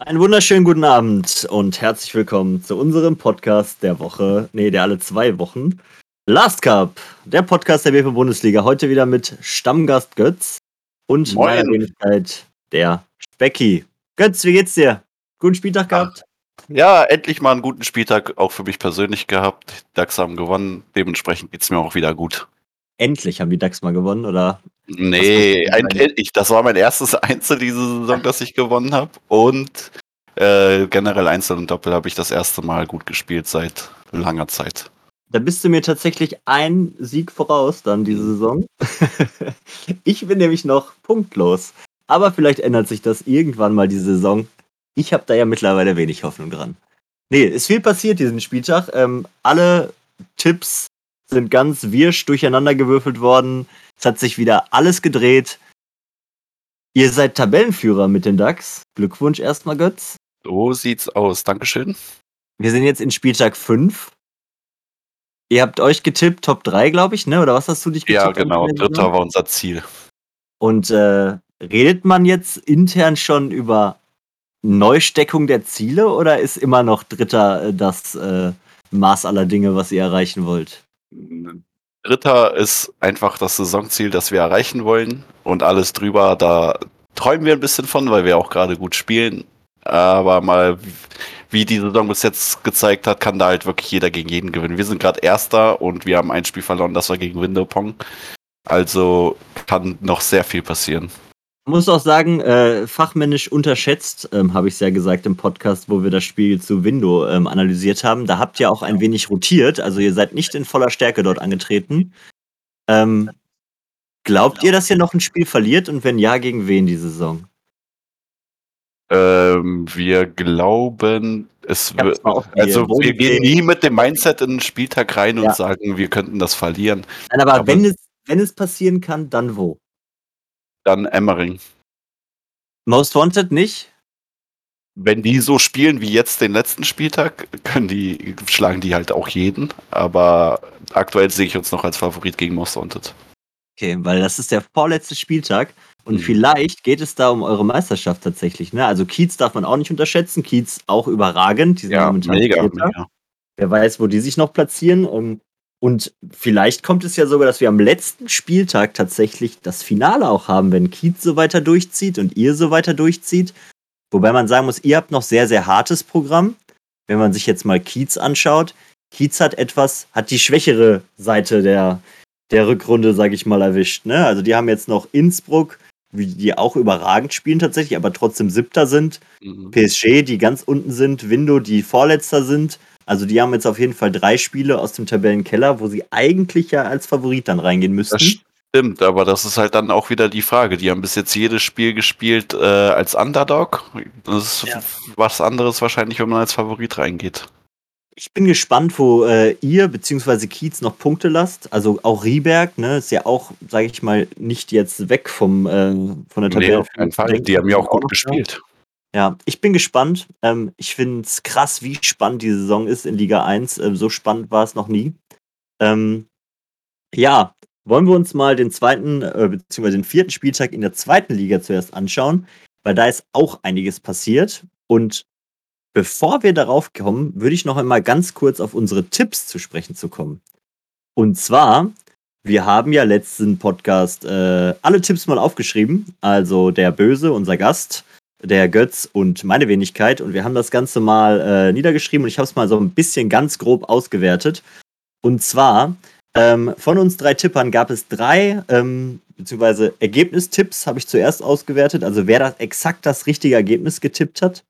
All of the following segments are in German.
Einen wunderschönen guten Abend und herzlich willkommen zu unserem Podcast der Woche, nee, der alle zwei Wochen. Last Cup, der Podcast der WP Bundesliga. Heute wieder mit Stammgast Götz und Moin. meiner Wenigkeit der Specki. Götz, wie geht's dir? Guten Spieltag gehabt? Ja, endlich mal einen guten Spieltag auch für mich persönlich gehabt. Die DAX haben gewonnen, dementsprechend geht's mir auch wieder gut. Endlich haben die DAX mal gewonnen, oder? Nee, ein, ich, das war mein erstes Einzel diese Saison, das ich gewonnen habe. Und äh, generell Einzel und Doppel habe ich das erste Mal gut gespielt seit langer Zeit. Da bist du mir tatsächlich ein Sieg voraus dann diese Saison. ich bin nämlich noch punktlos. Aber vielleicht ändert sich das irgendwann mal diese Saison. Ich habe da ja mittlerweile wenig Hoffnung dran. Nee, ist viel passiert diesen Spieltag. Ähm, alle Tipps sind ganz wirsch durcheinander gewürfelt worden. Es hat sich wieder alles gedreht. Ihr seid Tabellenführer mit den DAX. Glückwunsch erstmal, Götz. So sieht's aus. Dankeschön. Wir sind jetzt in Spieltag 5. Ihr habt euch getippt, Top 3, glaube ich, ne? Oder was hast du dich getippt? Ja, genau. Dritter war unser Ziel. Und äh, redet man jetzt intern schon über Neusteckung der Ziele oder ist immer noch Dritter äh, das äh, Maß aller Dinge, was ihr erreichen wollt? Dritter ist einfach das Saisonziel, das wir erreichen wollen. Und alles drüber, da träumen wir ein bisschen von, weil wir auch gerade gut spielen. Aber mal, wie die Saison bis jetzt gezeigt hat, kann da halt wirklich jeder gegen jeden gewinnen. Wir sind gerade Erster und wir haben ein Spiel verloren, das war gegen Windowpong. Also kann noch sehr viel passieren. Muss auch sagen, äh, fachmännisch unterschätzt, ähm, habe ich es ja gesagt im Podcast, wo wir das Spiel zu Window ähm, analysiert haben. Da habt ihr auch ein wenig rotiert, also ihr seid nicht in voller Stärke dort angetreten. Ähm, glaubt ihr, dass ihr noch ein Spiel verliert und wenn ja, gegen wen die Saison? Ähm, wir glauben, es wird. Also wir gehen nie mit dem Mindset in den Spieltag rein und Ja. sagen, wir könnten das verlieren. Nein, aber, Aber- wenn, es, wenn es passieren kann, dann wo? Dann Emmering. Most Wanted nicht? Wenn die so spielen wie jetzt den letzten Spieltag, können die, schlagen die halt auch jeden. Aber aktuell sehe ich uns noch als Favorit gegen Most Wanted. Okay, weil das ist der vorletzte Spieltag und Mhm. vielleicht geht es da um eure Meisterschaft tatsächlich. Ne? Also Kiez darf man auch nicht unterschätzen. Kiez auch überragend. Die sind momentan Vierter. Wer weiß, wo die sich noch platzieren. Und, vielleicht kommt es ja sogar, dass wir am letzten Spieltag tatsächlich das Finale auch haben, wenn Kiez so weiter durchzieht und ihr so weiter durchzieht. Wobei man sagen muss, ihr habt noch sehr, sehr hartes Programm. Wenn man sich jetzt mal Kiez anschaut, Kiez hat etwas, hat die schwächere Seite der, der Rückrunde, sage ich mal, erwischt. Ne? Also die haben jetzt noch Innsbruck, die auch überragend spielen tatsächlich, aber trotzdem Siebter sind. Mhm. PSG, die ganz unten sind, Window, die Vorletzter sind. Also die haben jetzt auf jeden Fall drei Spiele aus dem Tabellenkeller, wo sie eigentlich ja als Favorit dann reingehen Das müssten. stimmt, aber das ist halt dann auch wieder die Frage. Die haben bis jetzt jedes Spiel gespielt äh, als Underdog. Das ist Ja. was anderes wahrscheinlich, wenn man als Favorit reingeht. Ich bin gespannt, wo äh, ihr bzw. Kiez noch Punkte lasst. Also auch Rieberg, ne, ist ja auch, sage ich mal, nicht jetzt weg vom äh, von der Nee, Tabelle. auf keinen Fall. Die haben ja auch gut gespielt. Ja, ich bin gespannt. Ähm, ich finde es krass, wie spannend die Saison ist in Liga 1. Ähm, so spannend war es noch nie. Ähm, ja, wollen wir uns mal den zweiten äh, bzw. den vierten Spieltag in der zweiten Liga zuerst anschauen, weil da ist auch einiges passiert. Und bevor wir darauf kommen, würde ich noch einmal ganz kurz auf unsere Tipps zu sprechen zu kommen. Und zwar, wir haben ja letzten Podcast äh, alle Tipps mal aufgeschrieben. Also der Böse, unser Gast, der Götz und meine Wenigkeit. Und wir haben das Ganze mal äh, niedergeschrieben und ich habe es mal so ein bisschen ganz grob ausgewertet. Und zwar, ähm, von uns drei Tippern gab es drei, ähm, beziehungsweise Ergebnistipps habe ich zuerst ausgewertet. Also wer das exakt das richtige Ergebnis getippt hat.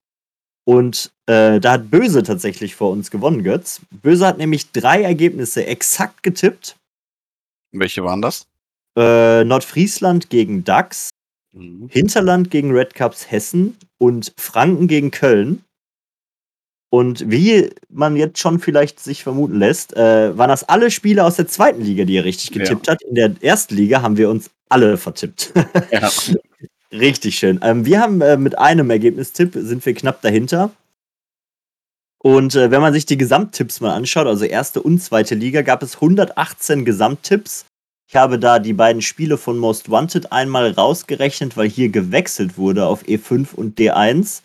Und äh, da hat Böse tatsächlich vor uns gewonnen, Götz. Böse hat nämlich drei Ergebnisse exakt getippt. Welche waren das? Äh, Nordfriesland gegen DAX, Hinterland gegen Red Cups Hessen und Franken gegen Köln. Und wie man jetzt schon vielleicht sich vermuten lässt, äh, waren das alle Spiele aus der zweiten Liga, die er richtig Ja. getippt hat. In der ersten Liga haben wir uns alle vertippt. Ja. richtig schön. Ähm, wir haben äh, mit einem Ergebnistipp sind wir knapp dahinter. Und äh, wenn man sich die Gesamttipps mal anschaut, also erste und zweite Liga, gab es 118 Gesamttipps. Ich habe da die beiden Spiele von Most Wanted einmal rausgerechnet, weil hier gewechselt wurde auf E5 und D1.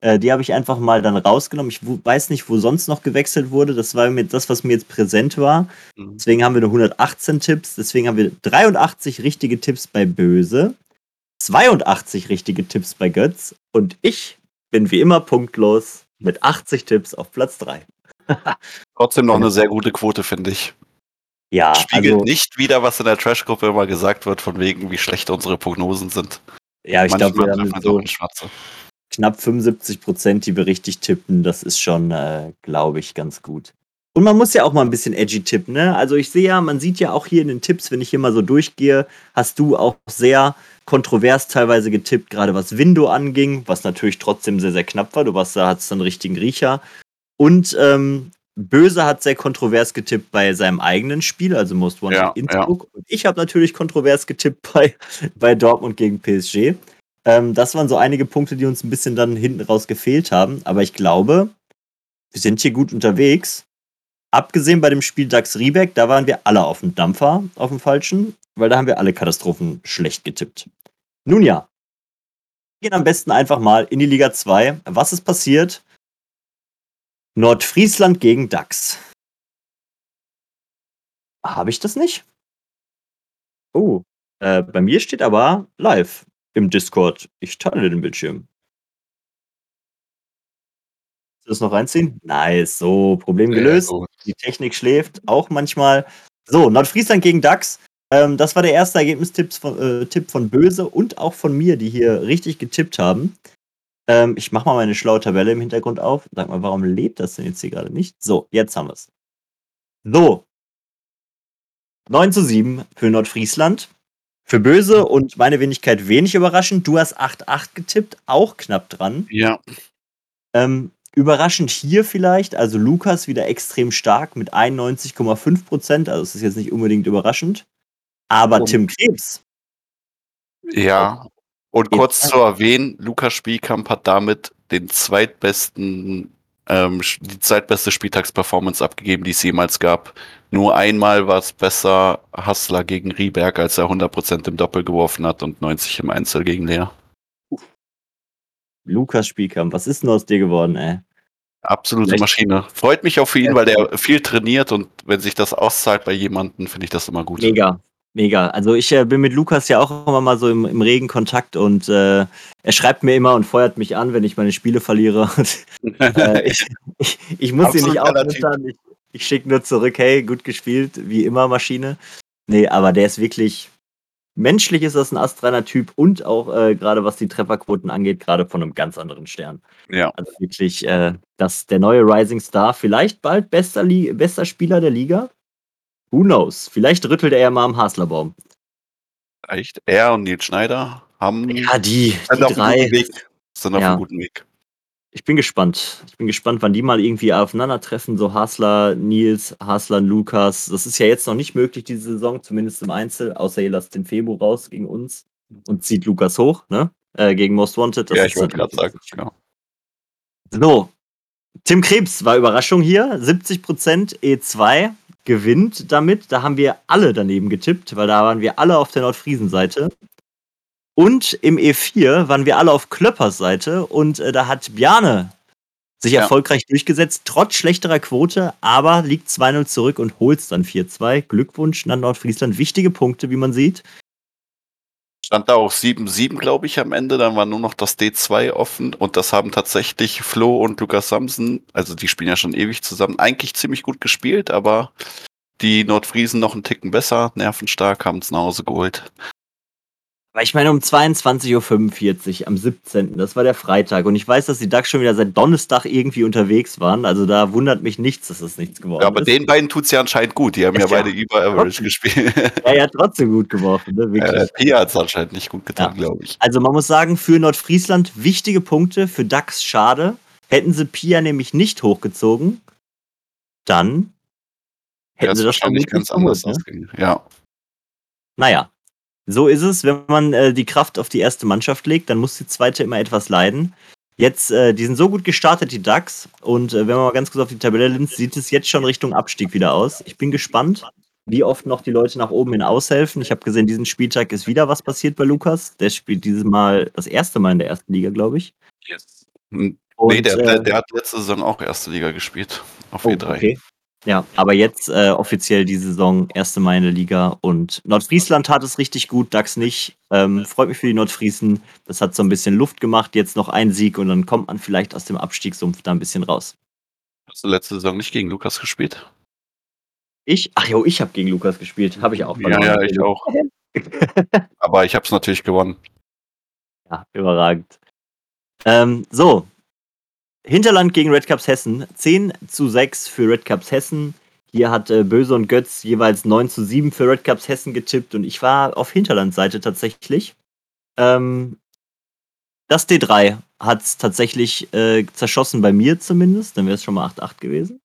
Äh, die habe ich einfach mal dann rausgenommen. Ich weiß nicht, wo sonst noch gewechselt wurde. Das war mir das, was mir jetzt präsent war. Mhm. Deswegen haben wir nur 118 Tipps. Deswegen haben wir 83 richtige Tipps bei Böse, 82 richtige Tipps bei Götz und ich bin wie immer punktlos mit 80 Tipps auf Platz 3. Trotzdem noch eine sehr gute Quote, finde ich. Ja, Spiegelt also, nicht wieder, was in der Trash-Gruppe immer gesagt wird, von wegen, wie schlecht unsere Prognosen sind. Ja, ich glaube, wir haben so knapp 75 Prozent, die wir richtig tippen. Das ist schon, äh, glaube ich, ganz gut. Und man muss ja auch mal ein bisschen edgy tippen, ne? Also ich sehe ja, man sieht ja auch hier in den Tipps, wenn ich hier mal so durchgehe, hast du auch sehr kontrovers teilweise getippt, gerade was Window anging, was natürlich trotzdem sehr, sehr knapp war. Du warst da, hattest einen richtigen Riecher. Und ähm, Böse hat sehr kontrovers getippt bei seinem eigenen Spiel, also Most Wanted ja, Innsbruck. Ja. Und ich habe natürlich kontrovers getippt bei, bei Dortmund gegen PSG. Ähm, das waren so einige Punkte, die uns ein bisschen dann hinten raus gefehlt haben. Aber ich glaube, wir sind hier gut unterwegs. Abgesehen bei dem Spiel DAX Riebeck, da waren wir alle auf dem Dampfer, auf dem falschen, weil da haben wir alle Katastrophen schlecht getippt. Nun ja, wir gehen am besten einfach mal in die Liga 2. Was ist passiert? Nordfriesland gegen DAX. Habe ich das nicht? Oh, äh, bei mir steht aber live im Discord. Ich teile den Bildschirm. Willst du das noch reinziehen? Nice, so, Problem gelöst. Ja, Die Technik schläft auch manchmal. So, Nordfriesland gegen DAX. Ähm, das war der erste Ergebnistipp von, äh, Tipp von Böse und auch von mir, die hier richtig getippt haben. Ähm, ich mache mal meine schlaue Tabelle im Hintergrund auf. Sag mal, warum lebt das denn jetzt hier gerade nicht? So, jetzt haben wir es. So. 9 zu 7 für Nordfriesland. Für Böse und meine Wenigkeit wenig überraschend. Du hast 8-8 getippt, auch knapp dran. Ja. Ähm, überraschend hier vielleicht, also Lukas wieder extrem stark mit 91,5 Prozent. Also es ist jetzt nicht unbedingt überraschend. Aber oh. Tim Krebs. Ja. Und kurz zu erwähnen, Lukas Spielkamp hat damit den zweitbesten, ähm, die zweitbeste Spieltagsperformance abgegeben, die es jemals gab. Nur einmal war es besser Hassler gegen Rieberg, als er 100% im Doppel geworfen hat und 90 im Einzel gegen Lea. Lukas Spielkamp, was ist denn aus dir geworden, ey? Absolute Vielleicht. Maschine. Freut mich auch für ihn, weil der viel trainiert und wenn sich das auszahlt bei jemandem, finde ich das immer gut. Mega, Mega. Also ich äh, bin mit Lukas ja auch immer mal so im, im regen Kontakt und äh, er schreibt mir immer und feuert mich an, wenn ich meine Spiele verliere. äh, ich, ich, ich, muss ihn nicht aufmuntern. Ich, ich schicke nur zurück, hey, gut gespielt, wie immer Maschine. Nee, aber der ist wirklich, menschlich ist das ein astreiner Typ und auch äh, gerade was die Trefferquoten angeht, gerade von einem ganz anderen Stern. Ja. Also wirklich, äh, das der neue Rising Star, vielleicht bald bester, bester Spieler der Liga. Who knows? Vielleicht rüttelt er ja mal am Haslerbaum. Vielleicht. Er und Nils Schneider haben ja, die, die drei. Sind auf ja. einem guten Weg. Ich bin gespannt. Ich bin gespannt, wann die mal irgendwie aufeinandertreffen. So Hasler, Nils, Hasler, Lukas. Das ist ja jetzt noch nicht möglich, diese Saison, zumindest im Einzel. Außer ihr lasst den Febo raus gegen uns und zieht Lukas hoch, ne? Äh, gegen Most Wanted. Das ja, ich wollte gerade sagen, genau. So. Tim Krebs war Überraschung hier. 70% E2 gewinnt damit. Da haben wir alle daneben getippt, weil da waren wir alle auf der Nordfriesen-Seite. Und im E4 waren wir alle auf Klöppers Seite und äh, da hat Bjane sich ja. erfolgreich durchgesetzt, trotz schlechterer Quote, aber liegt 2-0 zurück und holt es dann 4-2. Glückwunsch an Nordfriesland. Wichtige Punkte, wie man sieht. Stand da auch 7-7, glaube ich, am Ende. Dann war nur noch das D2 offen und das haben tatsächlich Flo und Lukas Samsen, also die spielen ja schon ewig zusammen, eigentlich ziemlich gut gespielt, aber die Nordfriesen noch einen Ticken besser, nervenstark, haben es nach Hause geholt. Aber ich meine, um 22.45 Uhr am 17. Das war der Freitag. Und ich weiß, dass die DAX schon wieder seit Donnerstag irgendwie unterwegs waren. Also da wundert mich nichts, dass es nichts geworden ist. Ja, aber ist. den beiden tut es ja anscheinend gut. Die haben ja, ja beide über Average gespielt. Ja, er hat trotzdem gut geworfen. Ne? Wirklich. Ja, Pia hat es anscheinend nicht gut getan, ja. glaube ich. Also man muss sagen, für Nordfriesland wichtige Punkte. Für DAX schade. Hätten sie Pia nämlich nicht hochgezogen, dann hätten sie das wahrscheinlich ganz anders ne? Ja. Naja, so ist es, wenn man äh, die Kraft auf die erste Mannschaft legt, dann muss die zweite immer etwas leiden. Jetzt, äh, die sind so gut gestartet, die DAX. Und äh, wenn man mal ganz kurz auf die Tabelle linst, sieht es jetzt schon Richtung Abstieg wieder aus. Ich bin gespannt, wie oft noch die Leute nach oben hin aushelfen. Ich habe gesehen, diesen Spieltag ist wieder was passiert bei Lukas. Der spielt dieses Mal das erste Mal in der ersten Liga, glaube ich. Yes. Und nee, der, der, äh, der hat letzte Saison auch erste Liga gespielt. Auf oh, E3. okay. Ja, aber jetzt äh, offiziell die Saison erste Mal in der Liga und Nordfriesland tat es richtig gut, DAX nicht. Ähm, freut mich für die Nordfriesen. Das hat so ein bisschen Luft gemacht. Jetzt noch ein Sieg und dann kommt man vielleicht aus dem Abstiegssumpf da ein bisschen raus. Hast du letzte Saison nicht gegen Lukas gespielt? Ich? Ach jo, ich habe gegen Lukas gespielt. Habe ich auch Ja, ja, ich auch. Aber ich habe es natürlich gewonnen. Ja, überragend. Ähm, so. Hinterland gegen Red Cups Hessen. 10 zu 6 für Red Cups Hessen. Hier hat äh, Böse und Götz jeweils 9 zu 7 für Red Cups Hessen getippt und ich war auf Hinterlandseite tatsächlich. Ähm, das D3 hat es tatsächlich äh, zerschossen bei mir zumindest. Dann wäre es schon mal 8-8 gewesen.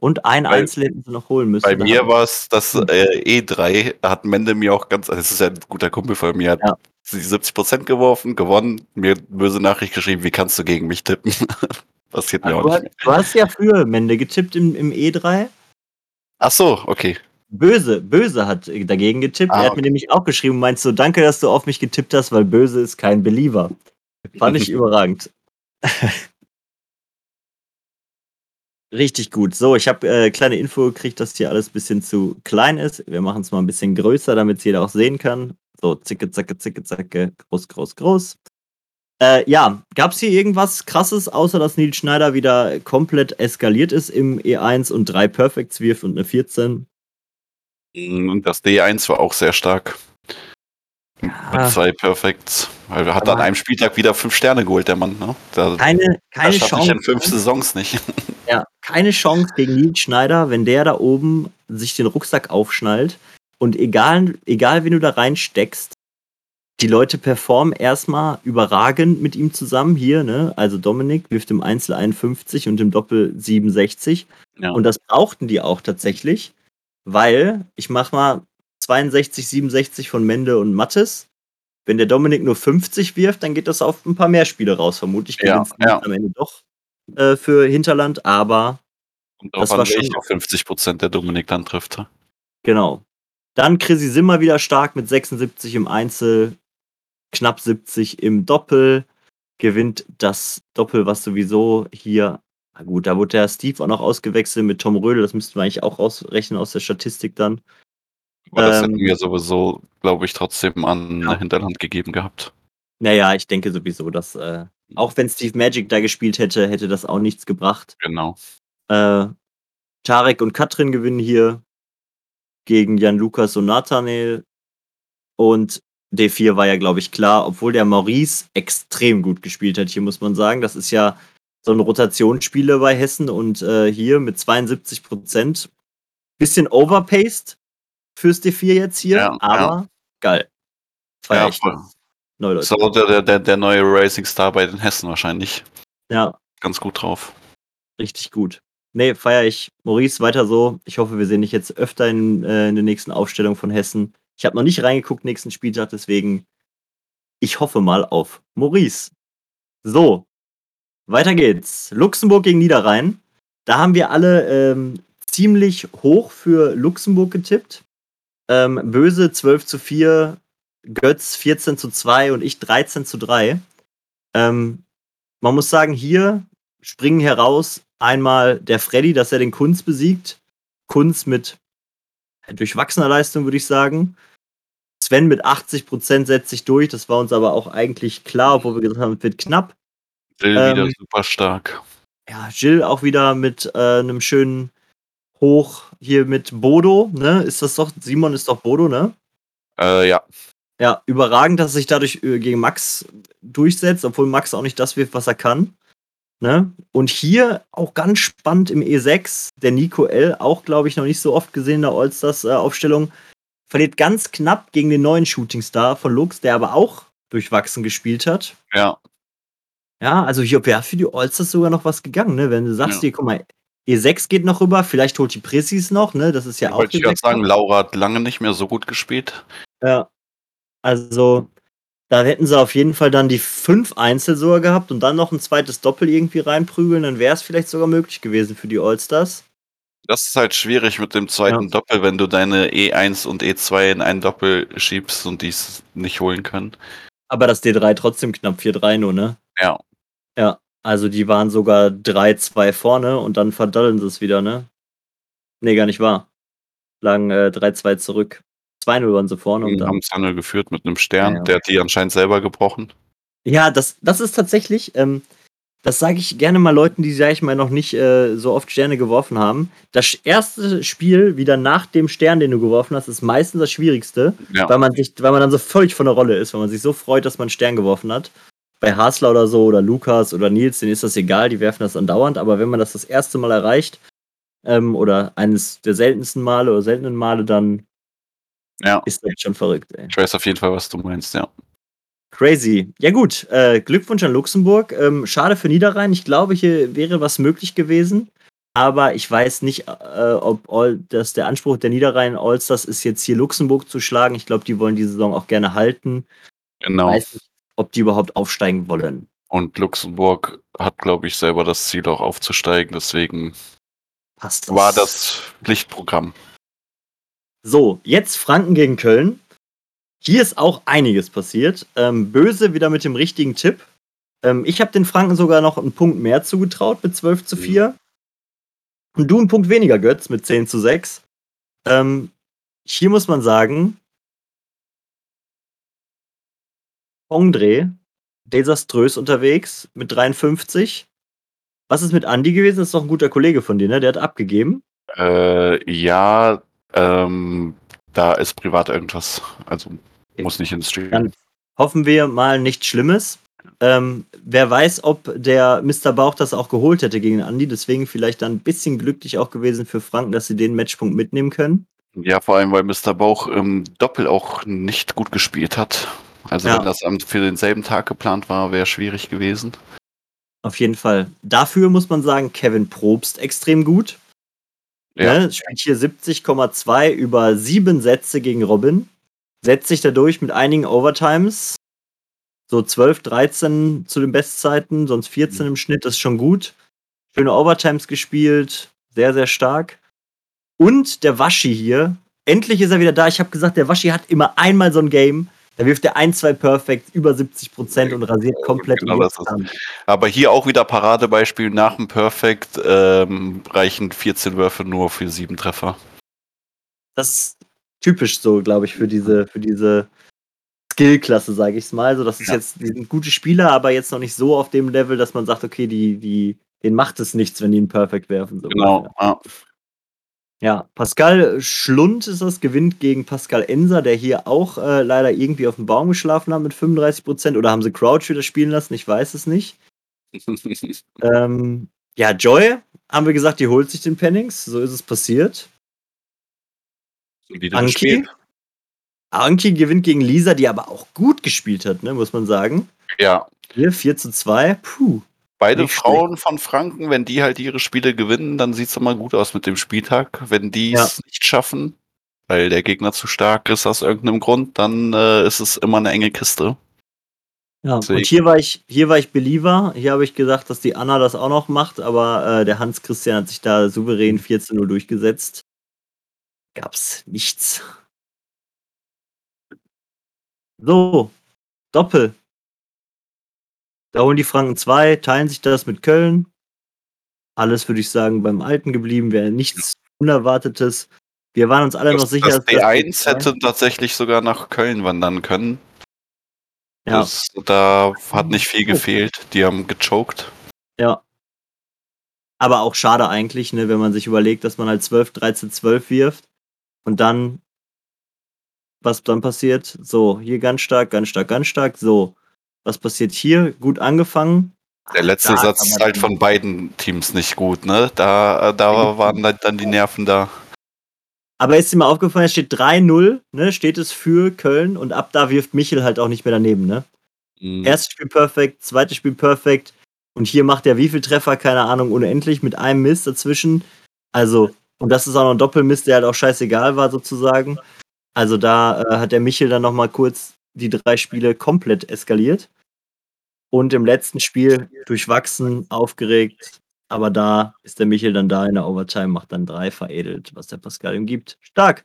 Und ein Bei- Einzel hätten sie noch holen müssen. Bei mir war es das äh, E3, hat Mende mir auch ganz, das ist ja ein guter Kumpel von mir, hat Ja. Die 70% geworfen, gewonnen, mir böse Nachricht geschrieben, wie kannst du gegen mich tippen? Passiert mir Ach, auch du, nicht du hast ja früher Mende getippt im, im E3. Ach so, okay. Böse, Böse hat dagegen getippt. Ah, er hat mir nämlich auch geschrieben und meinst so, danke, dass du auf mich getippt hast, weil Böse ist kein Believer. Fand ich überragend. Richtig gut. So, ich habe äh, kleine Info gekriegt, dass hier alles ein bisschen zu klein ist. Wir machen es mal ein bisschen größer, damit es jeder auch sehen kann. So, zicke, zacke, zicke, zacke, groß, groß, groß. Äh, ja, gab es hier irgendwas krasses, außer dass Nils Schneider wieder komplett eskaliert ist im E1 und drei Perfects wirft und eine 14? Und das D1 war auch sehr stark. Mit zwei Perfects. Weil er hat Aber- an einem Spieltag wieder fünf Sterne geholt, der Mann. Ne? Da, Keine, keine das schaffe ich Chance. in fünf Saisons nicht. Ja, keine Chance gegen Nils Schneider, wenn der da oben sich den Rucksack aufschnallt und egal, egal wen du da reinsteckst, die Leute performen erstmal überragend mit ihm zusammen hier, ne? Also Dominik wirft im Einzel 51 und im Doppel 67 Ja. und das brauchten die auch tatsächlich, weil ich mach mal 62, 67 von Mende und Mattes. Wenn der Dominik nur 50 wirft, dann geht das auf ein paar mehr Spiele raus. Vermutlich Ja, ja. am Ende doch äh, für Hinterland, aber Und Das war schon- welche 50% der Dominik dann trifft. Genau. Dann Chrissy Simmer wieder stark mit 76 im Einzel, knapp 70 im Doppel. Gewinnt das Doppel, was sowieso hier. Na gut, da wurde der Steve auch noch ausgewechselt mit Tom Rödel. Das müssten wir eigentlich auch ausrechnen aus der Statistik dann. Aber das Ähm, hätten wir sowieso, glaube ich, trotzdem an Ja. Hinterland gegeben gehabt. Naja, ich denke sowieso, dass äh, auch wenn Steve Magic da gespielt hätte, hätte das auch nichts gebracht. Genau. Äh, Tarek und Katrin gewinnen hier gegen Jan Lukas und Nathanael. Und D4 war ja, glaube ich, klar, obwohl der Maurice extrem gut gespielt hat. Hier muss man sagen, das ist ja so ein Rotationsspieler bei Hessen und äh, hier mit 72 Prozent. Bisschen overpaced fürs D4 jetzt hier, Ja, aber geil. Feier Ja, ich. voll. Leute. So, der, der, der neue Racing Star bei den Hessen wahrscheinlich. Ja, Ganz gut drauf. richtig gut. Nee, feier ich. Maurice, weiter so. Ich hoffe, wir sehen dich jetzt öfter in, äh, in der nächsten Aufstellung von Hessen. Ich habe noch nicht reingeguckt, nächsten Spieltag, deswegen ich hoffe mal auf Maurice. So, weiter geht's. Luxemburg gegen Niederrhein. Da haben wir alle ähm, ziemlich hoch für Luxemburg getippt. Ähm, Böse 12 zu 4, Götz 14 zu 2 und ich 13 zu 3. Ähm, man muss sagen, hier springen heraus einmal der Freddy, dass er den Kunz besiegt. Kunz mit durchwachsener Leistung, würde ich sagen. Sven mit 80% setzt sich durch. Das war uns aber auch eigentlich klar, obwohl wir gesagt haben, es wird knapp. Jill Ähm, wieder super stark. Ja, Jill auch wieder mit äh, einem schönen Hoch hier mit Bodo. Ne? Ist das doch, Simon ist doch Bodo, ne? Äh, ja. Ja, überragend, dass er sich dadurch äh, gegen Max durchsetzt, obwohl Max auch nicht das wirft, was er kann. Ne? Und hier auch ganz spannend im E6, der Nico L., auch glaube ich noch nicht so oft gesehen in der Allstars-Aufstellung, verliert ganz knapp gegen den neuen Shooting Star von Lux, der aber auch durchwachsen gespielt hat. Ja. Ja, also hier wäre für die Allstars sogar noch was gegangen, ne? Wenn du sagst, Ja. hier, guck mal, E6 geht noch rüber, vielleicht holt die Pressis noch, ne? Das ist ja auch Wollte ich gerade E6 sagen, Laura hat lange nicht mehr so gut gespielt. Ja. Also, da hätten sie auf jeden Fall dann die fünf Einzel sogar gehabt und dann noch ein zweites Doppel irgendwie reinprügeln, dann wäre es vielleicht sogar möglich gewesen für die Allstars. Das ist halt schwierig mit dem zweiten Ja. Doppel, wenn du deine E1 und E2 in ein Doppel schiebst und dies nicht holen können. Aber das D3 trotzdem knapp 4-3 nur, ne? Ja. Ja. Also die waren sogar 3-2 vorne und dann verdollen sie es wieder, ne? Nee, gar nicht wahr. Lagen äh, 3-2 zurück. 2-0 waren sie vorne und haben es dann geführt mit einem Stern, Ja, ja. der hat die anscheinend selber gebrochen. Ja, das, das ist tatsächlich, ähm, das sage ich gerne mal Leuten, die, sag ich mal, noch nicht äh, so oft Sterne geworfen haben. Das erste Spiel wieder nach dem Stern, den du geworfen hast, ist meistens das Schwierigste, Ja. weil man sich, weil man dann so völlig von der Rolle ist, weil man sich so freut, dass man einen Stern geworfen hat. Bei Hasler oder so oder Lukas oder Nils, denen ist das egal, die werfen das andauernd, aber wenn man das das erste Mal erreicht ähm, oder eines der seltensten Male oder seltenen Male, dann ja. ist das schon verrückt, ey. Ich weiß auf jeden Fall, was du meinst, ja. Crazy. Ja gut, äh, Glückwunsch an Luxemburg. Ähm, schade für Niederrhein. Ich glaube, hier wäre was möglich gewesen. Aber ich weiß nicht, äh, ob all, das der Anspruch der Niederrhein Allstars ist, jetzt hier Luxemburg zu schlagen. Ich glaube, die wollen die Saison auch gerne halten. Genau. Weiß nicht, ob die überhaupt aufsteigen wollen. Und Luxemburg hat, glaube ich, selber das Ziel auch aufzusteigen. Deswegen Passt war das Pflichtprogramm. So, jetzt Franken gegen Köln. Hier ist auch einiges passiert. Ähm, Böse wieder mit dem richtigen Tipp. Ähm, ich habe den Franken sogar noch einen Punkt mehr zugetraut mit 12 zu 4. Und du einen Punkt weniger, Götz, mit 10 zu 6. Ähm, hier muss man sagen, Pongdre, desaströs unterwegs mit 53. Was ist mit Andy gewesen? Das ist doch ein guter Kollege von dir, ne? Der hat abgegeben. Äh, ja, ähm, da ist privat irgendwas. Also muss nicht ins Stream. Dann hoffen wir mal nichts Schlimmes. Ähm, wer weiß, ob der Mr. Bauch das auch geholt hätte gegen Andy. Deswegen vielleicht dann ein bisschen glücklich auch gewesen für Franken, dass sie den Matchpunkt mitnehmen können. Ja, vor allem, weil Mr. Bauch im Doppel auch nicht gut gespielt hat. Also Ja. wenn das für denselben Tag geplant war, wäre schwierig gewesen. Auf jeden Fall. Dafür muss man sagen, Kevin Probst extrem gut. Ja. Ne? Spielt hier 70,2 über sieben Sätze gegen Robin. Setzt sich dadurch mit einigen Overtimes. So 12, 13 zu den Bestzeiten, sonst 14 im Schnitt, das ist schon gut. Schöne Overtimes gespielt, sehr, sehr stark. Und der Waschi hier, endlich ist er wieder da. Ich habe gesagt, der Waschi hat immer einmal so ein Game. Da wirft er ein, zwei Perfect, über 70 Prozent und rasiert komplett. Genau das ist-. Aber hier auch wieder Paradebeispiel nach dem Perfect ähm, reichen 14 Würfe nur für sieben Treffer. das ist typisch so, glaube ich, für diese, für diese Skillklasse, sage ich es mal. So, das ist Ja. jetzt, die sind gute Spieler, aber jetzt noch nicht so auf dem Level, dass man sagt, okay, die, die, denen macht es nichts, wenn die einen Perfect werfen. So Genau. Ja. Ja, Pascal Schlund ist das, gewinnt gegen Pascal Enser, der hier auch äh, leider irgendwie auf dem Baum geschlafen hat mit 35 Prozent. Oder haben sie Crouch wieder spielen lassen? Ich weiß es nicht. Ähm, ja, Joy, haben wir gesagt, die holt sich den Pennings. So ist es passiert. Wieder Anki. Anki gewinnt gegen Lisa, die aber auch gut gespielt hat, ne, muss man sagen. Ja. Hier 4 zu 2. Puh. Beide Nicht Frauen von Franken, wenn die halt ihre Spiele gewinnen, dann sieht es immer gut aus mit dem Spieltag. Wenn die es Ja. nicht schaffen, weil der Gegner zu stark ist aus irgendeinem Grund, dann äh, ist es immer eine enge Kiste. Ja, Deswegen. und hier war ich, hier war ich Believer. Hier habe ich gesagt, dass die Anna das auch noch macht, aber äh, der Hans Christian hat sich da souverän 4 zu 0 durchgesetzt. Gab's nichts. So, Doppel. Da holen die Franken 2, teilen sich das mit Köln. Alles würde ich sagen beim Alten geblieben, wäre nichts Unerwartetes. Wir waren uns alle noch Das, sicher, das dass D1 hätte tatsächlich sogar nach Köln wandern können. Ja, Das, da hat nicht viel gefehlt. Die haben gechoked. Ja. Aber auch schade eigentlich, ne, wenn man sich überlegt, dass man halt 12, 13, 12 wirft und dann, was dann passiert? So, hier ganz stark, ganz stark, ganz stark. So, was passiert hier? Gut angefangen. Der letzte Da Satz ist halt von beiden Teams nicht gut, ne? Da, da waren dann- dann die Nerven da. Aber ist dir mal aufgefallen, es steht 3-0, ne, steht es für Köln und ab da wirft Michel halt auch nicht mehr daneben, ne? Mhm. Erstes Spiel perfekt, zweites Spiel perfekt und hier macht er wie viel Treffer, keine Ahnung, unendlich mit einem Mist dazwischen. Also, und das ist auch noch ein Doppelmist, der halt auch scheißegal war sozusagen. Also da äh, hat der Michel dann nochmal kurz die drei Spiele komplett eskaliert. Und im letzten Spiel durchwachsen, aufgeregt. Aber da ist der Michel dann da in der Overtime, macht dann drei veredelt, was der Pascal ihm gibt. Stark.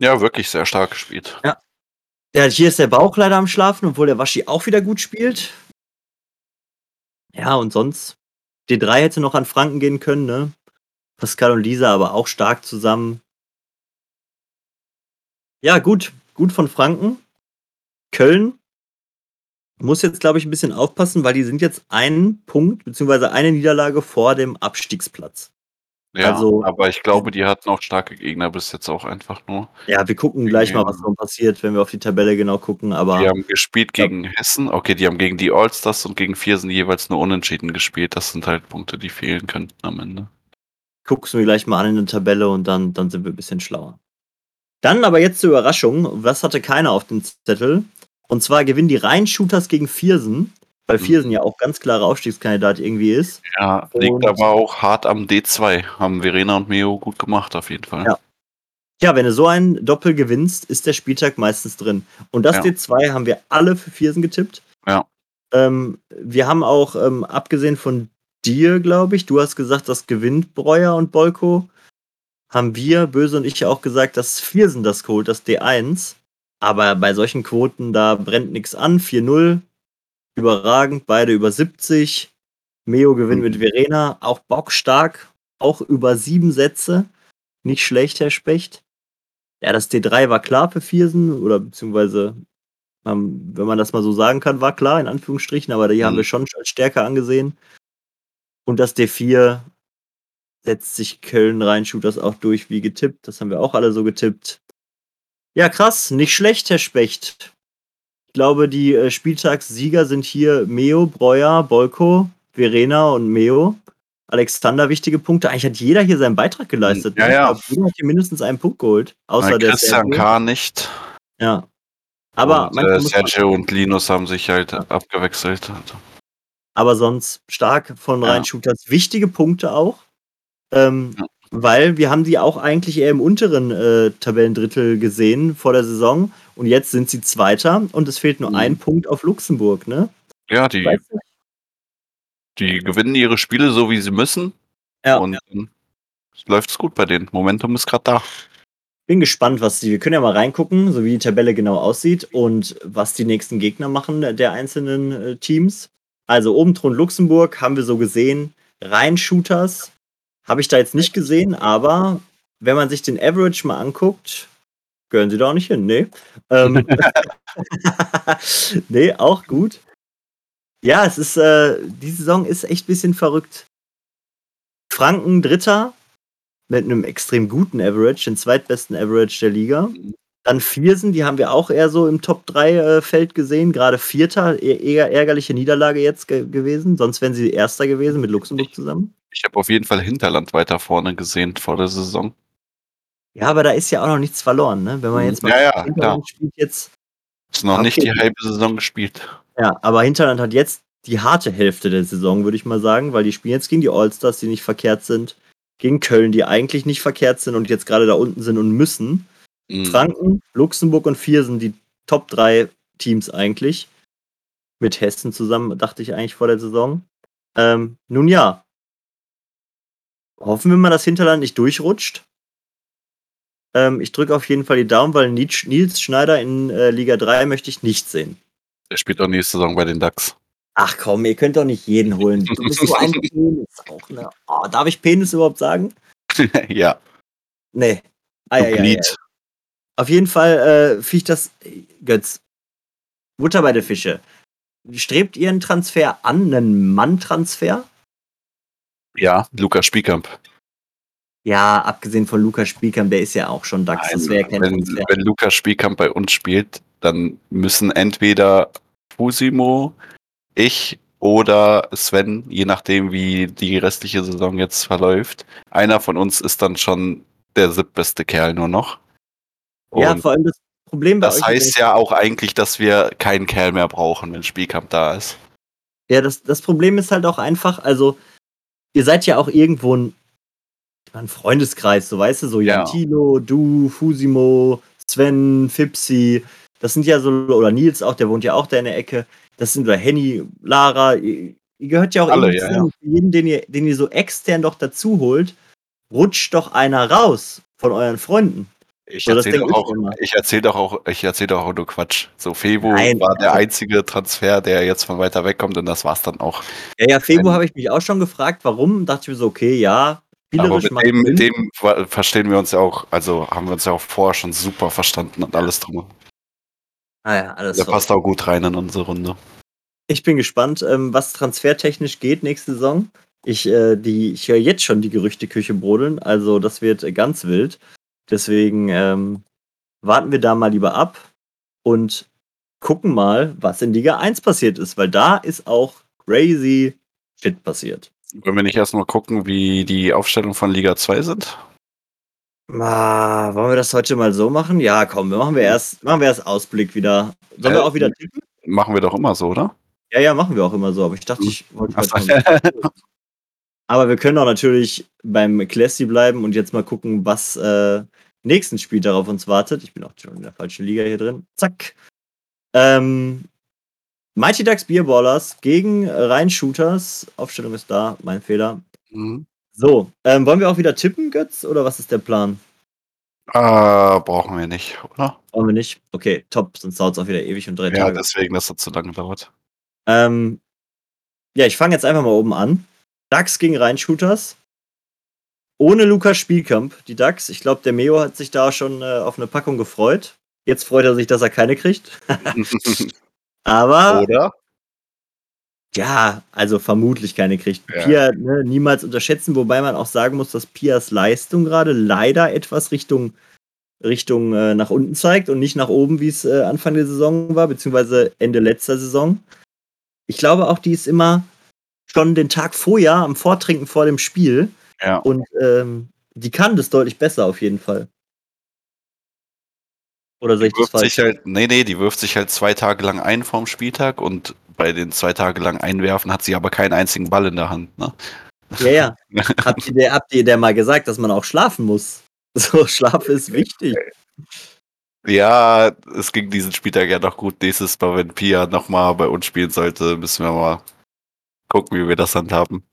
Ja, wirklich sehr stark gespielt. Ja, hier ist der Bauch leider am Schlafen, obwohl der Waschi auch wieder gut spielt. Ja, und sonst, D3 hätte noch an Franken gehen können, ne? Pascal und Lisa aber auch stark zusammen. Ja, gut, gut von Franken. Köln muss jetzt, glaube ich, ein bisschen aufpassen, weil die sind jetzt einen Punkt bzw. eine Niederlage vor dem Abstiegsplatz. Ja, also, aber ich glaube, die hatten auch starke Gegner bis jetzt auch einfach nur. Ja, wir gucken gleich mal, was noch passiert, wenn wir auf die Tabelle genau gucken. Aber die haben gespielt gegen ja. Hessen. Okay, die haben gegen die Allstars und gegen Viersen jeweils nur Unentschieden gespielt. Das sind halt Punkte, die fehlen könnten am Ende. Guckst du mir gleich mal an in der Tabelle und dann, dann sind wir ein bisschen schlauer. Dann aber jetzt zur Überraschung. Was hatte keiner auf dem Zettel? Und zwar gewinnen die Rhein-Shooters gegen Viersen, weil mhm. Viersen ja auch ganz klarer Aufstiegskandidat irgendwie ist. Ja, liegt und aber auch hart am D2. Haben Verena und Meo gut gemacht, auf jeden Fall. Ja. Ja, wenn du so ein Doppel gewinnst, ist der Spieltag meistens drin. Und das ja. D2 haben wir alle für Viersen getippt. Ja. Ähm, wir haben auch, ähm, abgesehen von dir, glaube ich, du hast gesagt, das gewinnt Breuer und Bolko. Haben wir, Böse und ich, auch gesagt, dass Viersen das holt, das D1. Aber bei solchen Quoten, da brennt nichts an. 4-0, überragend, beide über 70. Meo gewinnt mit Verena, auch bockstark, auch über sieben Sätze. Nicht schlecht, Herr Specht. Ja, das D3 war klar für Viersen, oder beziehungsweise, wenn man das mal so sagen kann, war klar, in Anführungsstrichen, aber die mhm. haben wir schon als stärker angesehen. Und das D4 setzt sich Köln rein, das auch durch wie getippt. Das haben wir auch alle so getippt. Ja, krass, nicht schlecht, Herr Specht. Ich glaube, die äh, Spieltagssieger sind hier Meo, Breuer, Bolko, Verena und Meo. Alexander wichtige Punkte. Eigentlich hat jeder hier seinen Beitrag geleistet. Ja, ne? ja. Jeder hat hier mindestens einen Punkt geholt. Außer Nein, der Christian K. nicht. Ja. Aber und, äh, Sergio und Linus haben sich halt ja. abgewechselt. Aber sonst stark von ja. Shooters. Wichtige Punkte auch. Ähm, ja. Weil wir haben sie auch eigentlich eher im unteren äh, Tabellendrittel gesehen vor der Saison. Und jetzt sind sie Zweiter und es fehlt nur mhm. ein Punkt auf Luxemburg, ne? Ja, die, die gewinnen ihre Spiele so, wie sie müssen. Ja. Und ja. läuft es gut bei denen. Momentum ist gerade da. Bin gespannt, was die. Wir können ja mal reingucken, so wie die Tabelle genau aussieht und was die nächsten Gegner machen der einzelnen äh, Teams. Also oben Thron Luxemburg haben wir so gesehen. Rein Shooters habe ich da jetzt nicht gesehen, aber wenn man sich den Average mal anguckt, gehören sie da auch nicht hin. Nee. Ähm, nee, auch gut. Ja, es ist, äh, die Saison ist echt ein bisschen verrückt. Franken Dritter mit einem extrem guten Average, den zweitbesten Average der Liga. Dann Viersen, die haben wir auch eher so im Top 3 äh, Feld gesehen. Gerade Vierter, e-, eher ärgerliche Niederlage jetzt ge gewesen. Sonst wären sie Erster gewesen mit Luxemburg zusammen. Ich habe auf jeden Fall Hinterland weiter vorne gesehen vor der Saison. Ja, aber da ist ja auch noch nichts verloren, ne? Wenn man jetzt mal ja, ja, Hinterland spielt jetzt. Ist noch okay. nicht die halbe Saison gespielt. Ja, aber Hinterland hat jetzt die harte Hälfte der Saison, würde ich mal sagen, weil die spielen jetzt gegen die Allstars, die nicht verkehrt sind, gegen Köln, die eigentlich nicht verkehrt sind und jetzt gerade da unten sind und müssen. Mhm. Franken, Luxemburg und Viersen, die Top 3 Teams eigentlich. Mit Hessen zusammen, dachte ich eigentlich vor der Saison. Ähm, nun ja, hoffen wir mal, dass Hinterland nicht durchrutscht. Ähm, ich drücke auf jeden Fall die Daumen, weil Nils Schneider in äh, Liga 3 möchte ich nicht sehen. Der spielt auch nächste Saison bei den DAX. Ach komm, ihr könnt doch nicht jeden holen. Du bist so ein Penis auch, ne? Oh, darf ich Penis überhaupt sagen? ja. Nee. Ah, ja, ja, ja. Auf jeden Fall äh, ich das, Götz, Butter bei der Fische. Strebt ihr einen Transfer an, einen Mann-Transfer? Ja, Lukas Spiekamp. Ja, abgesehen von Lukas Spielkamp, der ist ja auch schon DAX. Nein, das wäre kein wenn, wenn Lukas Spielkamp bei uns spielt, dann müssen entweder Fusimo, ich oder Sven, je nachdem, wie die restliche Saison jetzt verläuft. Einer von uns ist dann schon der siebtbeste Kerl nur noch. Und ja, vor allem das Problem bei Das heißt ja auch eigentlich, dass wir keinen Kerl mehr brauchen, wenn Spielkamp da ist. Ja, das, das Problem ist halt auch einfach, also ihr seid ja auch irgendwo ein, ein Freundeskreis, so weißt du, so ja. Jantino, du, Fusimo, Sven, Fipsi, das sind ja so, oder Nils auch, der wohnt ja auch da in der Ecke, das sind oder Henny, Lara, ihr, ihr gehört ja auch Alle, ja, ja. jeden, den ihr, den ihr so extern doch dazu holt, rutscht doch einer raus von euren Freunden. Ich So, erzähle doch auch, ich erzähle doch auch, ich erzähle doch auch nur Quatsch. So, Febo Nein, war der einzige Transfer, der jetzt von weiter weg kommt und das war's dann auch. Ja, ja, Febo Ähm, habe ich mich auch schon gefragt, warum. Dachte ich mir so, okay, ja, aber mit dem, mit dem ver- verstehen wir uns ja auch, also haben wir uns ja auch vorher schon super verstanden und alles drum. Ah ja, alles Der top. passt auch gut rein in unsere Runde. Ich bin gespannt, ähm, was transfertechnisch geht nächste Saison. Ich, äh, die, ich höre jetzt schon die Gerüchteküche brodeln, also das wird ganz wild. Deswegen ähm, warten wir da mal lieber ab und gucken mal, was in Liga 1 passiert ist, weil da ist auch crazy Shit passiert. Wollen wir nicht erstmal gucken, wie die Aufstellung von Liga 2 sind? Ah, wollen wir das heute mal so machen? Ja, komm, wir machen wir erst, machen wir erst Ausblick wieder. Sollen wir Äh, auch wieder tippen? Machen wir doch immer so, oder? Ja, ja, machen wir auch immer so, aber ich dachte, Hm. ich wollte Ach Aber wir können auch natürlich beim Classy bleiben und jetzt mal gucken, was äh, nächsten Spieltag auf uns wartet. Ich bin auch schon in der falschen Liga hier drin. Zack. Ähm, Mighty Ducks Beerballers gegen Rhein Shooters. Aufstellung ist da, mein Fehler. Mhm. So, ähm, wollen wir auch wieder tippen, Götz? Oder was ist der Plan? Äh, brauchen wir nicht, oder? Wollen wir nicht? Okay, top, sonst dauert es auch wieder ewig und drei Ja, Tage. deswegen, dass das zu lange dauert. Ähm, ja, ich fange jetzt einfach mal oben an. Ducks gegen Rhein-Shooters. Ohne Lukas Spielkamp, die Ducks. Ich glaube, der Meo hat sich da schon äh, auf eine Packung gefreut. Jetzt freut er sich, dass er keine kriegt. Aber oder? ja, also vermutlich keine kriegt. Ja. Pia ne, niemals unterschätzen, wobei man auch sagen muss, dass Pias Leistung gerade leider etwas Richtung, Richtung äh, nach unten zeigt und nicht nach oben, wie es äh, Anfang der Saison war, beziehungsweise Ende letzter Saison. Ich glaube auch, die ist immer schon den Tag vorher am Vortrinken vor dem Spiel Ja. und ähm, die kann das deutlich besser auf jeden Fall. Oder sehe ich das falsch? halt, nee, nee, die wirft sich halt zwei Tage lang ein vorm Spieltag und bei den zwei Tage lang einwerfen hat sie aber keinen einzigen Ball in der Hand. Ne? Ja, ja. Habt ihr, der, habt ihr der mal gesagt, dass man auch schlafen muss? So, Schlaf ist wichtig. Ja, es ging diesen Spieltag ja noch gut. Nächstes Mal, wenn Pia nochmal bei uns spielen sollte, müssen wir mal gucken, wie wir das handhaben.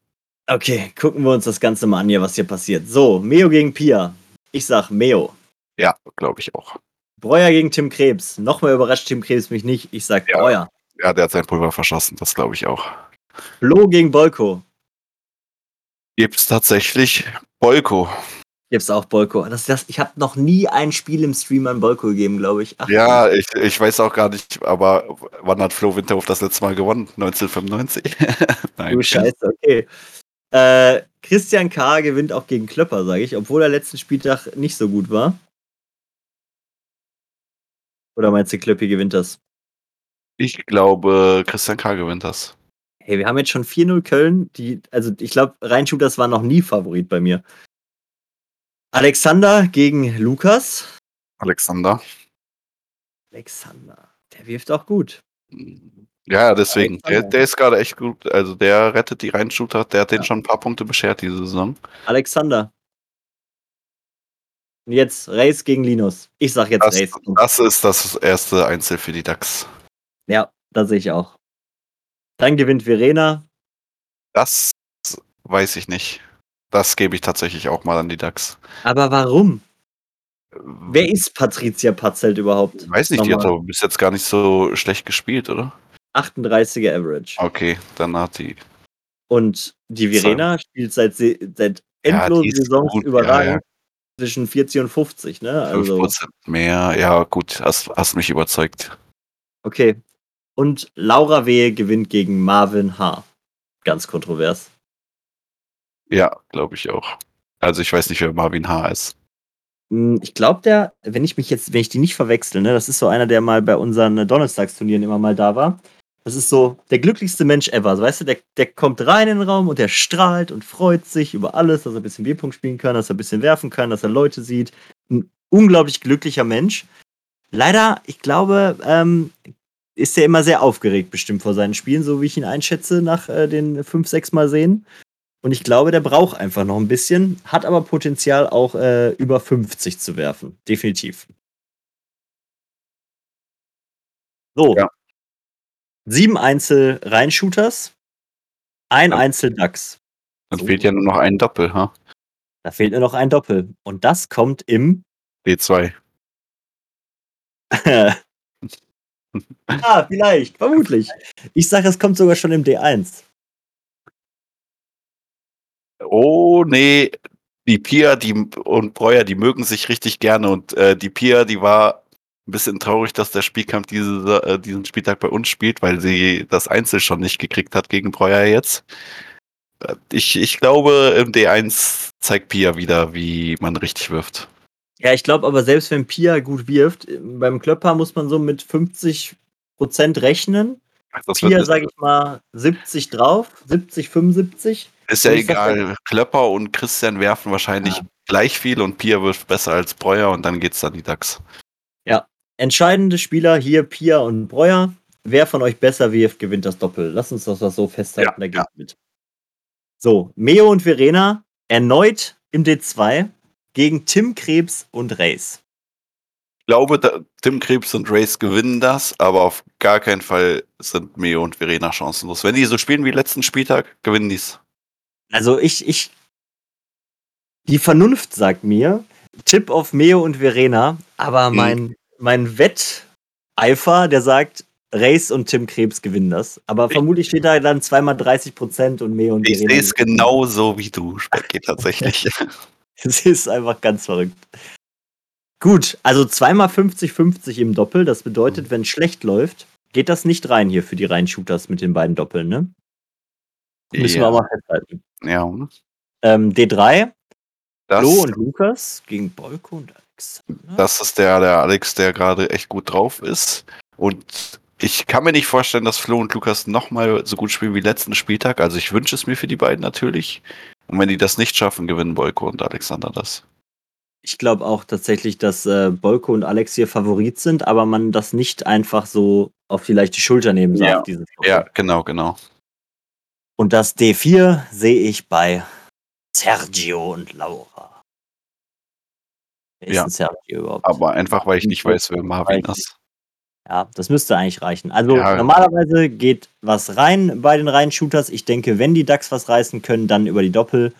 Okay, gucken wir uns das Ganze mal an hier, was hier passiert. So, Meo gegen Pia. Ich sag Meo. Ja, glaube ich auch. Breuer gegen Tim Krebs. Nochmal überrascht Tim Krebs mich nicht. Ich sag Ja. Breuer. Ja, der hat sein Pulver verschossen, das glaube ich auch. Flo gegen Bolko. Gibt's tatsächlich Bolko. Gibt's auch Bolko. Das, das, ich habe noch nie ein Spiel im Stream an Bolko gegeben, glaube ich. Ach, Ja, ich, ich weiß auch gar nicht, aber wann hat Flo Winterhof das letzte Mal gewonnen? 1995? Nein. Du Scheiße, okay. Äh, Christian K. gewinnt auch gegen Klöpper, sage ich, obwohl der letzten Spieltag nicht so gut war. Oder meinst du, Klöppi gewinnt das? Ich glaube, Christian K. gewinnt das. Hey, wir haben jetzt schon 4-0 Köln. Die, also ich glaube, Rheinshooters war noch nie Favorit bei mir. Alexander gegen Lukas. Alexander. Alexander, der wirft auch gut. Ja, deswegen. Der, der ist gerade echt gut. Also der rettet die Rheinshooter. Der hat den Ja. schon ein paar Punkte beschert diese Saison. Alexander. Und jetzt Reis gegen Linus. Ich sag jetzt Das, Reis. das ist das erste Einzel für die DAX. Ja, das sehe ich auch. Dann gewinnt Verena. Das weiß ich nicht. Das gebe ich tatsächlich auch mal an die DAX. Aber warum? Wer ist Patricia Patzelt überhaupt? Ich weiß nicht, die hat Nochmal. bis jetzt gar nicht so schlecht gespielt, oder? 38er Average. Okay, dann hat die. Und die Verena spielt seit, se- seit Ja, endlosen ist Saisons gut, überragend. ja, ja. Zwischen 40 und 50, ne? 5% Also, mehr. Ja, gut, hast, hast mich überzeugt. okay. Und Laura Wehe gewinnt gegen Marvin H. Ganz kontrovers. Ja, glaube ich auch. Also ich weiß nicht, wer Marvin H. ist. Hm, Ich glaube, der, wenn ich mich jetzt, wenn ich die nicht verwechsel, ne, das ist so einer, der mal bei unseren Donnerstagsturnieren immer mal da war. Das ist so der glücklichste Mensch ever. So, weißt du, der, der kommt rein in den Raum und der strahlt und freut sich über alles, dass er ein bisschen Bierpunkt spielen kann, dass er ein bisschen werfen kann, dass er Leute sieht. Ein unglaublich glücklicher Mensch. Leider, ich glaube, ähm, ist er immer sehr aufgeregt, bestimmt vor seinen Spielen, so wie ich ihn einschätze, nach äh, den fünf, sechs Mal sehen. Und ich glaube, der braucht einfach noch ein bisschen, hat aber Potenzial auch äh, über 50 zu werfen. Definitiv. So. Ja. Sieben Einzel Reinshooters, ein Ja. Einzel Ducks. Dann So. fehlt ja nur noch ein Doppel, ha? Da fehlt nur noch ein Doppel. Und das kommt im B2. ah, vielleicht, vermutlich. Ich sage, es kommt sogar schon im D1. Oh, nee. Die Pia die, und Breuer, die mögen sich richtig gerne. Und äh, die Pia, die war ein bisschen traurig, dass der Spielkampf diese, äh, diesen Spieltag bei uns spielt, weil sie das Einzel schon nicht gekriegt hat gegen Breuer jetzt. Äh, ich, ich glaube, im D1 zeigt Pia wieder, wie man richtig wirft. Ja, ich glaube aber selbst wenn Pia gut wirft, beim Klöpper muss man so mit 50 Prozent rechnen. Ach, Pia, sage ich mal, 70 drauf, 70, 75. Ist ja egal. Klöpper und Christian werfen wahrscheinlich ja. gleich viel und Pia wirft besser als Breuer und dann geht's dann die DAX. Ja, entscheidende Spieler hier Pia und Breuer. Wer von euch besser wirft, gewinnt das Doppel. Lass uns das so festhalten, ja, da geht ja. mit. So, Meo und Verena erneut im D2 gegen Tim Krebs und Race. Ich glaube, da, Tim Krebs und Race gewinnen das, aber auf gar keinen Fall sind Meo und Verena chancenlos. Wenn die so spielen wie letzten Spieltag, gewinnen die es. Also ich, ich, die Vernunft sagt mir, Tipp auf Meo und Verena, aber mhm. mein, mein Wetteifer, der sagt, Race und Tim Krebs gewinnen das. Aber ich, vermutlich steht da dann zweimal 30 Prozent und Meo und ich Verena. Ich sehe es genauso wie du, Specki, tatsächlich. Es ist einfach ganz verrückt. Gut, also zweimal 50-50 im Doppel. Das bedeutet, mhm. wenn es schlecht läuft, geht das nicht rein hier für die Reinshooters mit den beiden Doppeln, ne? Müssen ja. wir aber festhalten. Ja. Ähm, D3, das, Flo und Lukas gegen Bolko und Alex. Das ist der, der Alex, der gerade echt gut drauf ist. Und ich kann mir nicht vorstellen, dass Flo und Lukas nochmal so gut spielen wie letzten Spieltag. Also ich wünsche es mir für die beiden natürlich. Und wenn die das nicht schaffen, gewinnen Bolko und Alexander das. Ich glaube auch tatsächlich, dass äh, Bolko und Alex hier Favorit sind, aber man das nicht einfach so auf die leichte Schulter nehmen darf. Ja, ja genau, genau. Und das D4 sehe ich bei Sergio und Laura. Wer ja, Sergio überhaupt? Aber einfach, weil ich nicht weiß, wer Marvin ist. Ja, das müsste eigentlich reichen. Also ja. normalerweise geht was rein bei den Reihen-Shooters. Ich denke, wenn die DAX was reißen können, dann über die Doppel.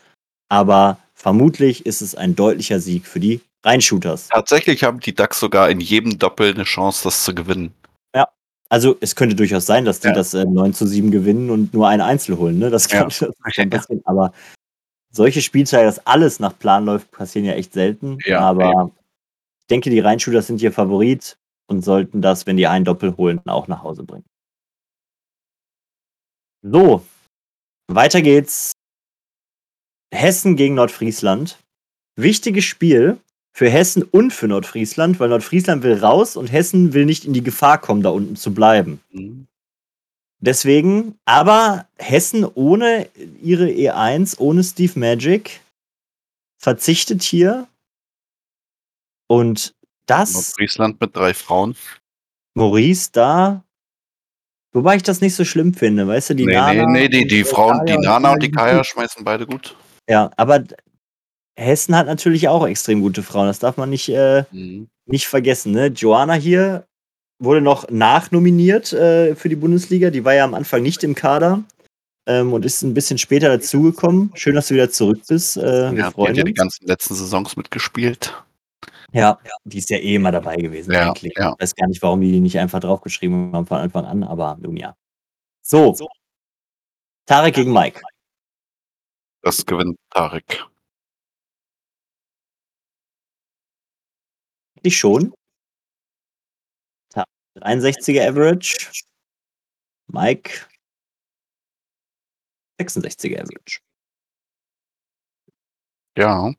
Aber vermutlich ist es ein deutlicher Sieg für die Reihen-Shooters. Tatsächlich haben die DAX sogar in jedem Doppel eine Chance, das zu gewinnen. Also es könnte durchaus sein, dass die ja. das äh, 9 zu 7 gewinnen und nur ein Einzel holen. Ne? Das kann, ja. kann passieren. Aber solche Spielzeit, dass alles nach Plan läuft, passieren ja echt selten. Ja, aber ich denke, die Reihen-Shooters sind hier Favorit und sollten das, wenn die einen Doppel holen, auch nach Hause bringen. So, weiter geht's. Hessen gegen Nordfriesland. Wichtiges Spiel für Hessen und für Nordfriesland, weil Nordfriesland will raus und Hessen will nicht in die Gefahr kommen, da unten zu bleiben. Mhm. Deswegen, aber Hessen ohne ihre E1, ohne Steve Magic, verzichtet hier. Und das. Nordfriesland mit drei Frauen. Maurice da. Wobei ich das nicht so schlimm finde, weißt du, die nee, Nana. Nee, nee, die, die Frauen, die Nana und die Kaya schmeißen beide gut. Ja, aber Hessen hat natürlich auch extrem gute Frauen, das darf man nicht, äh, mhm. nicht vergessen. Ne? Joanna hier wurde noch nachnominiert äh, für die Bundesliga, die war ja am Anfang nicht im Kader ähm, und ist ein bisschen später dazugekommen. Schön, dass du wieder zurück bist. Äh, ja, die hat ja die ganzen letzten Saisons mitgespielt. Ja, die ist ja eh immer dabei gewesen ja, eigentlich. Ja. Ich weiß gar nicht, warum die die nicht einfach draufgeschrieben haben von Anfang an, aber nun ja. So. Tarek gegen Mike. Das gewinnt Tarek. Ich schon. 63er Average. Mike 66er Average. Ja.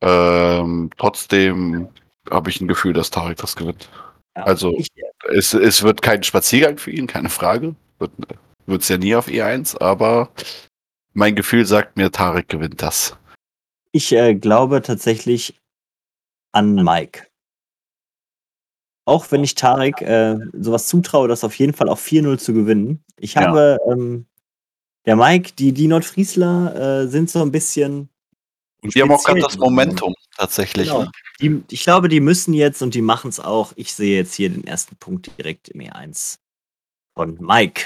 Ähm, trotzdem habe ich ein Gefühl, dass Tarek das gewinnt. Ja, also ich, es, es wird kein Spaziergang für ihn, keine Frage. Wird es ja nie auf E1, aber mein Gefühl sagt mir, Tarek gewinnt das. Ich äh, glaube tatsächlich an Mike. Auch wenn ich Tarek äh, sowas zutraue, das auf jeden Fall auch 4-0 zu gewinnen. Ich habe, ja. ähm, der Mike, die, die Nordfriesler äh, sind so ein bisschen und die haben auch gerade das Momentum tatsächlich. Genau. Ne? Die, ich glaube, die müssen jetzt und die machen es auch. Ich sehe jetzt hier den ersten Punkt direkt im E1 von Mike.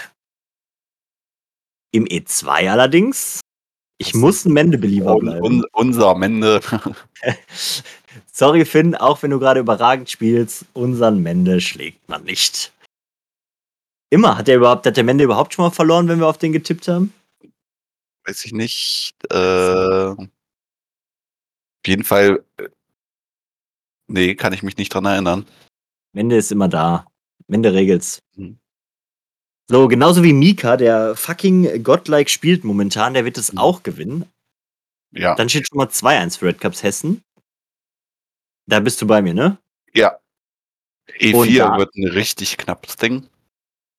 Im E2 allerdings. Ich muss ein Mende-Believer bleiben. Un, unser Mende. Sorry, Finn, auch wenn du gerade überragend spielst, unseren Mende schlägt man nicht. Immer. Hat der überhaupt, hat der Mende überhaupt schon mal verloren, wenn wir auf den getippt haben? Weiß ich nicht. Äh, auf jeden Fall. Äh, nee, kann ich mich nicht dran erinnern. Mende ist immer da. Mende regelt's. Mhm. So, genauso wie Mika, der fucking godlike spielt momentan, der wird es mhm. auch gewinnen. Ja. Dann steht schon mal 2-1 für Red Cups Hessen. Da bist du bei mir, ne? Ja. E4 wird ein richtig knappes Ding.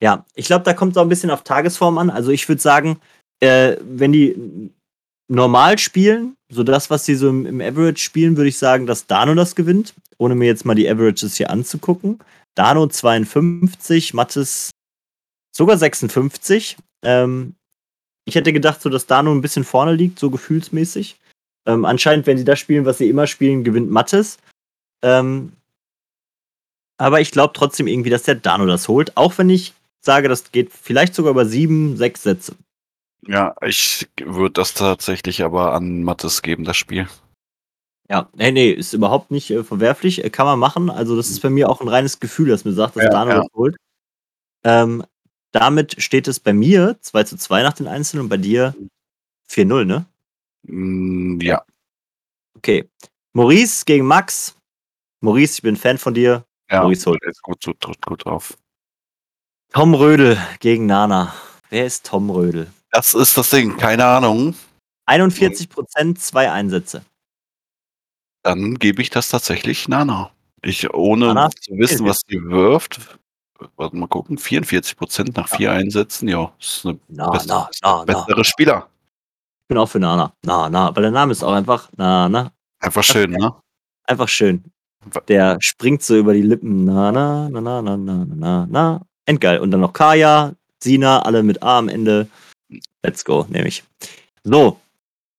Ja, ich glaube, da kommt es auch ein bisschen auf Tagesform an. Also ich würde sagen, äh, wenn die normal spielen, so das, was sie so im, im Average spielen, würde ich sagen, dass Dano das gewinnt, ohne mir jetzt mal die Averages hier anzugucken. Dano 52, Mattes sogar 56. Ähm, ich hätte gedacht, so dass Dano ein bisschen vorne liegt, so gefühlsmäßig. Ähm, anscheinend, wenn sie das spielen, was sie immer spielen, gewinnt Mattes. Ähm, aber ich glaube trotzdem irgendwie, dass der Dano das holt, auch wenn ich sage, das geht vielleicht sogar über sieben, sechs Sätze. Ja, ich würde das tatsächlich aber an Mattes geben, das Spiel. Ja, nee, nee, ist überhaupt nicht äh, verwerflich, äh, kann man machen. Also, das ist bei mir auch ein reines Gefühl, das mir sagt, dass ja, Dano ja. das holt. Ähm, damit steht es bei mir 2 zu 2 nach den Einzelnen und bei dir 4-0, ne? Mm, ja. Okay. Maurice gegen Max. Maurice, ich bin Fan von dir. Ja, Maurice holt. Ist gut, gut, gut drauf. Tom Rödel gegen Nana. Wer ist Tom Rödel? Das ist das Ding, keine Ahnung. 41 Prozent, zwei Einsätze. Dann gebe ich das tatsächlich Nana. Ich, ohne Nana? zu wissen, was sie wirft, warte mal gucken, 44 Prozent nach vier Einsätzen, ja, ist eine na, bessere, na, na, bessere Spieler. Ich bin auch für Nana. Na, na, weil der Name ist auch einfach Nana. Einfach schön, ne? Einfach schön. Der springt so über die Lippen. Na, na, na, na, na, na, na, na. Endgeil. Und dann noch Kaya, Sina, alle mit A am Ende. Let's go, nehme ich. So,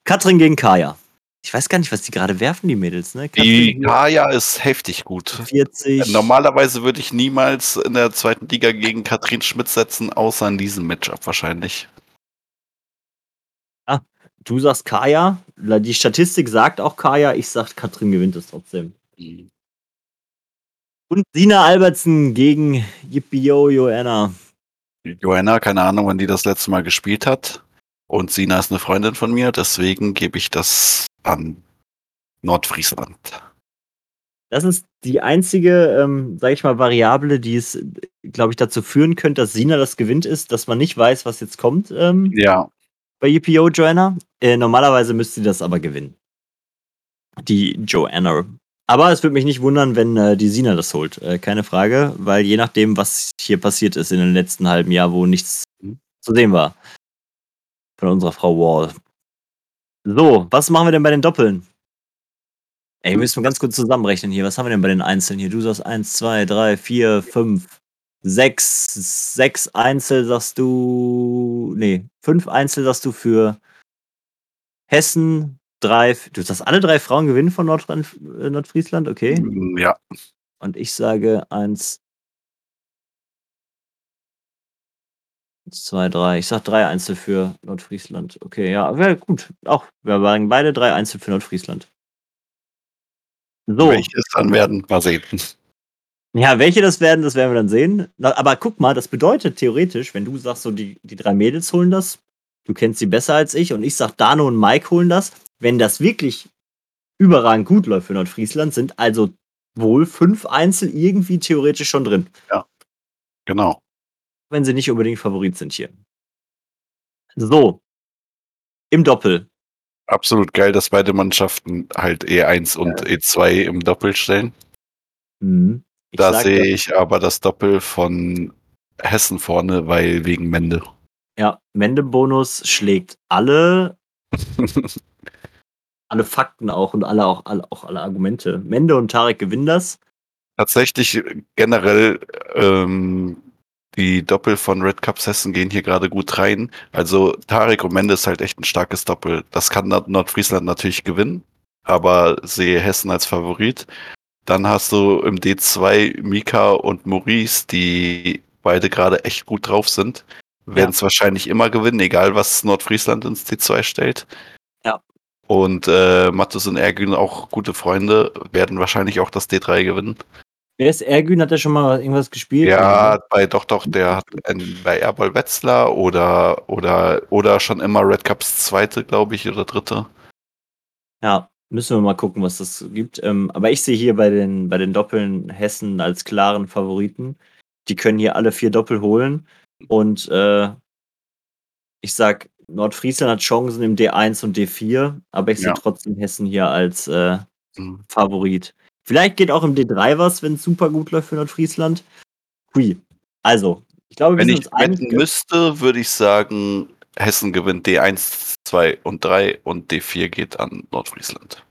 Katrin gegen Kaya. Ich weiß gar nicht, was die gerade werfen, die Mädels. Ne? die Kaya ist heftig gut. 40. Normalerweise würde ich niemals in der zweiten Liga gegen Katrin Schmidt setzen, außer in diesem Matchup wahrscheinlich. Ah, du sagst Kaya. Die Statistik sagt auch Kaya. Ich sag, Katrin gewinnt es trotzdem. Mhm. Und Sina Albertsen gegen Yippio Joanna. Joanna, keine Ahnung, wann die das letzte Mal gespielt hat. Und Sina ist eine Freundin von mir, deswegen gebe ich das an Nordfriesland. Das ist die einzige, ähm, sage ich mal, Variable, die es, glaube ich, dazu führen könnte, dass Sina das gewinnt, ist, dass man nicht weiß, was jetzt kommt. Ähm, ja. Bei EPO Joanna. Äh, normalerweise müsste sie das aber gewinnen. Die Joanna. Aber es würde mich nicht wundern, wenn äh, die Sina das holt. Äh, keine Frage, weil je nachdem, was hier passiert ist in den letzten halben Jahr, wo nichts mhm. zu sehen war. Von unserer Frau Wall. So, was machen wir denn bei den Doppeln? Ey, wir müssen ganz kurz zusammenrechnen hier. Was haben wir denn bei den Einzelnen hier? Du sagst 1, 2, 3, 4, 5, 6. 6 Einzel sagst du. Nee, 5 Einzel sagst du für Hessen. Drei, du sagst, alle drei Frauen gewinnen von Nordrhein, äh, Nordfriesland, okay? Ja. Und ich sage 1, zwei, drei. Ich sag drei Einzel für Nordfriesland. Okay, ja, wäre gut. Auch, wir waren beide drei Einzel für Nordfriesland. So. Welche es dann werden, mal sehen. Ja, welche das werden, das werden wir dann sehen. Aber guck mal, das bedeutet theoretisch, wenn du sagst, so die, die drei Mädels holen das, du kennst sie besser als ich, und ich sag, Dano und Mike holen das, wenn das wirklich überragend gut läuft für Nordfriesland, sind also wohl fünf Einzel irgendwie theoretisch schon drin. Ja, genau wenn sie nicht unbedingt Favorit sind hier. So. Im Doppel. Absolut geil, dass beide Mannschaften halt E1 und ja. E2 im Doppel stellen. Mhm. Da sehe ich aber das Doppel von Hessen vorne, weil wegen Mende. Ja, Mende-Bonus schlägt alle, alle Fakten auch und alle auch, alle auch alle Argumente. Mende und Tarek gewinnen das. Tatsächlich generell ähm, die Doppel von Red Cup Hessen gehen hier gerade gut rein. Also Tarek und Mendes ist halt echt ein starkes Doppel. Das kann Nordfriesland natürlich gewinnen, aber sehe Hessen als Favorit. Dann hast du im D2 Mika und Maurice, die beide gerade echt gut drauf sind. Werden es ja. wahrscheinlich immer gewinnen, egal was Nordfriesland ins D2 stellt. Und äh, Mattes und Ergün auch gute Freunde, werden wahrscheinlich auch das D3 gewinnen. Wer ist Ergün? Hat er schon mal irgendwas gespielt? Ja, bei doch, doch, der hat ein, bei Airball Wetzlar oder, oder, oder schon immer Red Cups zweite, glaube ich, oder dritte. Ja, müssen wir mal gucken, was das gibt. Ähm, aber ich sehe hier bei den, bei den Doppeln Hessen als klaren Favoriten. Die können hier alle vier Doppel holen. Und äh, ich sag, Nordfriesland hat Chancen im D1 und D4, aber ich sehe Ja. trotzdem Hessen hier als äh, Mhm. Favorit. Vielleicht geht auch im D3 was, wenn es super gut läuft für Nordfriesland. Hui. Also, ich glaube, wir Wenn sind ich uns wetten müsste, würde ich sagen, Hessen gewinnt D1, 2 und 3 und D4 geht an Nordfriesland.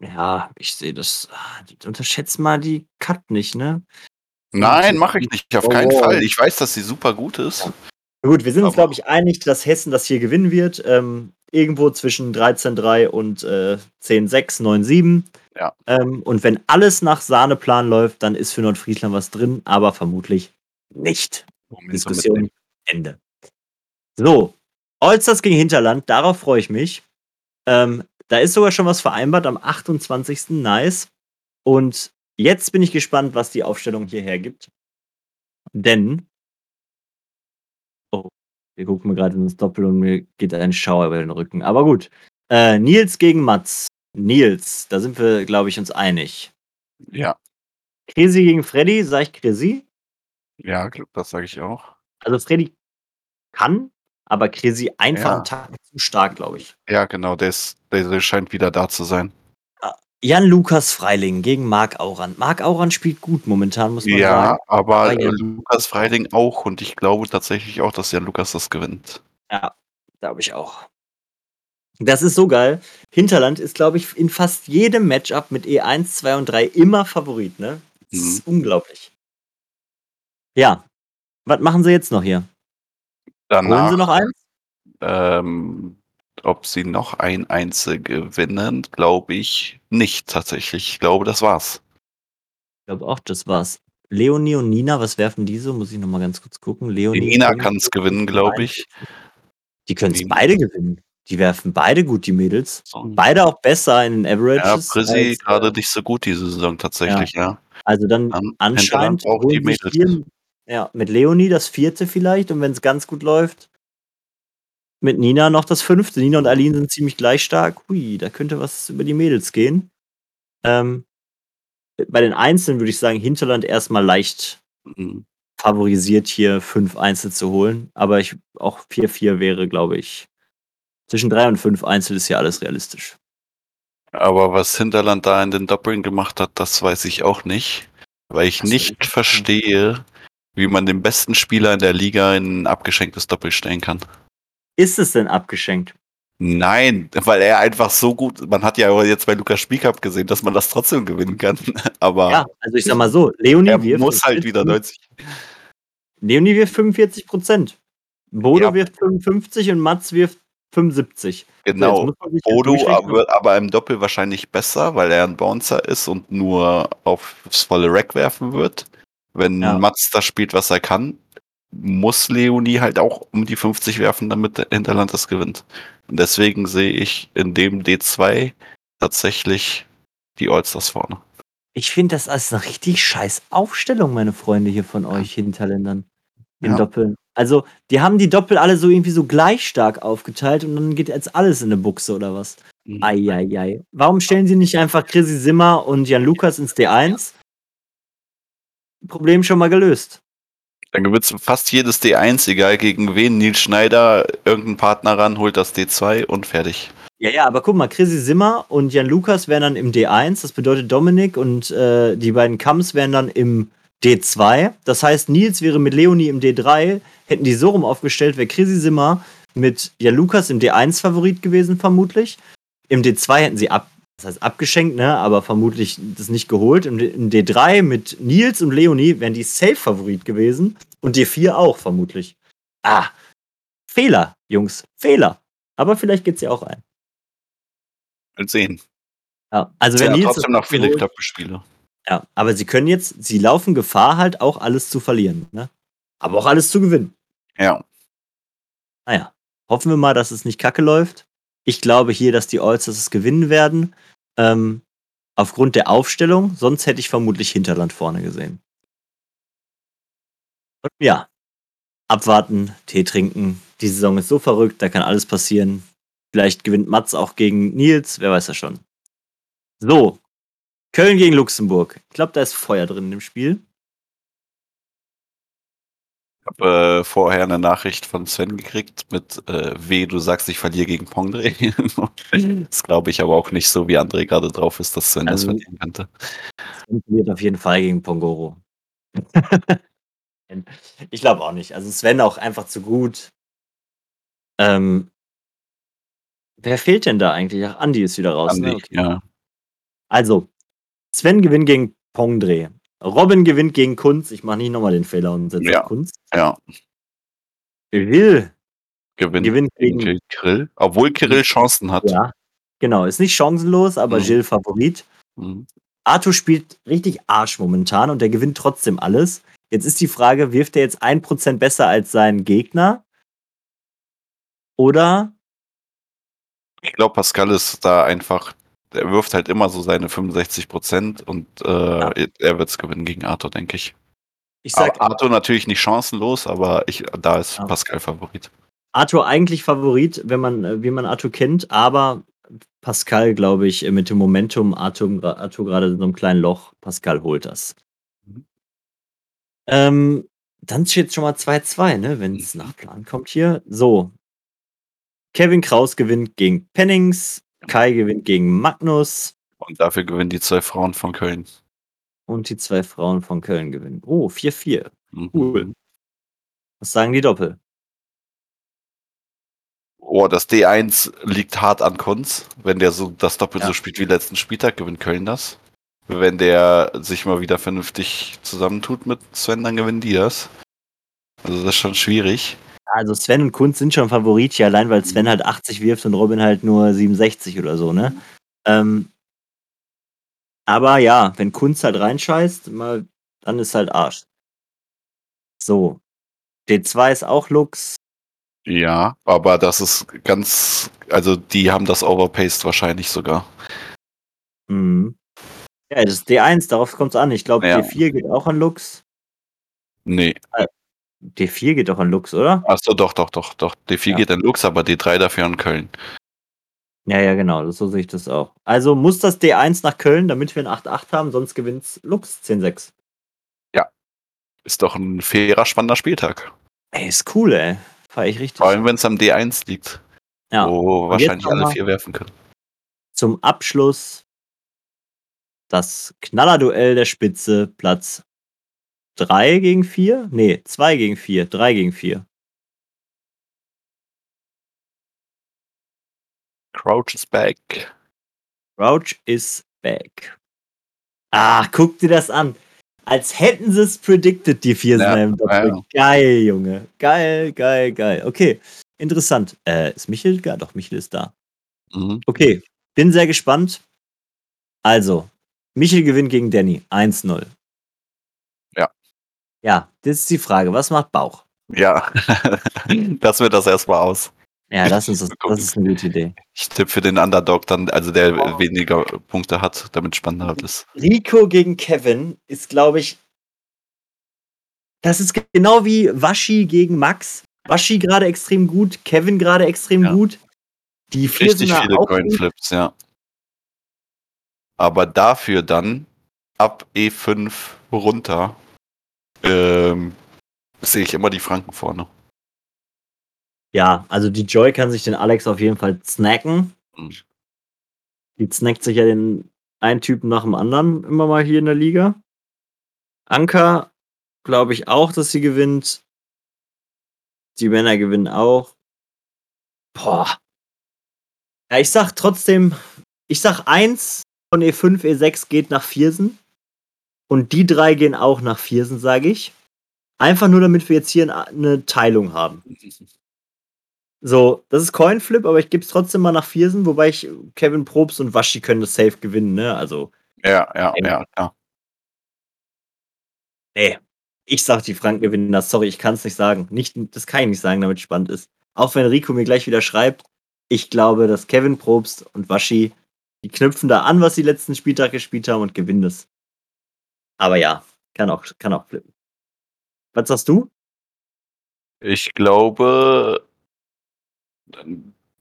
Ja, ich sehe das. ah, Unterschätzt mal die Cut nicht, ne? Nein, mache ich nicht, auf keinen Oh. Fall. Ich weiß, dass sie super gut ist. Gut, wir sind uns, glaube ich, einig, dass Hessen das hier gewinnen wird. Ähm, irgendwo zwischen 13-3 und äh, 10-6, 9-7. Ja. Ähm, und wenn alles nach Sahneplan läuft, dann ist für Nordfriesland was drin, aber vermutlich nicht. Diskussion Ende. So, Olsters gegen Hinterland, darauf freue ich mich. Ähm, da ist sogar schon was vereinbart am 28. Nice. Und jetzt bin ich gespannt, was die Aufstellung hierher gibt. Denn. Wir gucken mir gerade ins Doppel und mir geht ein Schauer über den Rücken. Aber gut. Äh, Nils gegen Mats. Nils, da sind wir, glaube ich, uns einig. Ja, Krisi gegen Freddy, sag ich Krisi. ja, das sage ich auch. Also Freddy kann, aber Krisi einfach Ja. einen Tag zu stark, glaube ich. Ja, genau, der, ist, der scheint wieder da zu sein. Jan Lukas Freiling gegen Marc Auran. Marc Auran spielt gut momentan, muss man Ja, sagen. aber Aber ja. Lukas Freiling auch und ich glaube tatsächlich auch, dass Jan Lukas das gewinnt. Glaube ich auch. Das ist so geil. Hinterland ist, glaube ich, in fast jedem Matchup mit E1, 2 und 3 immer Favorit, ne? Das ist unglaublich. Ja. Was machen sie jetzt noch hier? Holen Danach, sie noch eins? ähm, ob sie noch ein Einzel gewinnen, glaube ich nicht tatsächlich. Ich glaube, das war's. Ich glaube auch, das war's. Leonie und Nina, was werfen die so? Muss ich noch mal ganz kurz gucken. Leonie Die Nina kann es gewinnen, glaube ich. Die können es beide gewinnen. Die werfen beide gut, die Mädels. So. Beide auch besser in den Ja, Averages. Als, äh, gerade nicht so gut diese Saison tatsächlich, ja. Also dann Dann anscheinend auch die Mädels. hier, ja, mit Leonie das vierte vielleicht und wenn es ganz gut läuft, mit Nina noch das fünfte. Nina und Aline sind ziemlich gleich stark. Hui, da könnte was über die Mädels gehen. Ähm, bei den Einzelnen würde ich sagen, Hinterland erstmal leicht Mhm. favorisiert, hier fünf Einzel zu holen. Aber ich, auch 4-4 wäre, glaube ich. Zwischen drei und fünf Einzel ist ja alles realistisch. Aber was Hinterland da in den Doppeln gemacht hat, das weiß ich auch nicht. Weil ich Das nicht verstehe, wie man den besten Spieler in der Liga in ein abgeschenktes Doppel stellen kann. Ist es denn abgeschenkt? Nein, weil er einfach so gut, man hat ja jetzt bei Lukas Spielcup gesehen, dass man das trotzdem gewinnen kann. Aber Ja, also ich sag mal so, Leonie er wirft muss halt wieder 90. Leonie wirft 45 Prozent. Bodo Ja. wirft 55 und Mats wirft 75. So, jetzt Genau. das Bodo aber, aber im Doppel wahrscheinlich besser, weil er ein Bouncer ist und nur aufs volle Rack werfen wird. Wenn Ja. Mats das spielt, was er kann, muss Leonie halt auch um die 50 werfen, damit der Hinterland das gewinnt. Und deswegen sehe ich in dem D2 tatsächlich die Allstars vorne. Ich finde das als eine richtig scheiß Aufstellung, meine Freunde hier von euch Hinterländern. In Ja. Doppeln. Also, die haben die Doppel alle so irgendwie so gleich stark aufgeteilt und dann geht jetzt alles in eine Buchse oder was? Eieiei. Warum stellen sie nicht einfach Chrissy Simmer und Jan Lukas ins D1? Problem schon mal gelöst. Dann gewinnst du fast jedes D1, egal gegen wen. Nils Schneider, irgendein Partner ran, holt das D2 und fertig. Ja, ja, aber guck mal, Chrissy Simmer und Jan Lukas wären dann im D1, das bedeutet Dominik und äh, die beiden Kams wären dann im D2. Das heißt, Nils wäre mit Leonie im D3, hätten die so rum aufgestellt, wäre Chrissy Simmer mit Jan Lukas im D1 Favorit gewesen, vermutlich. Im D2 hätten sie ab, das heißt abgeschenkt, ne, aber vermutlich das nicht geholt. Im, im D3 mit Nils und Leonie wären die Safe Favorit gewesen und D4 auch vermutlich. Ah, Fehler, Jungs, Fehler. Aber vielleicht geht's ja auch ein. Mal sehen. Ja, also wenn ja Nils trotzdem noch viele Doppelspiele. Ja, aber sie können jetzt, sie laufen Gefahr halt auch alles zu verlieren, ne? Aber auch alles zu gewinnen. Ja. Naja, hoffen wir mal, dass es nicht kacke läuft. Ich glaube hier, dass die Allstars es gewinnen werden. Ähm, aufgrund der Aufstellung. Sonst hätte ich vermutlich Hinterland vorne gesehen. Und ja, abwarten, Tee trinken. Die Saison ist so verrückt, da kann alles passieren. Vielleicht gewinnt Mats auch gegen Nils, wer weiß das schon. So, Köln gegen Luxemburg. Ich glaube, da ist Feuer drin im Spiel. Ich habe äh, vorher eine Nachricht von Sven gekriegt mit äh, weh, du sagst, ich verliere gegen Pongdre. das glaube ich aber auch nicht so, wie André gerade drauf ist, dass Sven also, das verlieren könnte. Sven verliert auf jeden Fall gegen Pongoro. ich glaube auch nicht. Also Sven auch einfach zu gut. Ähm, wer fehlt denn da eigentlich? Ach, Andi ist wieder raus. Ne? Andi, ne? okay. ja. Also, Sven gewinnt gegen Pongdre. Robin gewinnt gegen Kunz. Ich mache nicht nochmal den Fehler und setze ja. Kunz. Ja. Will gewinnt, gewinnt gegen Kirill. Obwohl Kirill Chancen hat. Ja, genau. Ist nicht chancenlos, aber mhm. Gilles Favorit. Mhm. Arthur spielt richtig Arsch momentan und der gewinnt trotzdem alles. Jetzt ist die Frage, wirft er jetzt 1% besser als sein Gegner? Oder? Ich glaube, Pascal ist da einfach er wirft halt immer so seine 65 Prozent und äh, ja. er wird es gewinnen gegen Arthur, denke ich. ich sag, aber Arthur natürlich nicht chancenlos, aber ich, da ist ja. Pascal Favorit. Arthur eigentlich Favorit, wenn man, äh, wie man Arthur kennt, aber Pascal, glaube ich, mit dem Momentum, Arthur, Arthur gerade in so einem kleinen Loch, Pascal holt das. Mhm. Ähm, dann steht schon mal 2-2, ne, wenn es mhm. nach Plan kommt hier. So. Kevin Kraus gewinnt gegen Pennings. Kai gewinnt gegen Magnus. Und dafür gewinnen die zwei Frauen von Köln. Und die zwei Frauen von Köln gewinnen. Oh, 4-4. Mhm. Cool. Was sagen die Doppel? Oh, das D1 liegt hart an Kunz. Wenn der so das Doppel ja. so spielt wie letzten Spieltag, gewinnt Köln das. Wenn der sich mal wieder vernünftig zusammentut mit Sven, dann gewinnen die das. Also das ist schon schwierig. Also Sven und Kunz sind schon Favorit hier, allein weil Sven halt 80 wirft und Robin halt nur 67 oder so, ne? Ähm, aber ja, wenn Kunz halt reinscheißt, mal, dann ist halt Arsch. So. D2 ist auch Lux. Ja, aber das ist ganz, also die haben das overpaced wahrscheinlich sogar. Mhm. Ja, das ist D1, darauf kommt es an. Ich glaube, ja. D4 geht auch an Lux. Nee. Äh, D4 geht doch an Lux, oder? Achso, doch, doch, doch, doch. D4 ja. geht an Lux, aber D3 dafür an Köln. Ja, ja, genau, so sehe ich das auch. Also muss das D1 nach Köln, damit wir ein 8-8 haben, sonst gewinnt Lux 10-6. Ja. Ist doch ein fairer, spannender Spieltag. Ey, ist cool, ey. Fahr ich richtig. Vor allem, wenn es am D1 liegt. Ja. Wo wahrscheinlich alle vier werfen können. Zum Abschluss das Knallerduell der Spitze, Platz 3 gegen 4? Nee, 2 gegen 4, 3 gegen 4. Crouch is back. Crouch is back. Ah, guck dir das an. Als hätten sie es predicted, die vier ja, im Ja. Geil, Junge. Geil, geil, geil. Okay, interessant. Äh, ist Michel? Ja, doch, Michel ist da. Mhm. Okay, bin sehr gespannt. Also, Michel gewinnt gegen Danny. 1-0. Ja, das ist die Frage. Was macht Bauch? Ja, lassen wir das erstmal aus. Ja, das ist, das ist eine gute Idee. Ich tippe für den Underdog dann, also der oh. weniger Punkte hat, damit spannender ist. Rico gegen Kevin ist, glaube ich, das ist genau wie Waschi gegen Max. Waschi gerade extrem gut, Kevin gerade extrem ja. gut. Die vier Richtig sind viele Coinflips, ja. Aber dafür dann ab E5 runter ähm, sehe ich immer die Franken vorne. Ja, also die Joy kann sich den Alex auf jeden Fall snacken. Mhm. Die snackt sich ja den einen Typen nach dem anderen immer mal hier in der Liga. Anka glaube ich auch, dass sie gewinnt. Die Männer gewinnen auch. Boah. Ja, ich sag trotzdem, ich sag eins von E5, E6 geht nach Viersen. Und die drei gehen auch nach Viersen, sage ich. Einfach nur, damit wir jetzt hier eine Teilung haben. So, das ist Coinflip, aber ich gebe es trotzdem mal nach Viersen, wobei ich Kevin Probst und Waschi können das safe gewinnen, ne? Also. Ja, ja, ja, ja. Nee, ich sag, die Franken gewinnen das. Sorry, ich kann es nicht sagen. Nicht, das kann ich nicht sagen, damit es spannend ist. Auch wenn Rico mir gleich wieder schreibt, Ich glaube, dass Kevin Probst und Waschi, die knüpfen da an, was sie letzten Spieltag gespielt haben und gewinnen es. Aber ja, kann auch, kann auch flippen. Was sagst du? Ich glaube.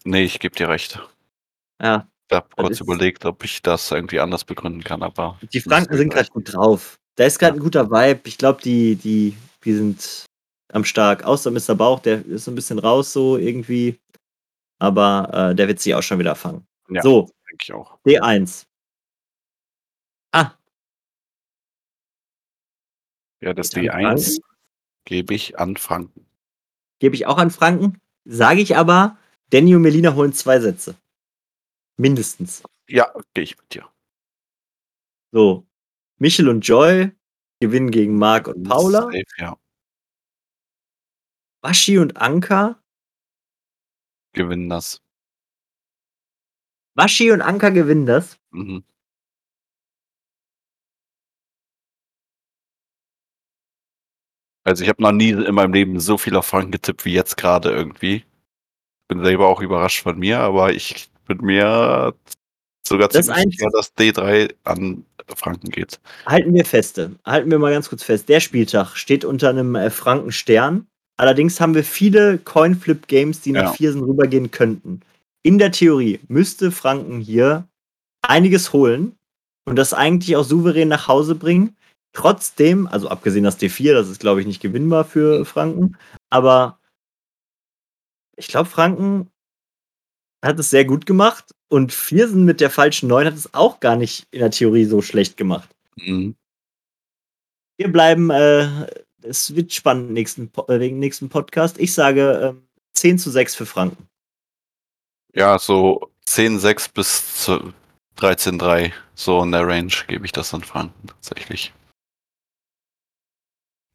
Nee, ich gebe dir recht. Ja. Ich habe kurz überlegt, ob ich das irgendwie anders begründen kann, aber. Die Franken sind gerade gut drauf. Da ist gerade ein guter Vibe. Ich glaube, die, die, die sind am Stark. Außer Mr. Bauch, der ist so ein bisschen raus, so irgendwie. Aber äh, der wird sich auch schon wieder fangen. Ja. So, Denke ich auch. D1. Ah, Ja, das An D1 gebe ich an Franken. gebe ich auch an Franken. Sage ich aber, Danny und Melina holen zwei Sätze. Mindestens. Ja, gehe ich mit dir. So, Michel und Joy gewinnen gegen Marc und Paula. Safe, ja. Waschi und Anka. Gewinnen das. Waschi und Anka gewinnen das. Mhm. Also ich habe noch nie in meinem Leben so viel auf Franken getippt wie jetzt gerade irgendwie. Bin selber auch überrascht von mir, aber ich bin mir sogar Das ziemlich sicher, dass D3 an Franken geht. Halten wir feste. Halten wir mal ganz kurz fest. Der Spieltag steht unter einem äh, Frankenstern. Allerdings haben wir viele Coinflip-Games, die nach Ja. Viersen rübergehen könnten. In der Theorie müsste Franken hier einiges holen und das eigentlich auch souverän nach Hause bringen. Trotzdem, also abgesehen das D4, das ist glaube ich nicht gewinnbar für Franken, aber ich glaube, Franken hat es sehr gut gemacht und Viersen mit der falschen 9 hat es auch gar nicht in der Theorie so schlecht gemacht. Mhm. Wir bleiben, äh, es wird spannend nächsten, äh, wegen nächsten Podcast. Ich sage ähm, 10 zu 6 für Franken. Ja, so 10,6 bis zu 13,3. So in der Range gebe ich das an Franken tatsächlich.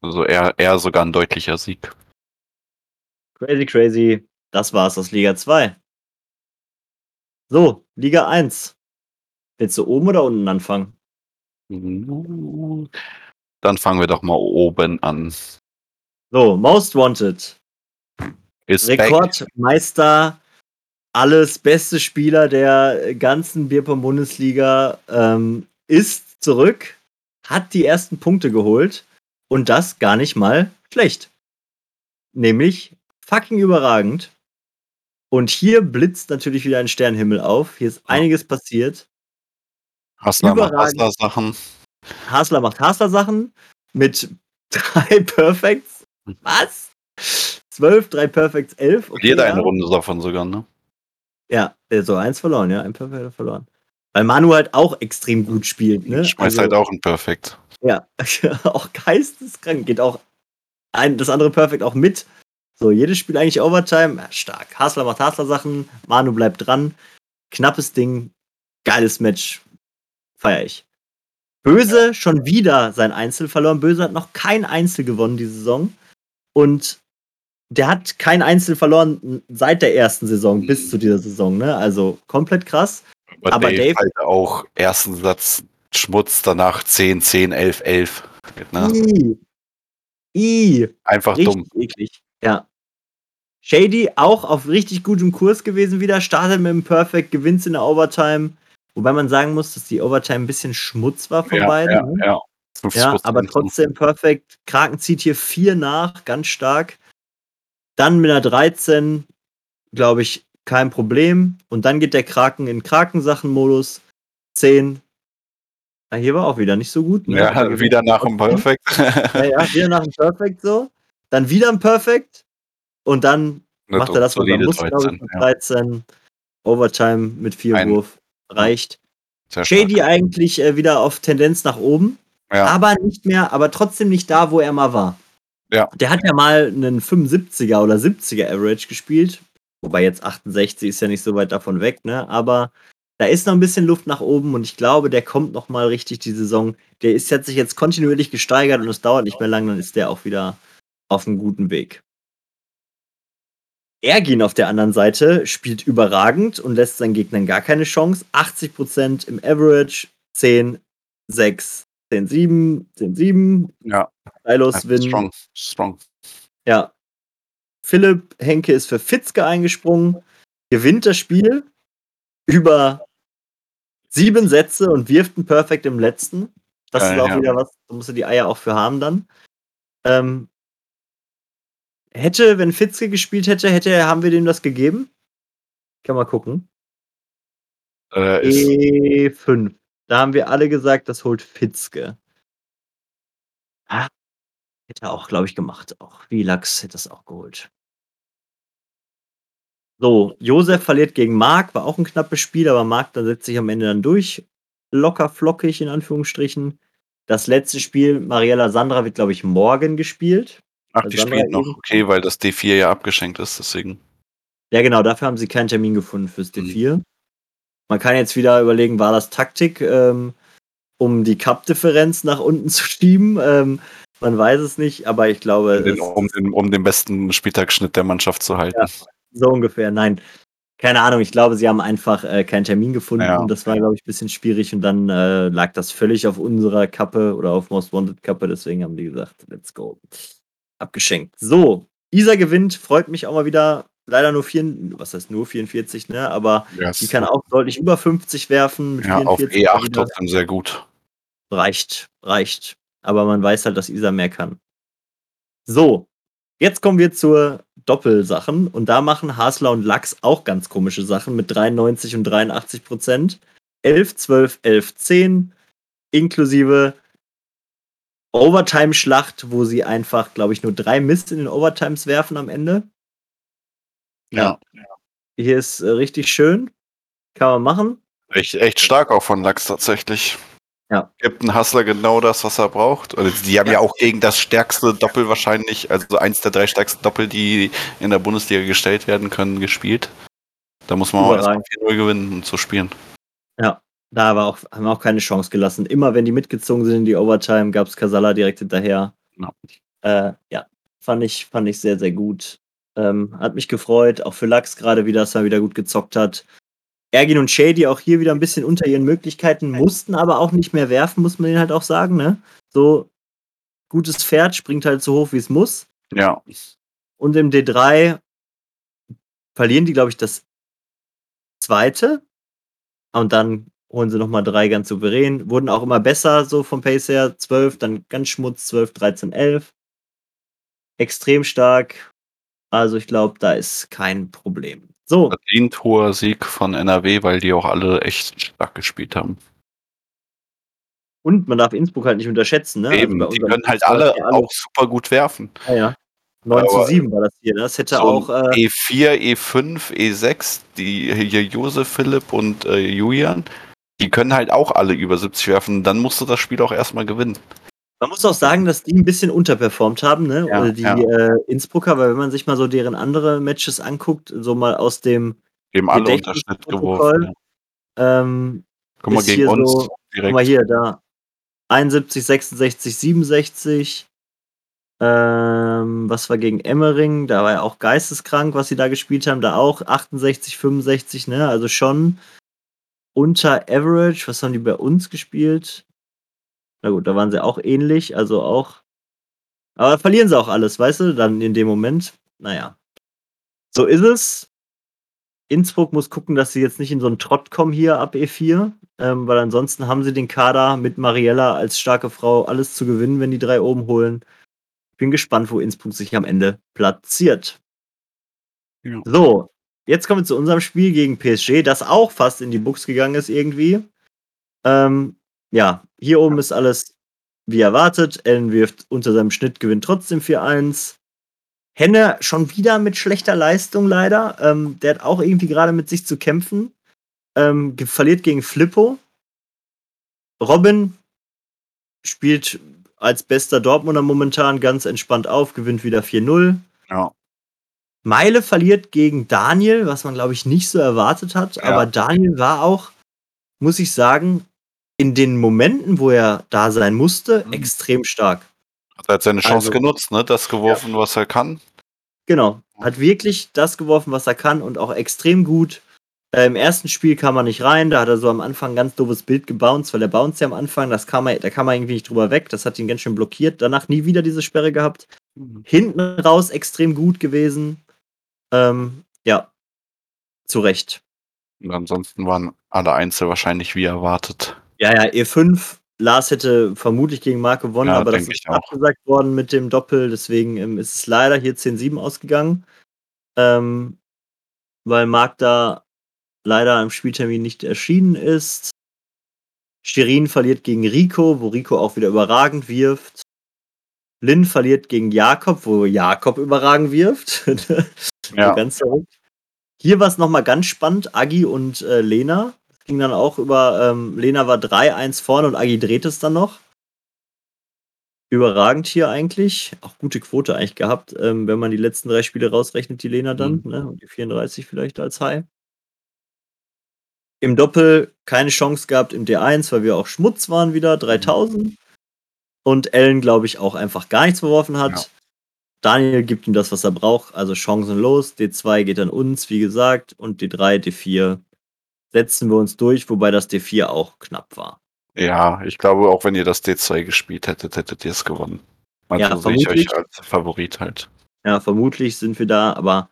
Also eher, eher sogar ein deutlicher Sieg. Crazy, crazy. Das war's aus Liga 2. So, Liga 1. Willst du oben oder unten anfangen? Dann fangen wir doch mal oben an. So, Most Wanted. Ist. Rekordmeister, alles beste Spieler der ganzen Bierpong-Bundesliga ähm, ist zurück, hat die ersten Punkte geholt und das gar nicht mal schlecht. Nämlich fucking überragend. Und hier blitzt natürlich wieder ein Sternenhimmel auf. Hier ist einiges passiert. Hassler macht überragend. Hassler-Sachen. Hasler macht Hasler-Sachen mit drei Perfects. Was? Zwölf, drei Perfects, elf. Okay, Jeder ja. eine Runde davon sogar, ne? Ja, so eins verloren, ja, ein Perfect hat er verloren. Weil Manu halt auch extrem gut spielt, ne? Schmeißt Also, halt auch ein Perfekt. Ja, auch geisteskrank. Geht auch ein, das andere Perfect auch mit. So, jedes Spiel eigentlich Overtime. Ja, stark. Hasler macht Hasler-Sachen, Manu bleibt dran. Knappes Ding, geiles Match. Feier ich. Böse schon wieder sein Einzel verloren. Böse hat noch kein Einzel gewonnen diese Saison. Und der hat kein Einzel verloren seit der ersten Saison bis zu dieser Saison, ne? Also komplett krass. Aber, Aber Dave, Dave- halt auch ersten Satz Schmutz, danach 10, 10, 11, 11. Ne? I. I. Einfach Richtig dumm. eklig. Ja. Shady auch auf richtig gutem Kurs gewesen wieder, startet mit dem Perfect, gewinnt in der Overtime. Wobei man sagen muss, dass die Overtime ein bisschen Schmutz war von Ja, beiden. ja, ne? ja. 50%. Ja, aber trotzdem perfekt. Kraken zieht hier vier nach, ganz stark. Dann mit einer 13, glaube ich, kein Problem. Und dann geht der Kraken in Krakensachen-Modus. 10. Ah, hier war auch wieder nicht so gut. Ne? Ja, wieder nach dem Perfekt. Ja, ja, wieder nach dem Perfect so. Dann wieder ein Perfect. Und dann Eine macht er das, was er muss, glaube ich, 13, mit ja. 13. Overtime mit vier Ein- Wurf. Reicht. Shady eigentlich äh, wieder auf Tendenz nach oben. Ja. Aber nicht mehr, aber trotzdem nicht da, wo er mal war. Ja. Der hat ja mal einen 75er oder 70er Average gespielt. Wobei jetzt 68 ist ja nicht so weit davon weg, ne? Aber da ist noch ein bisschen Luft nach oben und ich glaube, der kommt noch mal richtig die Saison. Der ist hat sich jetzt kontinuierlich gesteigert und es dauert nicht mehr lang, dann ist der auch wieder auf einem guten Weg. Ergin auf der anderen Seite spielt überragend und lässt seinen Gegnern gar keine Chance. 80% im Average, 10, 6, 10, 7, 10, 7. Ja, Stylos Win. strong. Strong. Ja. Philipp Henke ist für Fitzke eingesprungen, gewinnt das Spiel über sieben Sätze und wirft ein Perfect im letzten. Das Geil, ist auch ja. wieder was, da musst du die Eier auch für haben dann. Ähm, hätte, wenn Fitzke gespielt hätte, hätte, haben wir dem das gegeben? Kann mal gucken. Äh, ist, E5. Da haben wir alle gesagt, das holt Fitzke. Hätte er auch, glaube ich, gemacht. Auch Vilax hätte das auch geholt. So, Josef verliert gegen Marc, war auch ein knappes Spiel, aber Marc da setzt sich am Ende dann durch. Locker flockig, in Anführungsstrichen. Das letzte Spiel, Mariella Sandra, wird, glaube ich, morgen gespielt. ach, die Sandra spielt noch. Okay, weil das D4 ja abgeschenkt ist, deswegen. Ja, genau, dafür haben sie keinen Termin gefunden fürs Mhm. D4. Man kann jetzt wieder überlegen, war das Taktik, ähm, um die Cup-Differenz nach unten zu schieben? Ähm, man weiß es nicht, aber ich glaube, Um den, um, den, um den besten Spieltagsschnitt der Mannschaft zu halten. Ja. so ungefähr. Nein, keine Ahnung. Ich glaube, sie haben einfach äh, keinen Termin gefunden. Ja. Das war, glaube ich, ein bisschen schwierig und dann äh, lag das völlig auf unserer Kappe oder auf Most Wanted Kappe. Deswegen haben die gesagt, let's go. Abgeschenkt. So, Isa gewinnt, freut mich auch mal wieder. Leider nur vier, was heißt nur 44, ne? Aber die kann auch deutlich über 50 werfen. Ja, auf 44 E8 wieder. trotzdem sehr gut. Reicht, reicht. Aber man weiß halt, dass Isa mehr kann. So, jetzt kommen wir zur Doppelsachen. Und da machen Hasler und Lachs auch ganz komische Sachen mit 93 und 83 Prozent. 11, 12, 11, 10. Inklusive Overtime-Schlacht, wo sie einfach, glaube ich, nur drei Mist in den Overtimes werfen am Ende. Ja. Hier ist äh, richtig schön. Kann man machen. Echt, echt stark auch von Lachs tatsächlich. Ja. Gibt ein Hustler genau das, was er braucht. Also die haben ja. Ja. auch gegen das stärkste Doppel wahrscheinlich, also eins der drei stärksten Doppel, die in der Bundesliga gestellt werden können, gespielt. Da muss man auch erstmal Überragend. 4-0 gewinnen, um zu spielen. Da war auch, haben wir auch keine Chance gelassen. Immer wenn die mitgezogen sind in die Overtime, gab es Casala direkt hinterher. Ja. Äh, ja, fand ich, fand ich sehr, sehr gut. Ähm, hat mich gefreut, auch für Lachs gerade wieder, dass er wieder gut gezockt hat. Ergin und Shady auch hier wieder ein bisschen unter ihren Möglichkeiten, mussten aber auch nicht mehr werfen, muss man denen halt auch sagen, ne? So, gutes Pferd springt halt so hoch, wie es muss. Ja. Und im D3 verlieren die, glaube ich, das zweite. Und dann holen sie nochmal drei ganz souverän. Wurden auch immer besser, so vom Pace her. 12, dann ganz Schmutz, 12, 13, 11. Extrem stark. Also ich glaube, da ist kein Problem. So, Verdient hoher Sieg von NRW, weil die auch alle echt stark gespielt haben. und man darf Innsbruck halt nicht unterschätzen. Ne? Eben, bei die können halt alle ja auch super gut werfen. Ja, ja. 9 zu Aber 7 war das hier. Ne? Das hätte So auch. Äh, E4, E5, E6, die hier Josef, Philipp und äh, Julian, die können halt auch alle über 70 werfen. Dann musst du das Spiel auch erstmal gewinnen. Man muss auch sagen, dass die ein bisschen unterperformt haben, ne? Ja, Oder die ja. äh, Innsbrucker, weil wenn man sich mal so deren andere Matches anguckt, so mal aus dem, Dem alle unter Schnitt Gedächtnisprotokoll. geworfen. Ja. ähm, Guck mal, gegen hier uns so- guck direkt. mal hier, da 71, 66, 67. Ähm, was war gegen Emmering? Da war ja auch geisteskrank, was sie da gespielt haben. Da auch 68, 65, ne? Also schon unter Average. Was haben die bei uns gespielt? Na gut, da waren sie auch ähnlich, also auch. Aber da verlieren sie auch alles, weißt du, dann in dem Moment. Naja. So ist es. Innsbruck muss gucken, dass sie jetzt nicht in so einen Trott kommen hier ab E4, ähm, weil ansonsten haben sie den Kader mit Mariella als starke Frau alles zu gewinnen, wenn die drei oben holen. Bin gespannt, wo Innsbruck sich am Ende platziert. Ja. So, jetzt kommen wir zu unserem Spiel gegen PSG, das auch fast in die Buchs gegangen ist irgendwie. Ähm, ja, hier oben ist alles wie erwartet. Ellen wirft unter seinem Schnitt, gewinnt trotzdem 4-1. Henne schon wieder mit schlechter Leistung leider. Ähm, der hat auch irgendwie gerade mit sich zu kämpfen. Ähm, verliert gegen Flippo. Robin spielt als bester Dortmunder momentan ganz entspannt auf, gewinnt wieder 4-0. Ja. Meile verliert gegen Daniel, was man, glaube ich, nicht so erwartet hat. Ja. Aber Daniel war auch, muss ich sagen, in den Momenten, wo er da sein musste, Mhm. extrem stark. Hat halt seine Chance Also- genutzt, ne? Das geworfen, was er kann. Genau. Hat wirklich das geworfen, was er kann und auch extrem gut. Äh, Im ersten Spiel kam er nicht rein, da hat er so am Anfang ein ganz doofes Bild gebounced, weil er bounced ja am Anfang, das kam er, da kam er irgendwie nicht drüber weg, das hat ihn ganz schön blockiert. Danach nie wieder diese Sperre gehabt. Hinten raus extrem gut gewesen. Ähm, ja. zu Recht. Und ansonsten waren alle Einzel wahrscheinlich wie erwartet. Ja, ja, E5. Lars hätte vermutlich gegen Marc gewonnen, Ja, aber das ist ich auch. abgesagt worden mit dem Doppel. Deswegen ähm, ist es leider hier 10-7 ausgegangen. Ähm, weil Marc da leider am Spieltermin nicht erschienen ist. Shirin verliert gegen Rico, wo Rico auch wieder überragend wirft. Lin verliert gegen Jakob, wo Jakob überragend wirft. Ja. Hier war es nochmal ganz spannend. Agi und äh, Lena. Ging dann auch über. Ähm, Lena war 3-1 vorne und Agi dreht es dann noch. Überragend hier eigentlich. Auch gute Quote eigentlich gehabt, ähm, wenn man die letzten drei Spiele rausrechnet, die Lena dann. Mhm. Ne? Und die 34 vielleicht als High. Im Doppel keine Chance gehabt im D1, weil wir auch Schmutz waren wieder, 3000. Und Ellen, glaube ich, auch einfach gar nichts verworfen hat. Ja. Daniel gibt ihm das, was er braucht, also chancenlos. D2 geht an uns, wie gesagt. Und D3, D4 setzen wir uns durch, wobei das D4 auch knapp war. ja, ich glaube, auch wenn ihr das D2 gespielt hättet, hättet ihr es gewonnen. Also Ja, sehe ich euch als Favorit halt. Ja, vermutlich sind wir da, aber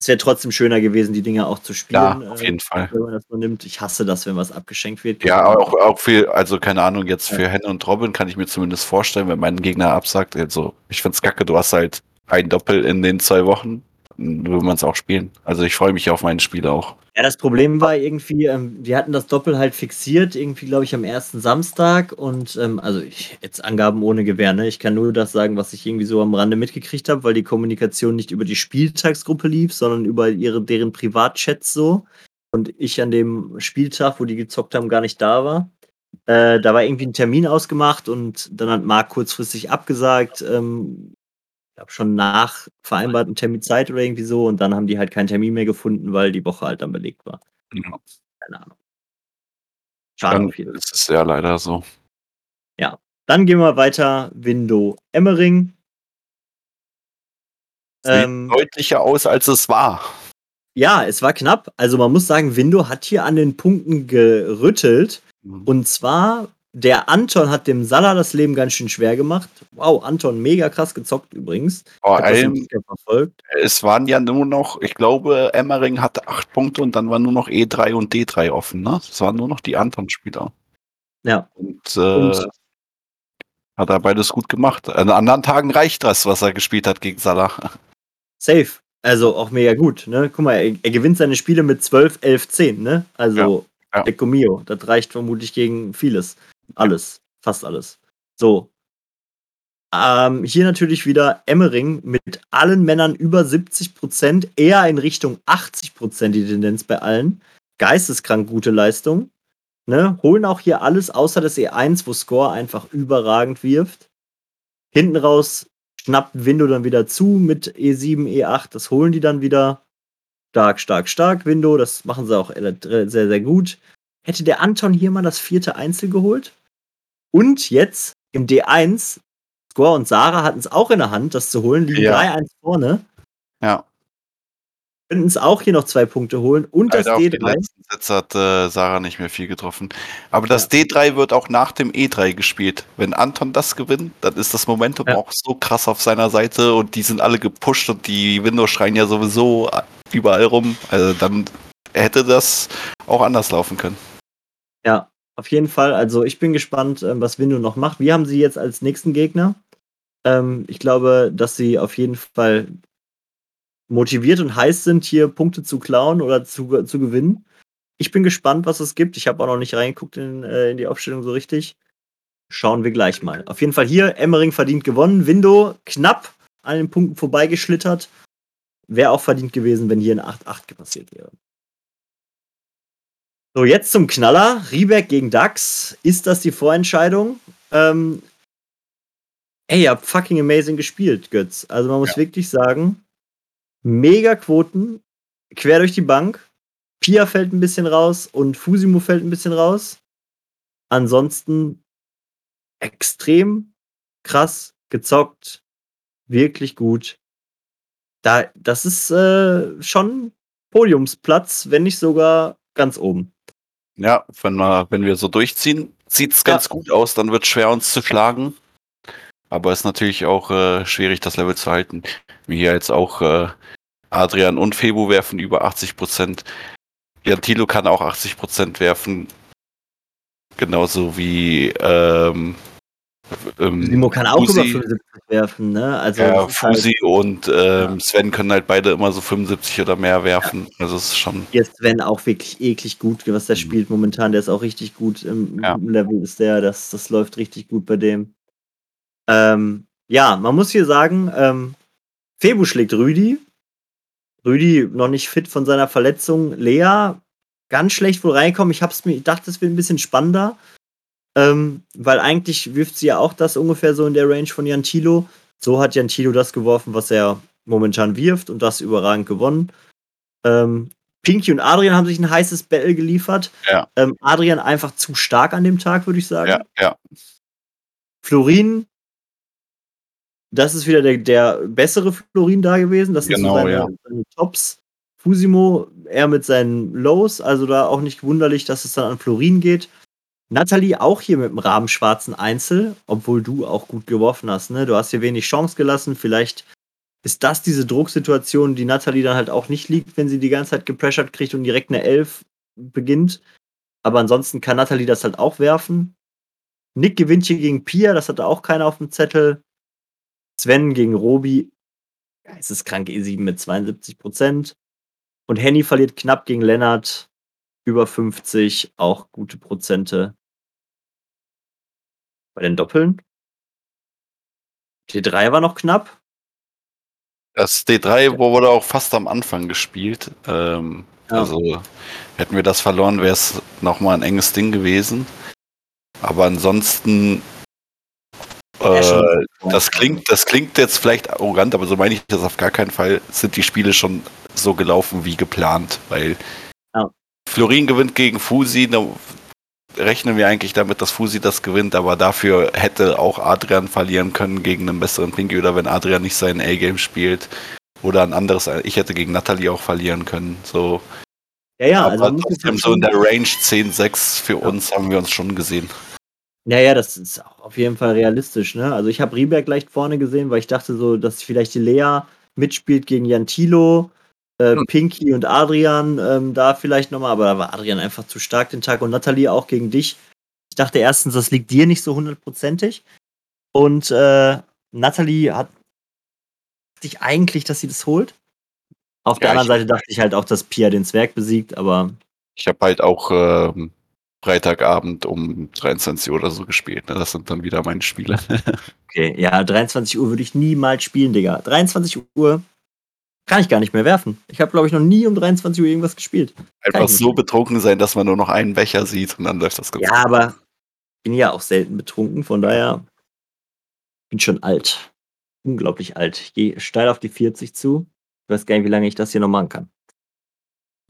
es wäre trotzdem schöner gewesen, die Dinge auch zu Ja, spielen. auf äh, jeden Fall. wenn man das nur nimmt. Ich hasse das, wenn was abgeschenkt wird. Ja, auch, auch viel, also keine Ahnung, jetzt Ja. für Henne und Robin kann ich mir zumindest vorstellen, wenn mein Gegner absagt, also ich find's kacke, du hast halt ein Doppel in den zwei Wochen, will man es auch spielen. Also ich freue mich auf meine Spiele auch. Ja, das Problem war irgendwie, ähm, die hatten das Doppel halt fixiert, irgendwie, glaube ich, am ersten Samstag. Und ähm, also ich, jetzt Angaben ohne Gewähr, ne? Ich kann nur das sagen, was ich irgendwie so am Rande mitgekriegt habe, weil die Kommunikation nicht über die Spieltagsgruppe lief, sondern über ihre, deren Privatchats so. Und ich an dem Spieltag, wo die gezockt haben, gar nicht da war. Äh, da war irgendwie ein Termin ausgemacht und dann hat Marc kurzfristig abgesagt. Ähm, glaube schon nach vereinbarten Termin Zeit oder irgendwie so. Und dann haben die halt keinen Termin mehr gefunden, weil die Woche halt dann belegt war. Ja. Keine Ahnung. Schade auf jeden Fall. ist es ja leider so. Dann gehen wir weiter. Window Emmering. Sieht Ähm, deutlicher aus, als es war. ja, es war knapp. Also man muss sagen, Window hat hier an den Punkten gerüttelt. Und zwar, der Anton hat dem Salah das Leben ganz schön schwer gemacht. Wow, Anton, mega krass gezockt übrigens. Ticker verfolgt. es waren ja nur noch, ich glaube, Emmering hatte acht Punkte und dann waren nur noch E3 und D3 offen, ne? Es waren nur noch die Anton-Spieler. Ja. Und, äh, Und- hat er beides gut gemacht. An anderen Tagen reicht das, was er gespielt hat gegen Salah. Safe. Also auch mega gut. Ne? Guck mal, er, er gewinnt seine Spiele mit 12, 11, 10. Ne? Also, Ja, ja. Mio. Das reicht vermutlich gegen vieles. Alles. Fast alles. So. Ähm, hier natürlich wieder Emmering mit allen Männern über 70%, eher in Richtung 80% die Tendenz bei allen. Geisteskrank gute Leistung. Ne? Holen auch hier alles außer das E1, wo Score einfach überragend wirft. Hinten raus schnappt Window dann wieder zu mit E7, E8. Das holen die dann wieder. Stark, stark, stark, Window. Das machen sie auch äh, sehr, sehr gut. Hätte der Anton hier mal das vierte Einzel geholt? Und jetzt im D1, Score und Sarah hatten es auch in der Hand, das zu holen, liegen Ja. 3-1 vorne. Ja. Könnten es auch hier noch zwei Punkte holen. Und das auf die D3. letzten Sätze hat äh, Sarah nicht mehr viel getroffen. Aber das D3 wird auch nach dem E3 gespielt. Wenn Anton das gewinnt, dann ist das Momentum Ja. auch so krass auf seiner Seite und die sind alle gepusht und die Windows schreien ja sowieso überall rum. Also dann hätte das auch anders laufen können. Ja, auf jeden Fall. Also ich bin gespannt, ähm, was Window noch macht. Wir haben sie jetzt als nächsten Gegner. Ähm, ich glaube, dass sie auf jeden Fall motiviert und heiß sind, hier Punkte zu klauen oder zu, zu gewinnen. Ich bin gespannt, was es gibt. Ich habe auch noch nicht reingeguckt in, äh, in die Aufstellung so richtig. Schauen wir gleich mal. Auf jeden Fall hier, Emmering verdient gewonnen. Window knapp an den Punkten vorbeigeschlittert. Wäre auch verdient gewesen, wenn hier ein 8-8 passiert wäre. So, jetzt zum Knaller. Rieberg gegen Dax. Ist das die Vorentscheidung? Ähm, ey, ihr habt fucking amazing gespielt, Götz. Also man muss Ja. wirklich sagen, mega Quoten, quer durch die Bank. Pia fällt ein bisschen raus und Fusimo fällt ein bisschen raus. Ansonsten extrem krass gezockt. Wirklich gut. Da, das ist äh, schon Podiumsplatz, wenn nicht sogar ganz oben. Ja, wenn wir, wenn wir so durchziehen, sieht es Ja. ganz gut aus, dann wird es schwer, uns zu schlagen. Aber es ist natürlich auch äh, schwierig, das Level zu halten. Wie hier jetzt auch äh, Adrian und Febo werfen über 80 Prozent. Jantilo kann auch 80 Prozent werfen. Genauso wie ähm, ähm, Simo kann auch Fusi, über 75 werfen, ne? Also ja, Fusi halt, und ähm, Sven können halt beide immer so 75 oder mehr werfen. Ja. Also es ist schon. Hier ist Sven auch wirklich eklig gut, was der mhm. spielt momentan. Der ist auch richtig gut im, ja. Level, ist der. Das, das läuft richtig gut bei dem. Ähm, ja, man muss hier sagen, ähm, Febu schlägt Rüdi. Rüdi noch nicht fit von seiner Verletzung. Lea ganz schlecht wohl reinkommen. Ich hab's mir, ich dachte, es wird ein bisschen spannender. Ähm, weil eigentlich wirft sie ja auch das ungefähr so in der Range von Jan Thilo. So hat Jan Thilo das geworfen, was er momentan wirft und das überragend gewonnen. Ähm, Pinky und Adrian haben sich ein heißes Battle geliefert. Ja. Ähm, Adrian einfach zu stark an dem Tag, würde ich sagen. Ja, ja. Florin, das ist wieder der, der bessere Florin da gewesen. Das genau, sind so genau, seine, ja. seine Tops. Fusimo eher mit seinen Lows, also da auch nicht wunderlich, dass es dann an Florin geht. Natalie auch hier mit dem rabenschwarzen Einzel, obwohl du auch gut geworfen hast. Ne? Du hast hier wenig Chance gelassen. Vielleicht ist das diese Drucksituation, die Natalie dann halt auch nicht liegt, wenn sie die ganze Zeit gepressured kriegt und direkt eine 11 beginnt. Aber ansonsten kann Natalie das halt auch werfen. Nick gewinnt hier gegen Pia, das hatte auch keiner auf dem Zettel. Sven gegen Robi. Geisteskrank E7 mit 72% Und Henny verliert knapp gegen Lennart. Über 50, auch gute Prozente. Bei den Doppeln? D3 war noch knapp. Das D3 wurde auch fast am Anfang gespielt. Ähm, ja. Also hätten wir das verloren, wäre es nochmal ein enges Ding gewesen. Aber ansonsten, äh, das, klingt, das klingt jetzt vielleicht arrogant, aber so meine ich das auf gar keinen Fall, sind die Spiele schon so gelaufen wie geplant. Weil ja. Florin gewinnt gegen Fusi, rechnen wir eigentlich damit, dass Fusi das gewinnt, aber dafür hätte auch Adrian verlieren können gegen einen besseren Pinky oder wenn Adrian nicht sein A-Game spielt oder ein anderes, ich hätte gegen Natalie auch verlieren können. So. Ja, ja, aber also trotzdem so in der Range 10-6 für ja. uns haben wir uns schon gesehen. Ja, ja, das ist auch auf jeden Fall realistisch. Ne? Also ich habe Rieberg leicht vorne gesehen, weil ich dachte so, dass vielleicht die Lea mitspielt gegen Jan Thilo äh, hm. Pinky und Adrian ähm, da vielleicht nochmal, aber da war Adrian einfach zu stark den Tag und Nathalie auch gegen dich. Ich dachte erstens, das liegt dir nicht so hundertprozentig. Und äh, Nathalie hat dich eigentlich, dass sie das holt. Auf der ja, anderen Seite dachte ich halt auch, dass Pia den Zwerg besiegt, aber. Ich habe halt auch ähm, Freitagabend um 23 Uhr oder so gespielt. Ne? Das sind dann wieder meine Spiele. okay, ja, 23 Uhr würde ich niemals spielen, Digga. 23 Uhr kann ich gar nicht mehr werfen. Ich habe, glaube ich, noch nie um 23 Uhr irgendwas gespielt. Einfach so betrunken sein, dass man nur noch einen Becher sieht und dann läuft das ganz Ja, aber ich bin ja auch selten betrunken, von daher bin schon alt. Unglaublich alt. Ich gehe steil auf die 40 zu. Ich weiß gar nicht, wie lange ich das hier noch machen kann.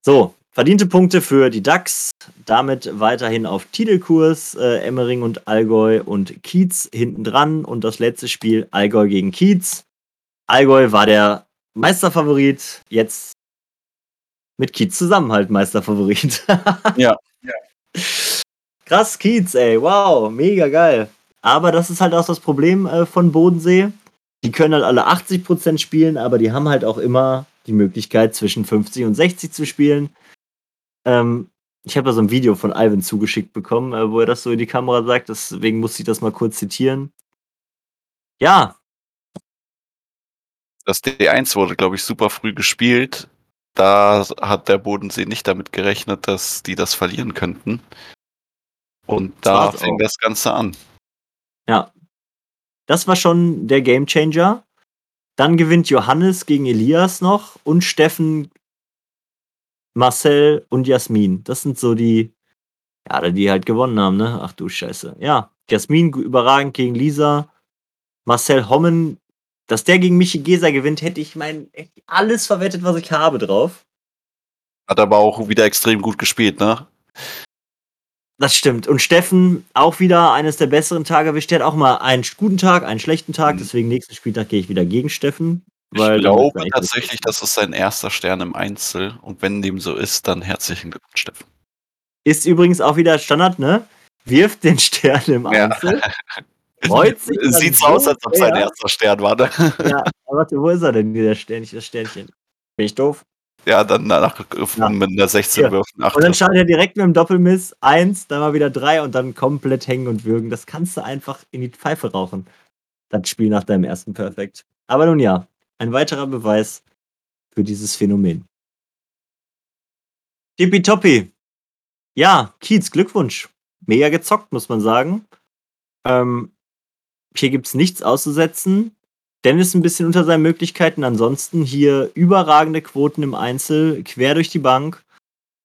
So, verdiente Punkte für die DAX. Damit weiterhin auf Titelkurs. Äh, Emmering und Allgäu und Kiez hinten dran. Und das letzte Spiel Allgäu gegen Kiez. Allgäu war der Meisterfavorit, jetzt mit Kiez zusammen halt Meisterfavorit. ja. ja. Krass, Kiez, ey, wow, mega geil. Aber das ist halt auch das Problem äh, von Bodensee. Die können halt alle 80% spielen, aber die haben halt auch immer die Möglichkeit, zwischen 50 und 60 zu spielen. Ähm, ich habe da so ein Video von Ivan zugeschickt bekommen, äh, wo er das so in die Kamera sagt, deswegen muss ich das mal kurz zitieren. Ja, das D1 wurde, glaube ich, super früh gespielt. Da hat der Bodensee nicht damit gerechnet, dass die das verlieren könnten. Und da fing auch. das Ganze an. Ja. Das war schon der Gamechanger. Dann gewinnt Johannes gegen Elias noch und Steffen, Marcel und Jasmin. Das sind so die, ja, die halt gewonnen haben, ne? Ach du Scheiße. Ja, Jasmin überragend gegen Lisa. Marcel Hommen dass der gegen Michi Gesa gewinnt, hätte ich mein alles verwettet, was ich habe, drauf. Hat aber auch wieder extrem gut gespielt, ne? Das stimmt. Und Steffen auch wieder eines der besseren Tage erwischt. Der hat auch mal einen guten Tag, einen schlechten Tag. Mhm. Deswegen nächsten Spieltag gehe ich wieder gegen Steffen. ich glaube tatsächlich, das ist sein erster Stern im Einzel. Und wenn dem so ist, dann herzlichen Glückwunsch, Steffen. Ist übrigens auch wieder Standard, ne? Wirft den Stern im Einzel. Ja. Freut sich Sieht so aus, als ob sein erster Stern war. Ne? Ja, warte, wo ist er denn, der Sternchen, das Sternchen? Bin ich doof? Ja, dann danach Ja. mit einer 16 Ja. Würfen 8 Und dann startet er direkt mit dem Doppelmiss 1, dann mal wieder 3 und dann komplett hängen und würgen. Das kannst du einfach in die Pfeife rauchen. Das Spiel nach deinem ersten Perfekt. Aber nun ja, ein weiterer Beweis für dieses Phänomen. Tippitoppi. Ja, Kiez, Glückwunsch. Mega gezockt, muss man sagen. Ähm, hier gibt es nichts auszusetzen. Dennis ein bisschen unter seinen Möglichkeiten. Ansonsten hier überragende Quoten im Einzel, quer durch die Bank.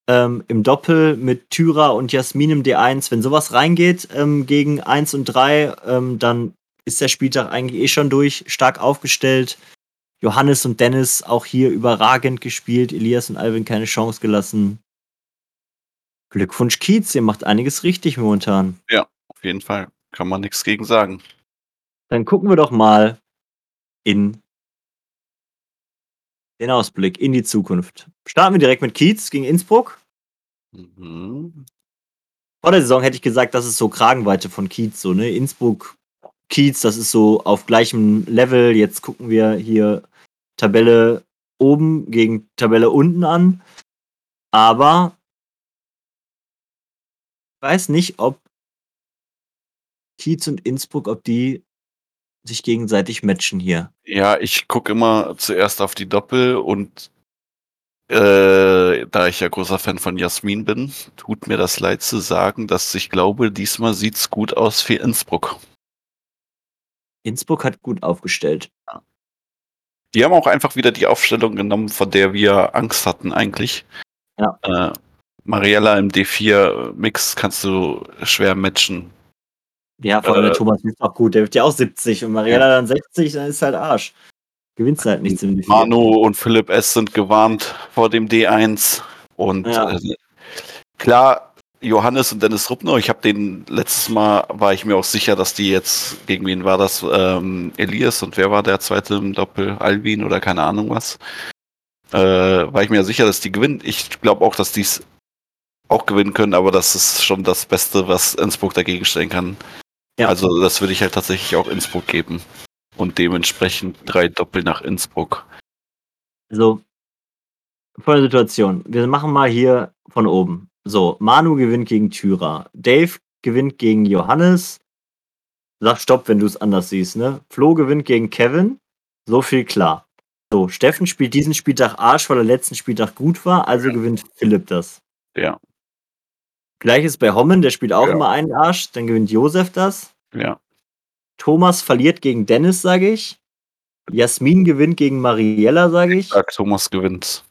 Ähm, Im Doppel mit Tyra und Jasmin im D1. Wenn sowas reingeht ähm, gegen 1 und 3, ähm, dann ist der Spieltag eigentlich eh schon durch. Stark aufgestellt. Johannes und Dennis auch hier überragend gespielt. Elias und Alvin keine Chance gelassen. Glückwunsch Kiez, ihr macht einiges richtig momentan. Auf jeden Fall. Kann man nichts gegen sagen. Dann gucken wir doch mal in den Ausblick, in die Zukunft. Starten wir direkt mit Kiez gegen Innsbruck. Mhm. Vor der Saison hätte ich gesagt, das ist so Kragenweite von Kiez, so, ne? Innsbruck, Kiez, das ist so auf gleichem Level. Jetzt gucken wir hier Tabelle oben gegen Tabelle unten an. Aber ich weiß nicht, ob Kiez und Innsbruck, ob die sich gegenseitig matchen hier. Ja, ich gucke immer zuerst auf die Doppel und äh, da ich ja großer Fan von Jasmin bin, tut mir das leid zu sagen, dass ich glaube, diesmal sieht's gut aus für Innsbruck. Innsbruck hat gut aufgestellt. Die haben auch einfach wieder die Aufstellung genommen, von der wir Angst hatten eigentlich. Ja. Äh, Mariella im D4-Mix kannst du schwer matchen. Ja, vor allem der Äh, Thomas ist auch gut. Der wird ja auch 70 und Mariella dann 60, dann ist halt Arsch. Gewinnst halt nichts im D4. Manu und Philipp S. sind gewarnt vor dem D1. Und Ja. äh, klar, Johannes und Dennis Ruppner, ich habe den letztes Mal, war ich mir auch sicher, dass die jetzt, gegen wen war das? Ähm, Elias und wer war der zweite im Doppel? Alvin oder keine Ahnung was. Äh, war ich mir sicher, dass die gewinnen. Ich glaube auch, dass die es auch gewinnen können, aber das ist schon das Beste, was Innsbruck dagegen stellen kann. Ja. Also das würde ich halt tatsächlich auch Innsbruck geben. Und dementsprechend drei Doppel nach Innsbruck. Also, der Situation. Wir machen mal hier von oben. So, Manu gewinnt gegen Tyra. Dave gewinnt gegen Johannes. Sag Stopp, wenn du es anders siehst, ne? Flo gewinnt gegen Kevin. So viel klar. So, Steffen spielt diesen Spieltag Arsch, weil er letzten Spieltag gut war, also gewinnt Philipp das. Ja. Gleiches bei Hommen, der spielt auch Ja. immer einen Arsch, dann gewinnt Josef das. Ja. Thomas verliert gegen Dennis, sage ich. Jasmin gewinnt gegen Mariella, sage ich. Sag, Thomas gewinnt.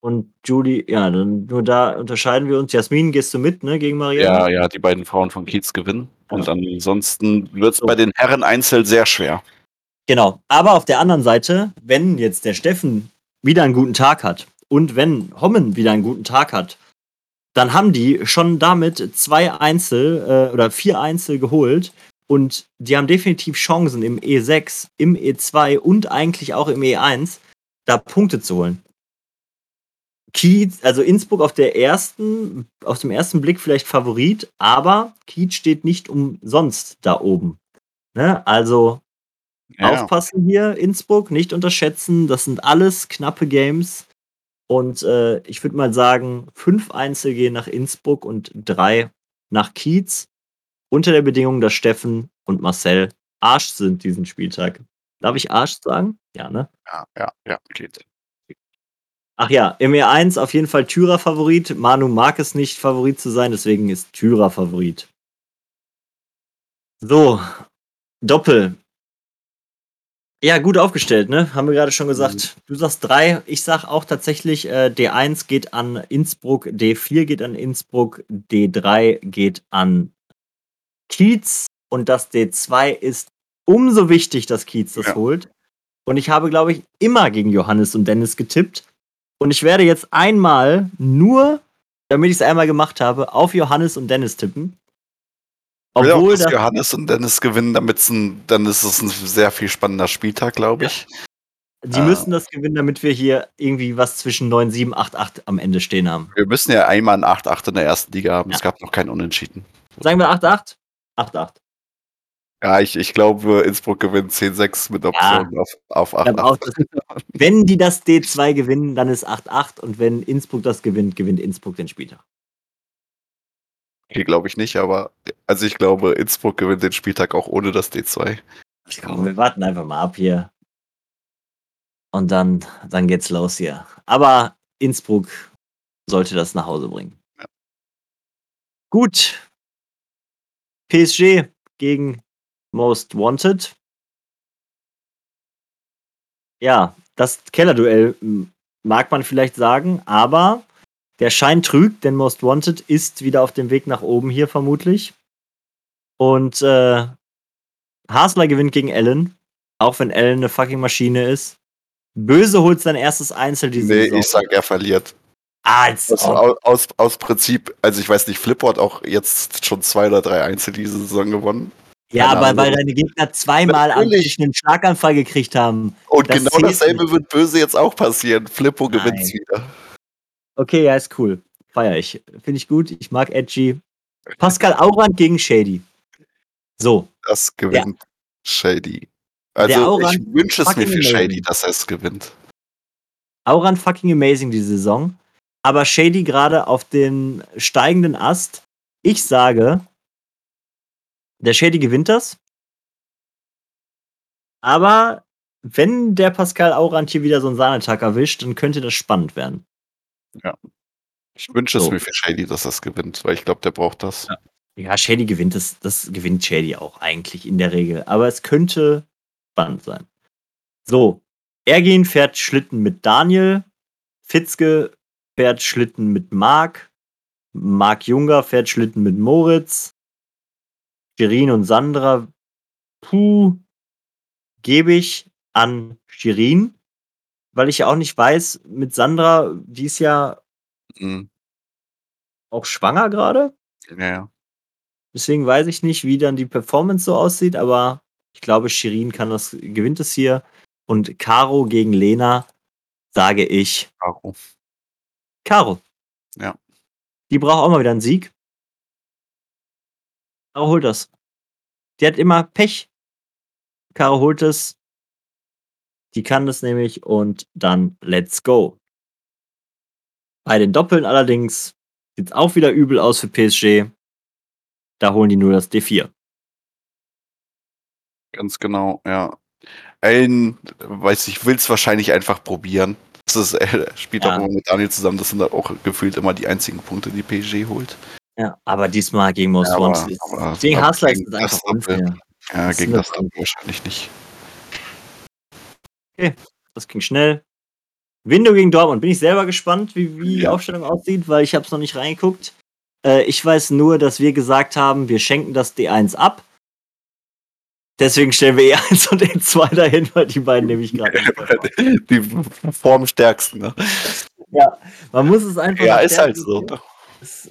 Und Julie, ja, dann nur da unterscheiden wir uns. Jasmin, gehst du mit, ne, gegen Mariella? Ja, ja, die beiden Frauen von Kiez gewinnen. Und Ja. ansonsten wird es So. bei den Herren Einzel sehr schwer. Genau. Aber auf der anderen Seite, wenn jetzt der Steffen wieder einen guten Tag hat und wenn Hommen wieder einen guten Tag hat, dann haben die schon damit zwei Einzel äh, oder vier Einzel geholt und die haben definitiv Chancen im E6, im E2 und eigentlich auch im E1 da Punkte zu holen. Kiez, also Innsbruck auf der ersten, auf dem ersten Blick vielleicht Favorit, aber Kiez steht nicht umsonst da oben. Ne? Also Ja, Aufpassen hier, Innsbruck, nicht unterschätzen. Das sind alles knappe Games. Und äh, ich würde mal sagen, fünf Einzel gehen nach Innsbruck und drei nach Kiez. Unter der Bedingung, dass Steffen und Marcel Arsch sind diesen Spieltag. Darf ich Arsch sagen? Ja, ne? ja, ja, ja, geht. Ach ja, im E1 auf jeden Fall Tyra Favorit. Manu mag es nicht, Favorit zu sein, deswegen ist Tyra Favorit. So, Doppel. Ja, gut aufgestellt, ne? Haben wir gerade schon gesagt. Du sagst drei, ich sag auch tatsächlich, äh, D1 geht an Innsbruck, D4 geht an Innsbruck, D3 geht an Kiez und das D2 ist umso wichtig, dass Kiez das Ja. holt. Und ich habe, glaube ich, immer gegen Johannes und Dennis getippt. Und ich werde jetzt einmal nur, damit ich es einmal gemacht habe, auf Johannes und Dennis tippen. Auch, Obwohl dass das, Johannes und Dennis gewinnen, damit's ein, dann ist es ein sehr viel spannender Spieltag, glaube ich. die Ah. müssen das gewinnen, damit wir hier irgendwie was zwischen 9, 7, 8, 8 am Ende stehen haben. Wir müssen ja einmal ein 8-8 in der ersten Liga haben. Ja. Es gab noch keinen Unentschieden. Sagen wir 8, 8? 8, 8. Ja, ich, ich glaube, Innsbruck gewinnt 10-6 mit Option ja, auf, auf 8-8. Wenn die das D2 gewinnen, dann ist 8-8 und wenn Innsbruck das gewinnt, gewinnt Innsbruck den Spieltag. Okay, glaube ich nicht, aber also ich glaube, Innsbruck gewinnt den Spieltag auch ohne das D2. Ich glaube, wir warten einfach mal ab hier. Und dann, dann geht's los hier. Aber Innsbruck sollte das nach Hause bringen. Ja. Gut. PSG gegen Most Wanted. Ja, das Kellerduell mag man vielleicht sagen, aber der Schein trügt, denn Most Wanted ist wieder auf dem Weg nach oben hier vermutlich. Und äh, Hasler gewinnt gegen Allen, auch wenn Allen eine fucking Maschine ist. Böse holt sein erstes Einzel diese nee, Saison. ich sag, er verliert. Als also aus, aus, aus, Prinzip, also ich weiß nicht, Flipper hat auch jetzt schon zwei oder drei Einzel diese Saison gewonnen. Ja, aber weil deine Gegner zweimal einen Schlaganfall gekriegt haben. Und das genau dasselbe nicht. wird böse jetzt auch passieren. Flippo gewinnt wieder. Okay, ja, ist cool. Feier ich. Finde ich gut. Ich mag Edgy. Pascal Aurand gegen Shady. So. Das gewinnt ja. Shady. Also ich wünsche es mir für Shady, dass er es gewinnt. Auran fucking amazing die Saison. Aber Shady gerade auf den steigenden Ast. Ich sage, der Shady gewinnt das. Aber wenn der Pascal Aurand hier wieder so einen Sahnetag erwischt, dann könnte das spannend werden. Ja. Ich wünsche so. es mir für Shady, dass es gewinnt, weil ich glaube, der braucht das. Ja. ja, Shady gewinnt das, das gewinnt Shady auch eigentlich in der Regel. Aber es könnte spannend sein. So, Ergin fährt Schlitten mit Daniel, Fitzke fährt Schlitten mit Marc, Marc Junger fährt Schlitten mit Moritz, Shirin und Sandra, puh, gebe ich an Shirin, weil ich ja auch nicht weiß, mit Sandra, die ist ja mhm. auch schwanger gerade. Ja. Deswegen weiß ich nicht, wie dann die Performance so aussieht, aber ich glaube, Shirin kann das, gewinnt es hier. Und Caro gegen Lena sage ich. Caro. Caro. Ja. Die braucht auch mal wieder einen Sieg. Caro holt das. Die hat immer Pech. Caro holt es. Die kann das nämlich und dann let's go. Bei den Doppeln allerdings sieht es auch wieder übel aus für PSG. Da holen die nur das D4. Ganz genau, ja. Allen, weiß ich, will es wahrscheinlich einfach probieren. Das ist, er spielt ja. auch mit Daniel zusammen. Das sind auch gefühlt immer die einzigen Punkte, die PSG holt. Ja, aber diesmal gegen Most ja, Wanted. Gegen Hassler ist es einfach unfair. Ja, das gegen das dann wahrscheinlich nicht. Okay, das ging schnell. Window gegen Dortmund. Bin ich selber gespannt, wie, wie ja. die Aufstellung aussieht, weil ich habe es noch nicht reingeguckt. Äh, ich weiß nur, dass wir gesagt haben, wir schenken das D1 ab Deswegen stellen wir E1 und E2 dahin, weil die beiden nämlich gerade. die formstärksten, ne? Ja, man muss es einfach. Ja, ist halt so.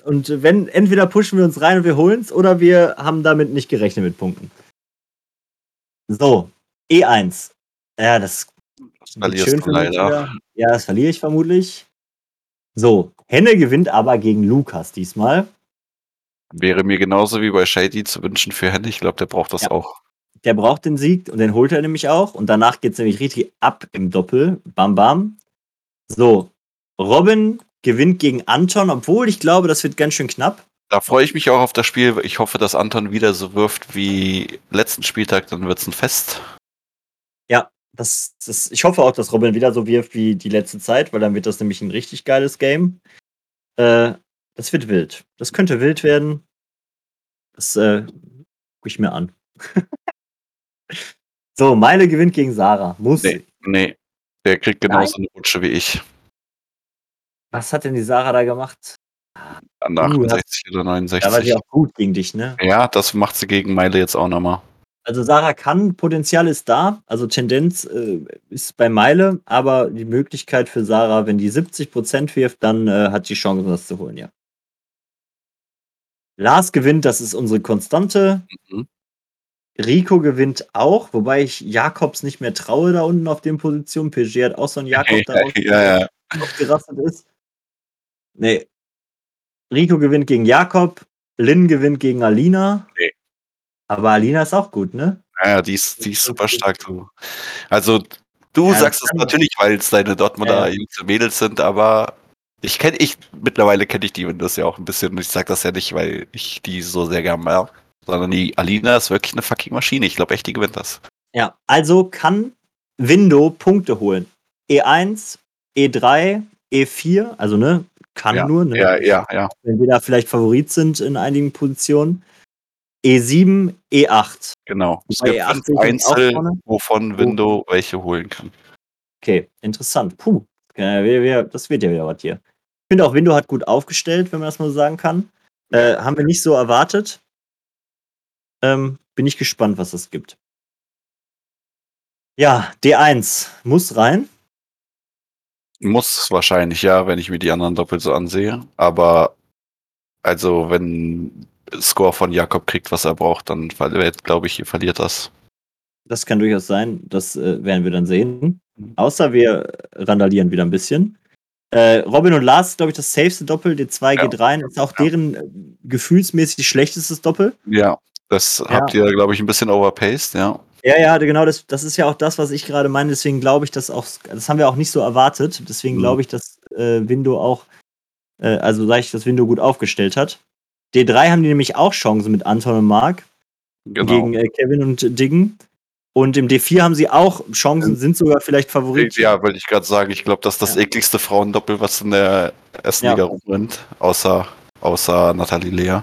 Und wenn, entweder pushen wir uns rein und wir holen es, oder wir haben damit nicht gerechnet mit Punkten. So, E1. Ja, das. das verlierst schön du leider. Ja, das verliere ich vermutlich. So, Henne gewinnt aber gegen Lukas diesmal. Wäre mir genauso wie bei Shady zu wünschen für Henne. Ich glaube, der braucht das ja. auch der braucht den Sieg und den holt er nämlich auch. Und danach geht es nämlich richtig ab im Doppel. Bam, bam. So, Robin gewinnt gegen Anton, obwohl ich glaube, das wird ganz schön knapp. Da freue ich mich auch auf das Spiel. Ich hoffe, dass Anton wieder so wirft wie letzten Spieltag, dann wird es ein Fest. Das, das, ich hoffe auch, dass Robin wieder so wirft wie die letzte Zeit, weil dann wird das nämlich ein richtig geiles Game. Äh, das wird wild. Das könnte wild werden. Das äh, gucke ich mir an. So, Meile gewinnt gegen Sarah. Muss. Nee, nee. Der kriegt genauso Nein? eine Rutsche wie ich. Was hat denn die Sarah da gemacht? An 68 uh, oder 69. Da war die auch gut gegen dich, ne? Ja, das macht sie gegen Meile jetzt auch nochmal. Also Sarah kann, Potenzial ist da, also Tendenz äh, ist bei Meile, aber die Möglichkeit für Sarah, wenn die 70% wirft, dann äh, hat die Chance, das zu holen, ja. Lars gewinnt, das ist unsere Konstante. Mhm. Rico gewinnt auch, wobei ich Jakobs nicht mehr traue da unten auf den Positionen. PG hat auch so einen Jakob da ja, ja. aufgerastet ist. Nee. Rico gewinnt gegen Jakob, Lynn gewinnt gegen Alina. Nee. Aber Alina ist auch gut, ne? Ja, die ist, die ist super stark. Du. Also, du Ja, sagst es natürlich, weil es deine Dortmunder Ja. Jungs und Mädels sind, aber ich kenne, ich, mittlerweile kenne ich die Windows ja auch ein bisschen und ich sag das ja nicht, weil ich die so sehr gern mag, sondern die Alina ist wirklich eine fucking Maschine. Ich glaube echt, die gewinnt das. Ja, also kann Window Punkte holen. E1, E3, E4, also ne, kann Ja, nur, ne? Ja, ja, ja. Wenn wir da vielleicht Favorit sind in einigen Positionen. E7, E8. Genau. Es gibt E8 fünf Einzel, wovon Window welche holen kann. Okay, interessant. Puh, äh, das wird ja wieder was hier. Ich finde auch, Window hat gut aufgestellt, wenn man das mal so sagen kann. Äh, haben wir nicht so erwartet. Ähm, bin ich gespannt, was es gibt. Ja, D1 muss rein. Muss wahrscheinlich, ja, wenn ich mir die anderen doppelt so ansehe. Aber also, wenn Score von Jakob kriegt, was er braucht, dann glaube ich, verliert das. Das kann durchaus sein. Das äh, werden wir dann sehen. Mhm. Außer wir randalieren wieder ein bisschen. Äh, Robin und Lars ist, glaube ich, das safeste Doppel. D2 Ja. geht rein. Ist auch Ja. deren äh, gefühlsmäßig schlechtestes Doppel. Ja, das Ja. habt ihr, glaube ich, ein bisschen overpaced, ja. Ja, ja, genau. Das, das ist ja auch das, was ich gerade meine. Deswegen glaube ich, dass auch, das haben wir auch nicht so erwartet. Deswegen Mhm. glaube ich, dass äh, Window auch, äh, also sage ich, dass Window gut aufgestellt hat. D3 haben die nämlich auch Chancen mit Anton und Mark Genau. gegen äh, Kevin und Diggen. Und im D4 haben sie auch Chancen, sind sogar vielleicht Favorit. ja, wollte ich gerade sagen, ich glaube, das ist das Ja. ekligste Frauendoppel, was in der ersten Ja. Liga rumrennt, außer, außer Nathalie Lea.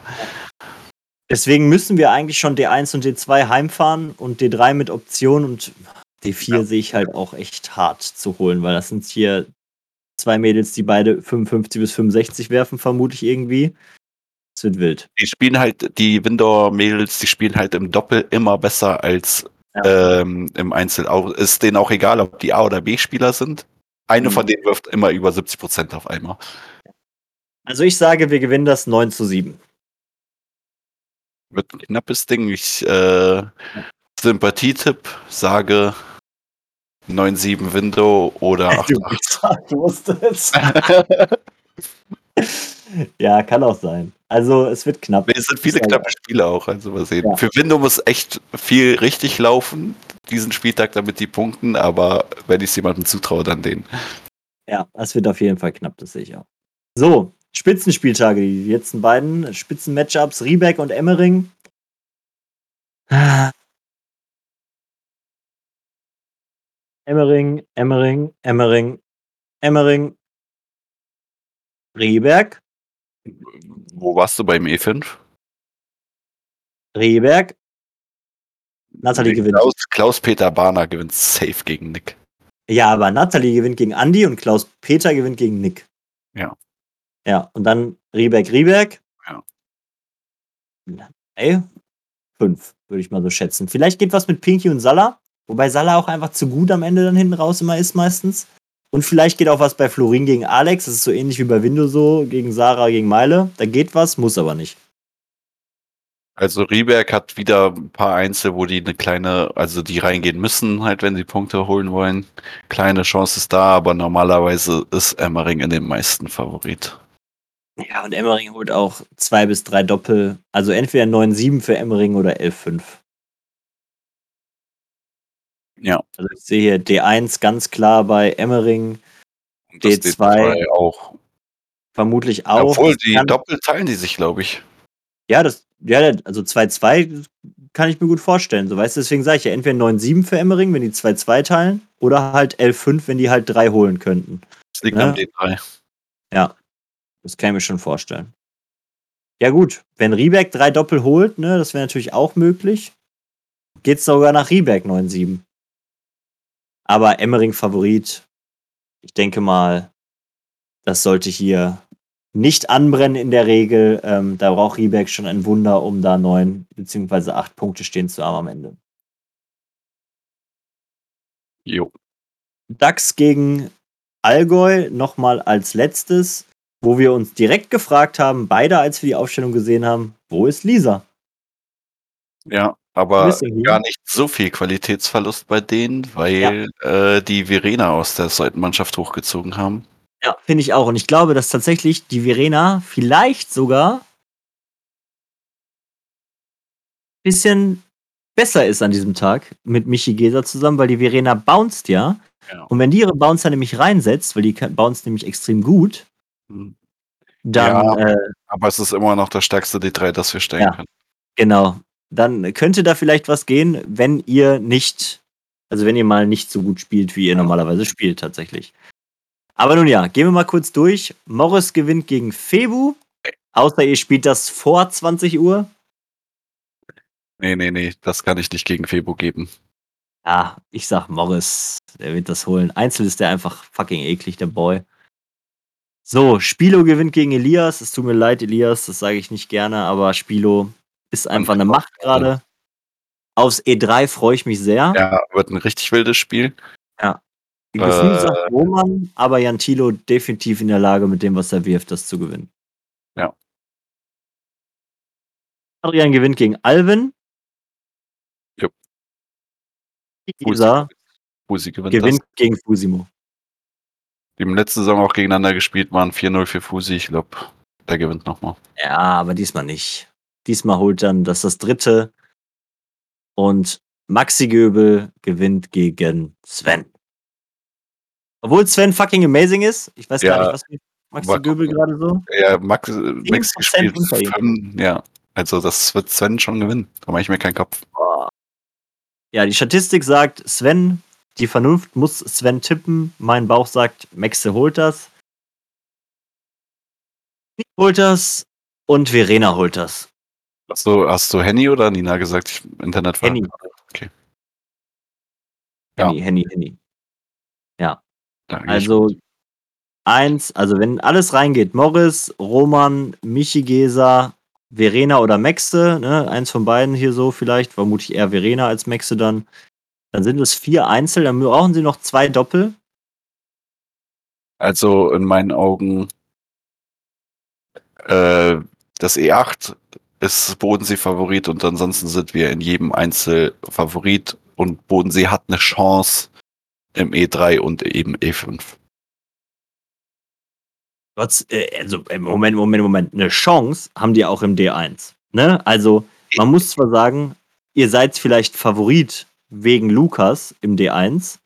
Deswegen müssen wir eigentlich schon D1 und D2 heimfahren und D3 mit Option und D4 Ja. sehe ich halt auch echt hart zu holen, weil das sind hier zwei Mädels, die beide 55 bis 65 werfen, vermutlich irgendwie. Es wird wild. Die spielen halt, die Windor-Mädels, die spielen halt im Doppel immer besser als Ja. ähm, im Einzel. Auch, ist denen auch egal, ob die A- oder B-Spieler sind. Eine Mhm. von denen wirft immer über 70% auf einmal. Also ich sage, wir gewinnen das 9 zu 7. Wird ein knappes Ding. Ich äh, Sympathietipp sage 9-7 Window oder 8-8. Du wusstest. ja, kann auch sein. Also es wird knapp. Es sind viele knappe Spiele auch, also mal sehen. Ja. Für Window muss echt viel richtig laufen, diesen Spieltag, damit die punkten, aber wenn ich es jemandem zutraue, dann den. Ja, es wird auf jeden Fall knapp, das sehe ich auch. So, Spitzenspieltage, die letzten beiden Spitzen-Matchups, Riebeck und Emmering. Emmering, Emmering, Emmering, Emmering, Rieberg, Wo warst du beim E E5? Rieberg. Nathalie gewinnt. Klaus, Klaus-Peter Bahner gewinnt safe gegen Nick. Ja, aber Nathalie gewinnt gegen Andi und Klaus-Peter gewinnt gegen Nick. Ja. Ja, und dann Rieberg, Rieberg. Ja. Ey, fünf, würde ich mal so schätzen. Vielleicht geht was mit Pinky und Salah, wobei Salah auch einfach zu gut am Ende dann hinten raus immer ist meistens. Und vielleicht geht auch was bei Florin gegen Alex. Das ist so ähnlich wie bei Window so, gegen Sarah, gegen Meile. Da geht was, muss aber nicht. Also Rieberg hat wieder ein paar Einzel, wo die eine kleine, also die reingehen müssen, halt, wenn sie Punkte holen wollen. Kleine Chance ist da, aber normalerweise ist Emmering in den meisten Favorit. Ja, und Emmering holt auch zwei bis drei Doppel. Also entweder 9-7 für Emmering oder 11-5. Ja. Also ich sehe hier D1 ganz klar bei Emmering, Und das D2 auch. vermutlich auch. Obwohl, die kann- Doppel teilen die sich, glaube ich. Ja, das, ja, also 2-2 kann ich mir gut vorstellen. So weißt du, deswegen sage ich ja entweder 9-7 für Emmering, wenn die 2-2 teilen, oder halt 11-5, wenn die halt drei holen könnten. Das liegt Ja. am D3. Das kann ich mir schon vorstellen. Ja, gut, wenn Rieberg drei Doppel holt, ne, das wäre natürlich auch möglich. Geht's sogar nach Rieberg 9-7. Aber Emmering Favorit, ich denke mal, das sollte hier nicht anbrennen in der Regel. Ähm, da braucht Rieberg schon ein Wunder, um da neun beziehungsweise acht Punkte stehen zu haben am Ende. Jo. DAX gegen Allgäu nochmal als letztes, wo wir uns direkt gefragt haben, beide als wir die Aufstellung gesehen haben, wo ist Lisa? Ja, aber gar nicht so viel Qualitätsverlust bei denen, weil äh, die Verena aus der zweiten Mannschaft hochgezogen haben. Ja, finde ich auch. Und ich glaube, dass tatsächlich die Verena vielleicht sogar bisschen besser ist an diesem Tag mit Michi Geser zusammen, weil die Verena bounced ja. Ja. Und wenn die ihre Bouncer nämlich reinsetzt, weil die bounced nämlich extrem gut, Hm. dann, Ja. äh, Aber es ist immer noch das stärkste D3, das wir stellen Ja. können. genau, dann könnte da vielleicht was gehen, wenn ihr nicht, also wenn ihr mal nicht so gut spielt, wie ihr normalerweise spielt tatsächlich. Aber nun ja, gehen wir mal kurz durch. Morris gewinnt gegen Febu, außer ihr spielt das vor 20 Uhr. Nee, nee, nee, das kann ich nicht gegen Febo geben. Ja, ich sag Morris, der wird das holen. Einzel ist der einfach fucking eklig, der Boy. So, Spilo gewinnt gegen Elias. Es tut mir leid, Elias, das sage ich nicht gerne, aber Spilo ist einfach eine Macht gerade. Aufs E3 freue ich mich sehr. Ja, wird ein richtig wildes Spiel. Gefühl Äh. sagt Roman, aber Jan Thilo definitiv in der Lage, mit dem, was er wirft, das zu gewinnen. Ja. Adrian gewinnt gegen Alvin. Jupp. Isa Fusi gewinnt gewinnt das. gegen Fusimo. Die haben letzte Saison auch gegeneinander gespielt, waren 4-0 für Fusi. Ich glaube, der gewinnt nochmal. Ja, aber diesmal nicht. Diesmal holt dann das das dritte. Und Maxi Göbel gewinnt gegen Sven. Obwohl Sven fucking amazing ist. Ich weiß Ja, gar nicht, was Maxi war- Göbel gerade so. Ja, Max, Max gespielt. unter ihm. fünf- Ja, also das wird Sven schon gewinnen. Da mache ich mir keinen Kopf. Ja, die Statistik sagt, Sven, die Vernunft muss Sven tippen. Mein Bauch sagt, Maxe holt das. Ich holt das und Verena holt das. Hast du, hast du Henny oder Nina gesagt? Ich, Internet war. Henny. Okay. Ja. Henny, Henny, Henny. Gehe ich Also eins, also wenn alles reingeht, Morris, Roman, Michi Gesa, Verena oder Maxe, ne, eins von beiden hier so vielleicht, vermutlich eher Verena als Maxe dann. Dann sind es vier Einzel, dann brauchen sie noch zwei Doppel. Also in meinen Augen äh, das E8 ist Bodensee Favorit und ansonsten sind wir in jedem Einzel Favorit und Bodensee hat eine Chance im E3 und eben E E5. Trotz, äh, also äh, Moment, Moment, Moment, eine Chance haben die auch im D1. Ne? Also man muss zwar sagen, ihr seid vielleicht Favorit wegen Lukas im D1.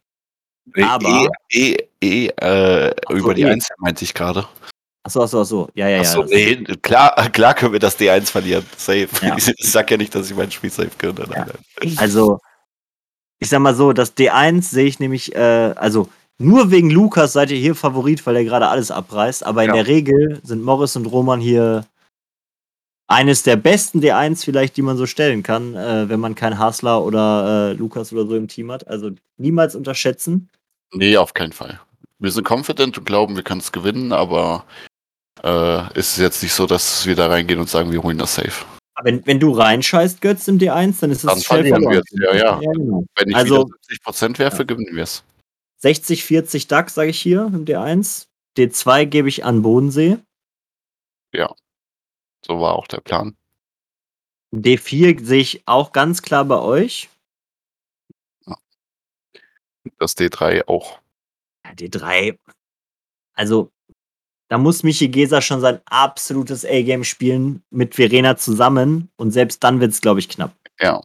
Aber- E, e, e äh, so, über die E. Einzel meinte ich gerade. Achso, achso, achso. Ja, ja, ja. Achso, das- nee, klar, klar können wir das D1 verlieren. Safe. Ja. Ich sag ja nicht, dass ich mein Spiel safe. Nein, Ja. Also, ich sag mal so, das D1 sehe ich nämlich, äh, also nur wegen Lukas seid ihr hier Favorit, weil er gerade alles abreißt. Aber in Ja. der Regel sind Morris und Roman hier eines der besten D1 vielleicht, die man so stellen kann, äh, wenn man keinen Hasler oder äh, Lukas oder so im Team hat. Also niemals unterschätzen. Nee, auf keinen Fall. Wir sind confident und glauben, wir können es gewinnen, aber äh, ist es jetzt nicht so, dass wir da reingehen und sagen, wir holen das safe. Aber Wenn, wenn du reinscheißt, Götz, im D1, dann ist es Dann wir es, ja, ja. ja genau. Wenn ich Also- wieder 70% werfe, gewinnen wir es. 60, 40 DAX, sage ich hier im D1. D2 gebe ich an Bodensee. So war auch der Plan. D4 sehe ich auch ganz klar bei euch. Das D3 auch. Ja, D3. Also, da muss Michi Gesa schon sein absolutes A-Game spielen mit Verena zusammen. Und selbst dann wird es, glaube ich, knapp. Ja.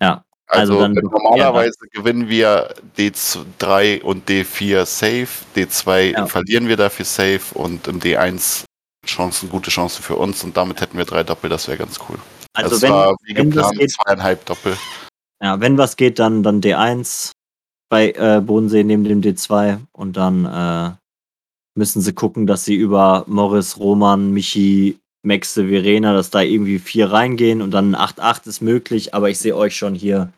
Ja, Also, also normalerweise gewinnen wir D3 und D4 safe, D2 Ja. verlieren wir dafür safe und im D1 Chancen, gute Chancen für uns und damit hätten wir drei Doppel, das wäre ganz cool. Also, das wenn, war wie wenn geplant geht- zweieinhalb Doppel. ja, wenn was geht, dann, dann D1 bei äh, Bodensee neben dem D2. Und dann äh, müssen sie gucken, dass sie über Morris, Roman, Michi, Maxe, Verena, dass da irgendwie vier reingehen und dann ein 8-8 ist möglich, aber ich sehe euch schon hier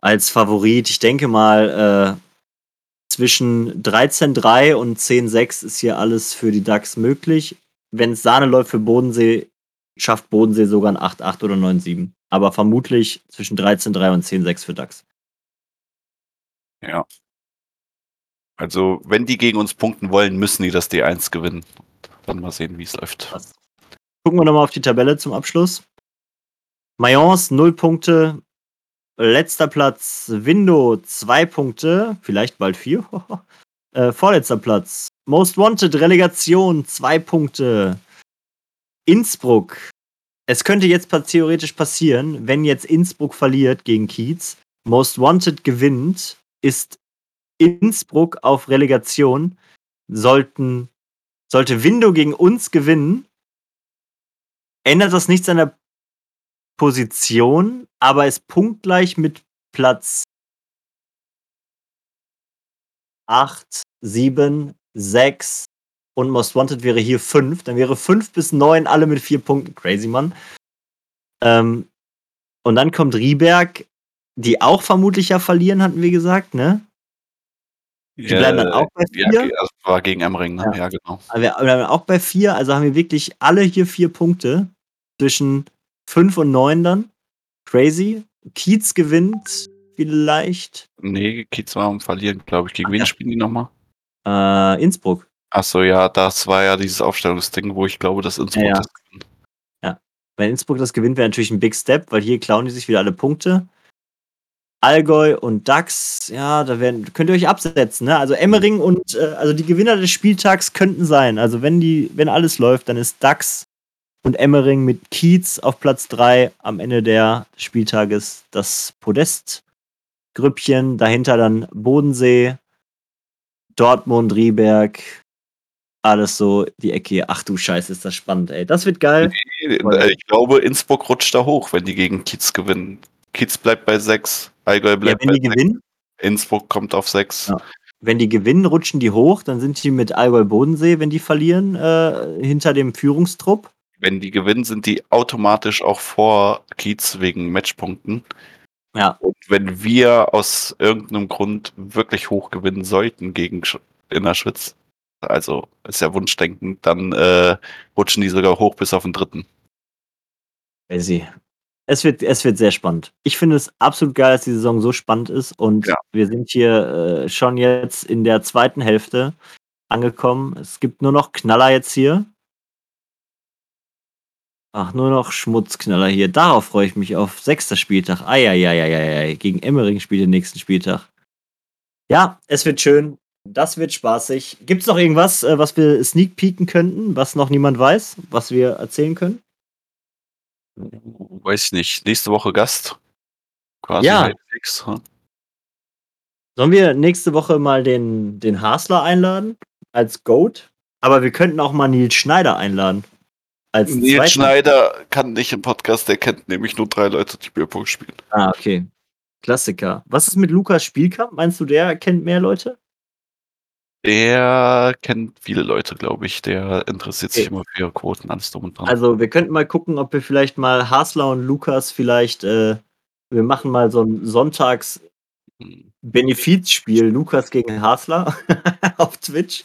als Favorit. Ich denke mal, äh, zwischen 13-3 und 10-6 ist hier alles für die DAX möglich. Wenn es Sahne läuft für Bodensee, schafft Bodensee sogar ein 8-8 oder 9-7. Aber vermutlich zwischen 13-3 und 10-6 für DAX. Ja. Also, wenn die gegen uns punkten wollen, müssen die das D1 gewinnen. Dann mal sehen, wie es läuft. Gucken wir nochmal auf die Tabelle zum Abschluss. Mayence 0 Punkte. Letzter Platz Windo 2 Punkte. Vielleicht bald 4. äh, vorletzter Platz. Most Wanted Relegation 2 Punkte. Innsbruck es könnte jetzt theoretisch passieren, wenn jetzt Innsbruck verliert gegen Kiez, Most Wanted gewinnt, ist Innsbruck auf Relegation, sollten, sollte Window gegen uns gewinnen, ändert das nichts an der Position, aber ist punktgleich mit Platz 8, 7, 6 und Most Wanted wäre hier 5. Dann wäre 5 bis 9 alle mit 4 Punkten. Crazy, Mann. Ähm, und dann kommt Rieberg, die auch vermutlich ja verlieren, hatten wir gesagt, ne? Die bleiben dann auch bei 4. Ja, das war gegen Emmering, ne? Ja, ja genau. Aber wir bleiben auch bei 4, also haben wir wirklich alle hier 4 Punkte zwischen 5 und 9 dann. Crazy. Kiez gewinnt vielleicht. Nee, Kiez war am Verlieren, glaube ich. Gegen Ach, wen ja. spielen die nochmal? Äh, Innsbruck. Achso, ja, das war ja dieses Aufstellungsding, wo ich glaube, dass Innsbruck Ja, ja. das gewinnt. Wenn Innsbruck das gewinnt, wäre natürlich ein Big Step, weil hier klauen die sich wieder alle Punkte. Allgäu und DAX, ja, da werden, könnt ihr euch absetzen. Ne? Also Emmering und äh, also die Gewinner des Spieltags könnten sein. Also wenn die, wenn alles läuft, dann ist DAX und Emmering mit Kiez auf Platz 3 am Ende der des Spieltages das Podestgrüppchen. Dahinter dann Bodensee, Dortmund, Rieberg, alles so die Ecke hier. Ach du Scheiße, ist das spannend, ey. Das wird geil. Äh, Ich glaube, Innsbruck rutscht da hoch, wenn die gegen Kiez gewinnen. Kiez bleibt bei 6, Allgäu Ja, bleibt wenn die bei 6, gewinnen, Innsbruck kommt auf 6. Ja. wenn die gewinnen, rutschen die hoch, dann sind die mit Allgäu Bodensee, wenn die verlieren, äh, hinter dem Führungstrupp. Wenn die gewinnen, sind die automatisch auch vor Kiez wegen Matchpunkten. Ja, Und wenn wir aus irgendeinem Grund wirklich hoch gewinnen sollten gegen Sch- Innerschwitz, also ist ja Wunschdenken, dann äh, rutschen die sogar hoch bis auf den dritten. crazy. Es wird, es wird sehr spannend. Ich finde es absolut geil, dass die Saison so spannend ist und Ja. wir sind hier äh, schon jetzt in der zweiten Hälfte angekommen. Es gibt nur noch Knaller jetzt hier. Ach, nur noch Schmutzknaller hier. Darauf freue ich mich auf. Sechster Spieltag. Eieieiei. Gegen Emmering spielt den nächsten Spieltag. Ja, es wird schön. Das wird spaßig. Gibt es noch irgendwas, äh, was wir sneak peeken könnten, was noch niemand weiß, was wir erzählen können? Weiß ich nicht. Nächste Woche Gast. Quasi Ja. fix. hm? Sollen wir nächste Woche mal den, den Hasler einladen als Goat? Aber wir könnten auch mal Nils Schneider einladen. Als Nils zweiten- Schneider kann nicht im Podcast, der kennt nämlich nur drei Leute, die Bierpunkt spielen. Ah, okay. Klassiker. Was ist mit Lukas Spielkamp? Meinst du, der kennt mehr Leute? Der kennt viele Leute, glaube ich. Der interessiert sich Okay. immer für Quoten, alles drum und dran. Also, wir könnten mal gucken, ob wir vielleicht mal Hasler und Lukas vielleicht, äh, wir machen mal so ein Sonntags Hm. Benefizspiel Lukas gegen Hasler auf Twitch.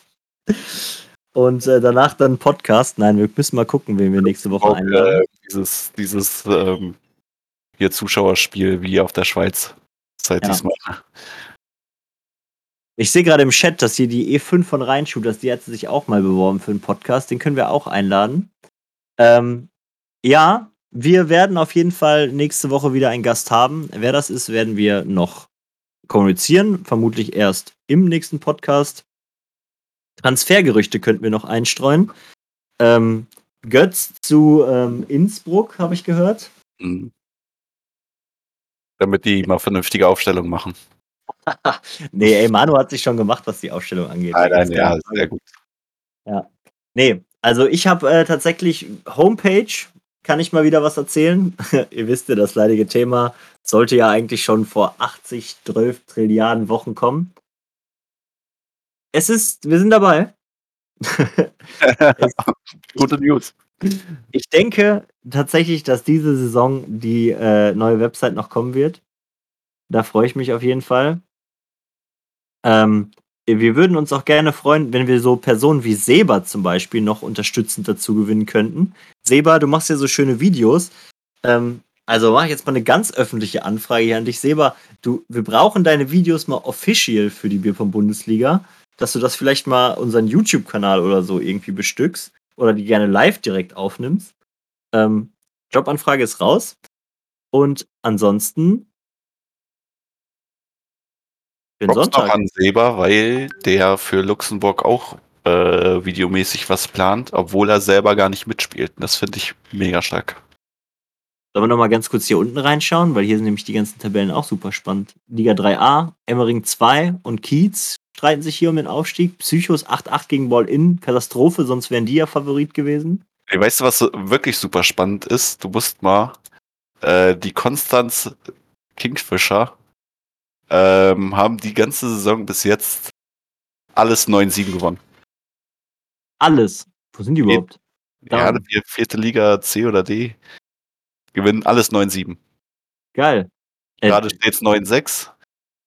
Und äh, danach dann Podcast. Nein, wir müssen mal gucken, wen wir nächste Woche Auch, einladen. äh, dieses dieses ähm, hier Zuschauerspiel wie auf der Schweiz. Seit Ja. diesmal. Ich sehe gerade im Chat, dass hier die E5 von Reinshooters, die hat sich auch mal beworben für einen Podcast. Den können wir auch einladen. Ähm, ja, wir werden auf jeden Fall nächste Woche wieder einen Gast haben. Wer das ist, werden wir noch kommunizieren. Vermutlich erst im nächsten Podcast. Transfergerüchte könnten wir noch einstreuen. Ähm, Götz zu ähm, Innsbruck, habe ich gehört. Mhm. Damit die mal vernünftige Aufstellung machen. Nee, ey, Manu hat sich schon gemacht, was die Aufstellung angeht. Nein, nein, Ganz ja, sehr gut. Nee, also ich habe äh, tatsächlich Homepage, kann ich mal wieder was erzählen. Ihr wisst ja, das leidige Thema sollte ja eigentlich schon vor 80, 12 Trilliarden Wochen kommen. Es ist, wir sind dabei. Gute News. Ich denke tatsächlich, dass diese Saison die äh, neue Website noch kommen wird. Da freue ich mich auf jeden Fall. Ähm, wir würden uns auch gerne freuen, wenn wir so Personen wie Seba zum Beispiel noch unterstützend dazu gewinnen könnten. Seba, du machst ja so schöne Videos. Ähm, also mach ich jetzt mal eine ganz öffentliche Anfrage hier an dich. Seba, du, wir brauchen deine Videos mal official für die Bierpong-Bundesliga, dass du das vielleicht mal unseren YouTube-Kanal oder so irgendwie bestückst oder die gerne live direkt aufnimmst. Ähm, Jobanfrage ist raus. Und ansonsten für den Props noch Sonntag. an Seba, weil der für Luxemburg auch äh, videomäßig was plant, obwohl er selber gar nicht mitspielt. Das finde ich mega stark. Sollen wir noch mal ganz kurz hier unten reinschauen, weil hier sind nämlich die ganzen Tabellen auch super spannend. Liga 3a, Emmering 2 und Kiez streiten sich hier um den Aufstieg. Psychos 8-8 gegen Ball-In, Katastrophe, sonst wären die ja Favorit gewesen. Ey, weißt du, was wirklich super spannend ist? Du musst mal äh, die Konstanz Kingfisher ähm, haben die ganze Saison bis jetzt alles 9-7 gewonnen. Alles. Wo sind die überhaupt? Ja, die vierte Liga C oder D gewinnen alles 9-7. Geil. Äh, Gerade steht es 9-6.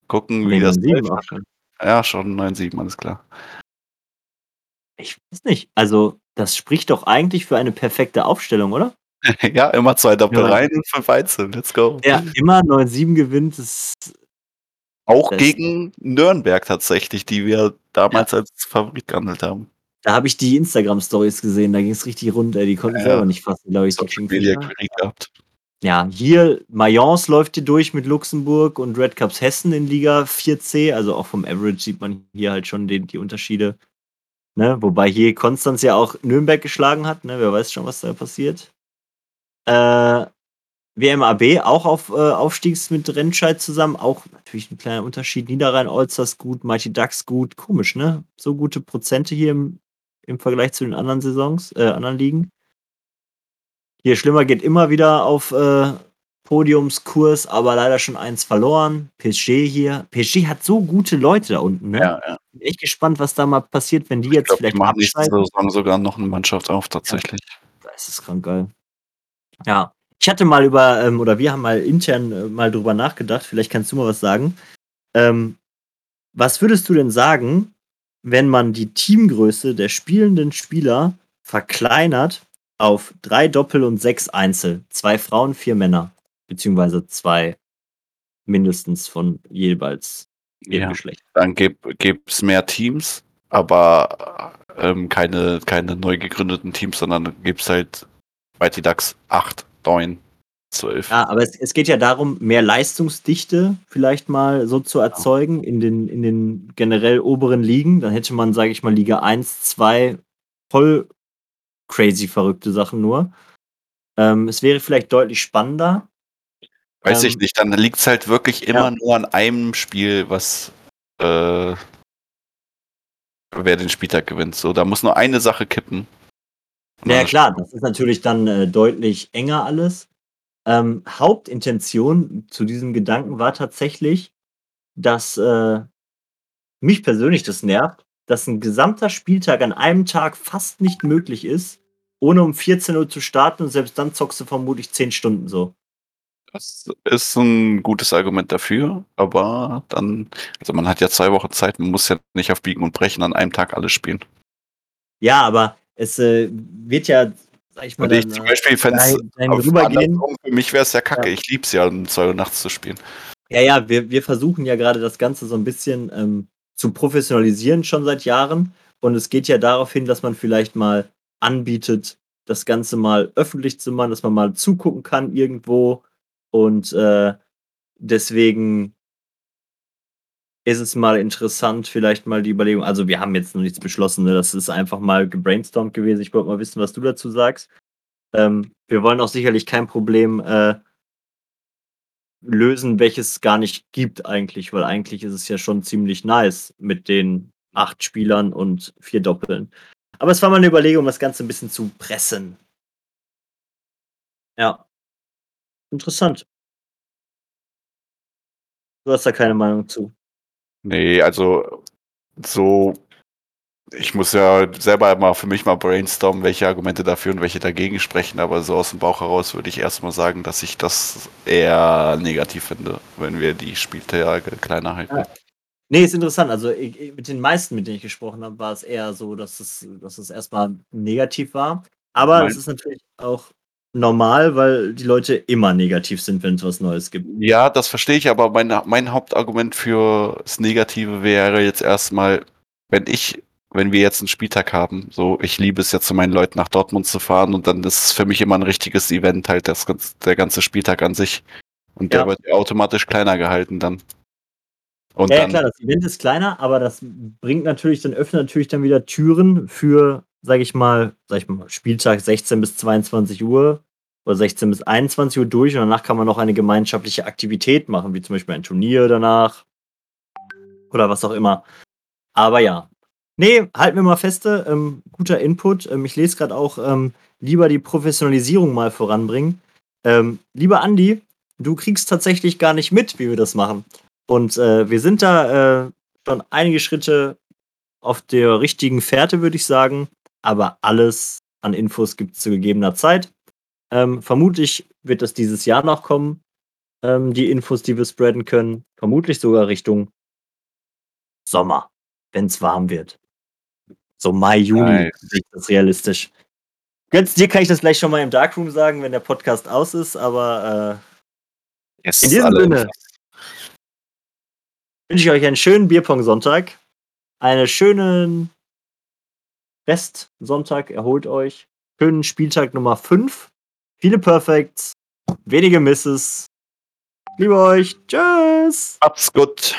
Gucken, wie das 7 läuft. Ja, schon 9-7, alles klar. Ich weiß nicht. Also, das spricht doch eigentlich für eine perfekte Aufstellung, oder? ja, immer zwei Doppelreihen Ja. und fünf Einzel. Let's go. Ja, immer 9-7 gewinnt. Das Auch Das- gegen Nürnberg tatsächlich, die wir damals als Favorit gehandelt haben. Da habe ich die Instagram-Stories gesehen, da ging es richtig rund, ey. Die konnten Ja. selber nicht fassen, glaube ich. Social Media. Query gehabt. Ja, hier Mayence läuft hier durch mit Luxemburg und Red Cups Hessen in Liga 4C. Also auch vom Average sieht man hier halt schon die, die Unterschiede. Ne? Wobei hier Konstanz ja auch Nürnberg geschlagen hat. Ne? Wer weiß schon, was da passiert. Äh, WMAB auch auf äh, Aufstiegs mit Rennscheid zusammen. Auch natürlich ein kleiner Unterschied. Niederrhein Allstars gut, Mighty Ducks gut. Komisch, ne? So gute Prozente hier im, im Vergleich zu den anderen Saisons, äh, anderen Ligen. Hier Schlimmer geht immer wieder auf äh, Podiumskurs, aber leider schon eins verloren. PSG hier. PSG hat so gute Leute da unten, ne? Ja, ja. Bin echt gespannt, was da mal passiert, wenn die Ich jetzt glaube, vielleicht die machen nächste absteigen. Saison sogar noch eine Mannschaft auf, tatsächlich. Das ist krank geil. Ja. Ich hatte mal über, ähm, oder wir haben mal intern äh, mal drüber nachgedacht, vielleicht kannst du mal was sagen. Ähm, was würdest du denn sagen, wenn man die Teamgröße der spielenden Spieler verkleinert auf drei Doppel und sechs Einzel? Zwei Frauen, vier Männer. Beziehungsweise zwei mindestens von jeweils jedem Ja. Geschlecht. Dann gibt es mehr Teams, aber ähm, keine, keine neu gegründeten Teams, sondern gibt es halt Mighty Ducks 8, 9, 12. Ja, aber es, es geht ja darum, mehr Leistungsdichte vielleicht mal so zu erzeugen in den, in den generell oberen Ligen. Dann hätte man, sage ich mal, Liga 1, 2 voll crazy verrückte Sachen nur. Ähm, es wäre vielleicht deutlich spannender. Weiß ich ähm, nicht, dann liegt es halt wirklich immer Ja. nur an einem Spiel, was äh, wer den Spieltag gewinnt. So, da muss nur eine Sache kippen. Und Ja, dann- klar, das ist natürlich dann äh, deutlich enger alles. Ähm, Hauptintention zu diesem Gedanken war tatsächlich, dass äh, mich persönlich das nervt, dass ein gesamter Spieltag an einem Tag fast nicht möglich ist, ohne um 14 Uhr zu starten und selbst dann zockst du vermutlich 10 Stunden so. Das ist ein gutes Argument dafür, aber dann, also man hat ja zwei Wochen Zeit, man muss ja nicht auf Biegen und Brechen an einem Tag alles spielen. Ja, aber es äh, wird ja, sag ich mal, Und ich dann, zum äh, Beispiel fände es Rübergehen. für mich wäre es ja kacke. Ja. Ich lieb's ja, um zwei Uhr nachts zu spielen. Ja, ja, wir, wir versuchen ja gerade das Ganze so ein bisschen ähm, zu professionalisieren schon seit Jahren. Und es geht ja darauf hin, dass man vielleicht mal anbietet, das Ganze mal öffentlich zu machen, dass man mal zugucken kann irgendwo. Und äh, deswegen ist es mal interessant, vielleicht mal die Überlegung. Also, wir haben jetzt noch nichts beschlossen, ne? das ist einfach mal gebrainstormt gewesen. Ich wollte mal wissen, was du dazu sagst. Ähm, wir wollen auch sicherlich kein Problem äh, lösen, welches es gar nicht gibt eigentlich, weil eigentlich ist es ja schon ziemlich nice mit den acht Spielern und vier Doppeln. Aber es war mal eine Überlegung, das Ganze ein bisschen zu pressen. Ja. Interessant. Du hast da keine Meinung zu. Nee, also so, ich muss ja selber mal für mich mal brainstormen, welche Argumente dafür und welche dagegen sprechen, aber so aus dem Bauch heraus würde ich erstmal sagen, dass ich das eher negativ finde, wenn wir die Spieltage kleiner halten. Ja. Nee, ist interessant. Also ich, mit den meisten, mit denen ich gesprochen habe, war es eher so, dass es, dass es erstmal negativ war. Aber Nein. es ist natürlich auch normal, weil die Leute immer negativ sind, wenn es was Neues gibt. Ja, das verstehe ich, aber mein, mein Hauptargument für das Negative wäre jetzt erstmal, wenn ich, wenn wir jetzt einen Spieltag haben, so, ich liebe es ja zu meinen Leuten nach Dortmund zu fahren und dann ist es für mich immer ein richtiges Event, halt das, der ganze Spieltag an sich. Und der Ja. wird automatisch kleiner gehalten dann. Und Ja, ja, klar, das Event ist kleiner, aber das bringt natürlich, dann öffnet natürlich dann wieder Türen für, sag ich mal, sag ich mal, Spieltag 16 bis 22 Uhr oder 16 bis 21 Uhr durch und danach kann man noch eine gemeinschaftliche Aktivität machen, wie zum Beispiel ein Turnier danach oder was auch immer. Aber ja. Nee, halten wir mal feste, ähm, guter Input. Ähm, ich lese gerade auch, ähm, lieber die Professionalisierung mal voranbringen. Ähm, lieber Andi, du kriegst tatsächlich gar nicht mit, wie wir das machen. Und äh, wir sind da äh, schon einige Schritte auf der richtigen Fährte, würde ich sagen. Aber alles an Infos gibt es zu gegebener Zeit. Ähm, vermutlich wird das dieses Jahr noch kommen, ähm, die Infos, die wir spreaden können. Vermutlich sogar Richtung Sommer, wenn es warm wird. So Mai, Juni nice. ist das realistisch. Götz, dir kann ich das gleich schon mal im Darkroom sagen, wenn der Podcast aus ist, aber äh, yes, in diesem Sinne wünsche ich euch einen schönen Bierpong-Sonntag, einen schönen Rest-Sonntag, erholt euch, schönen Spieltag Nummer 5, viele Perfects, wenige Misses. Liebe euch, tschüss. Hab's gut.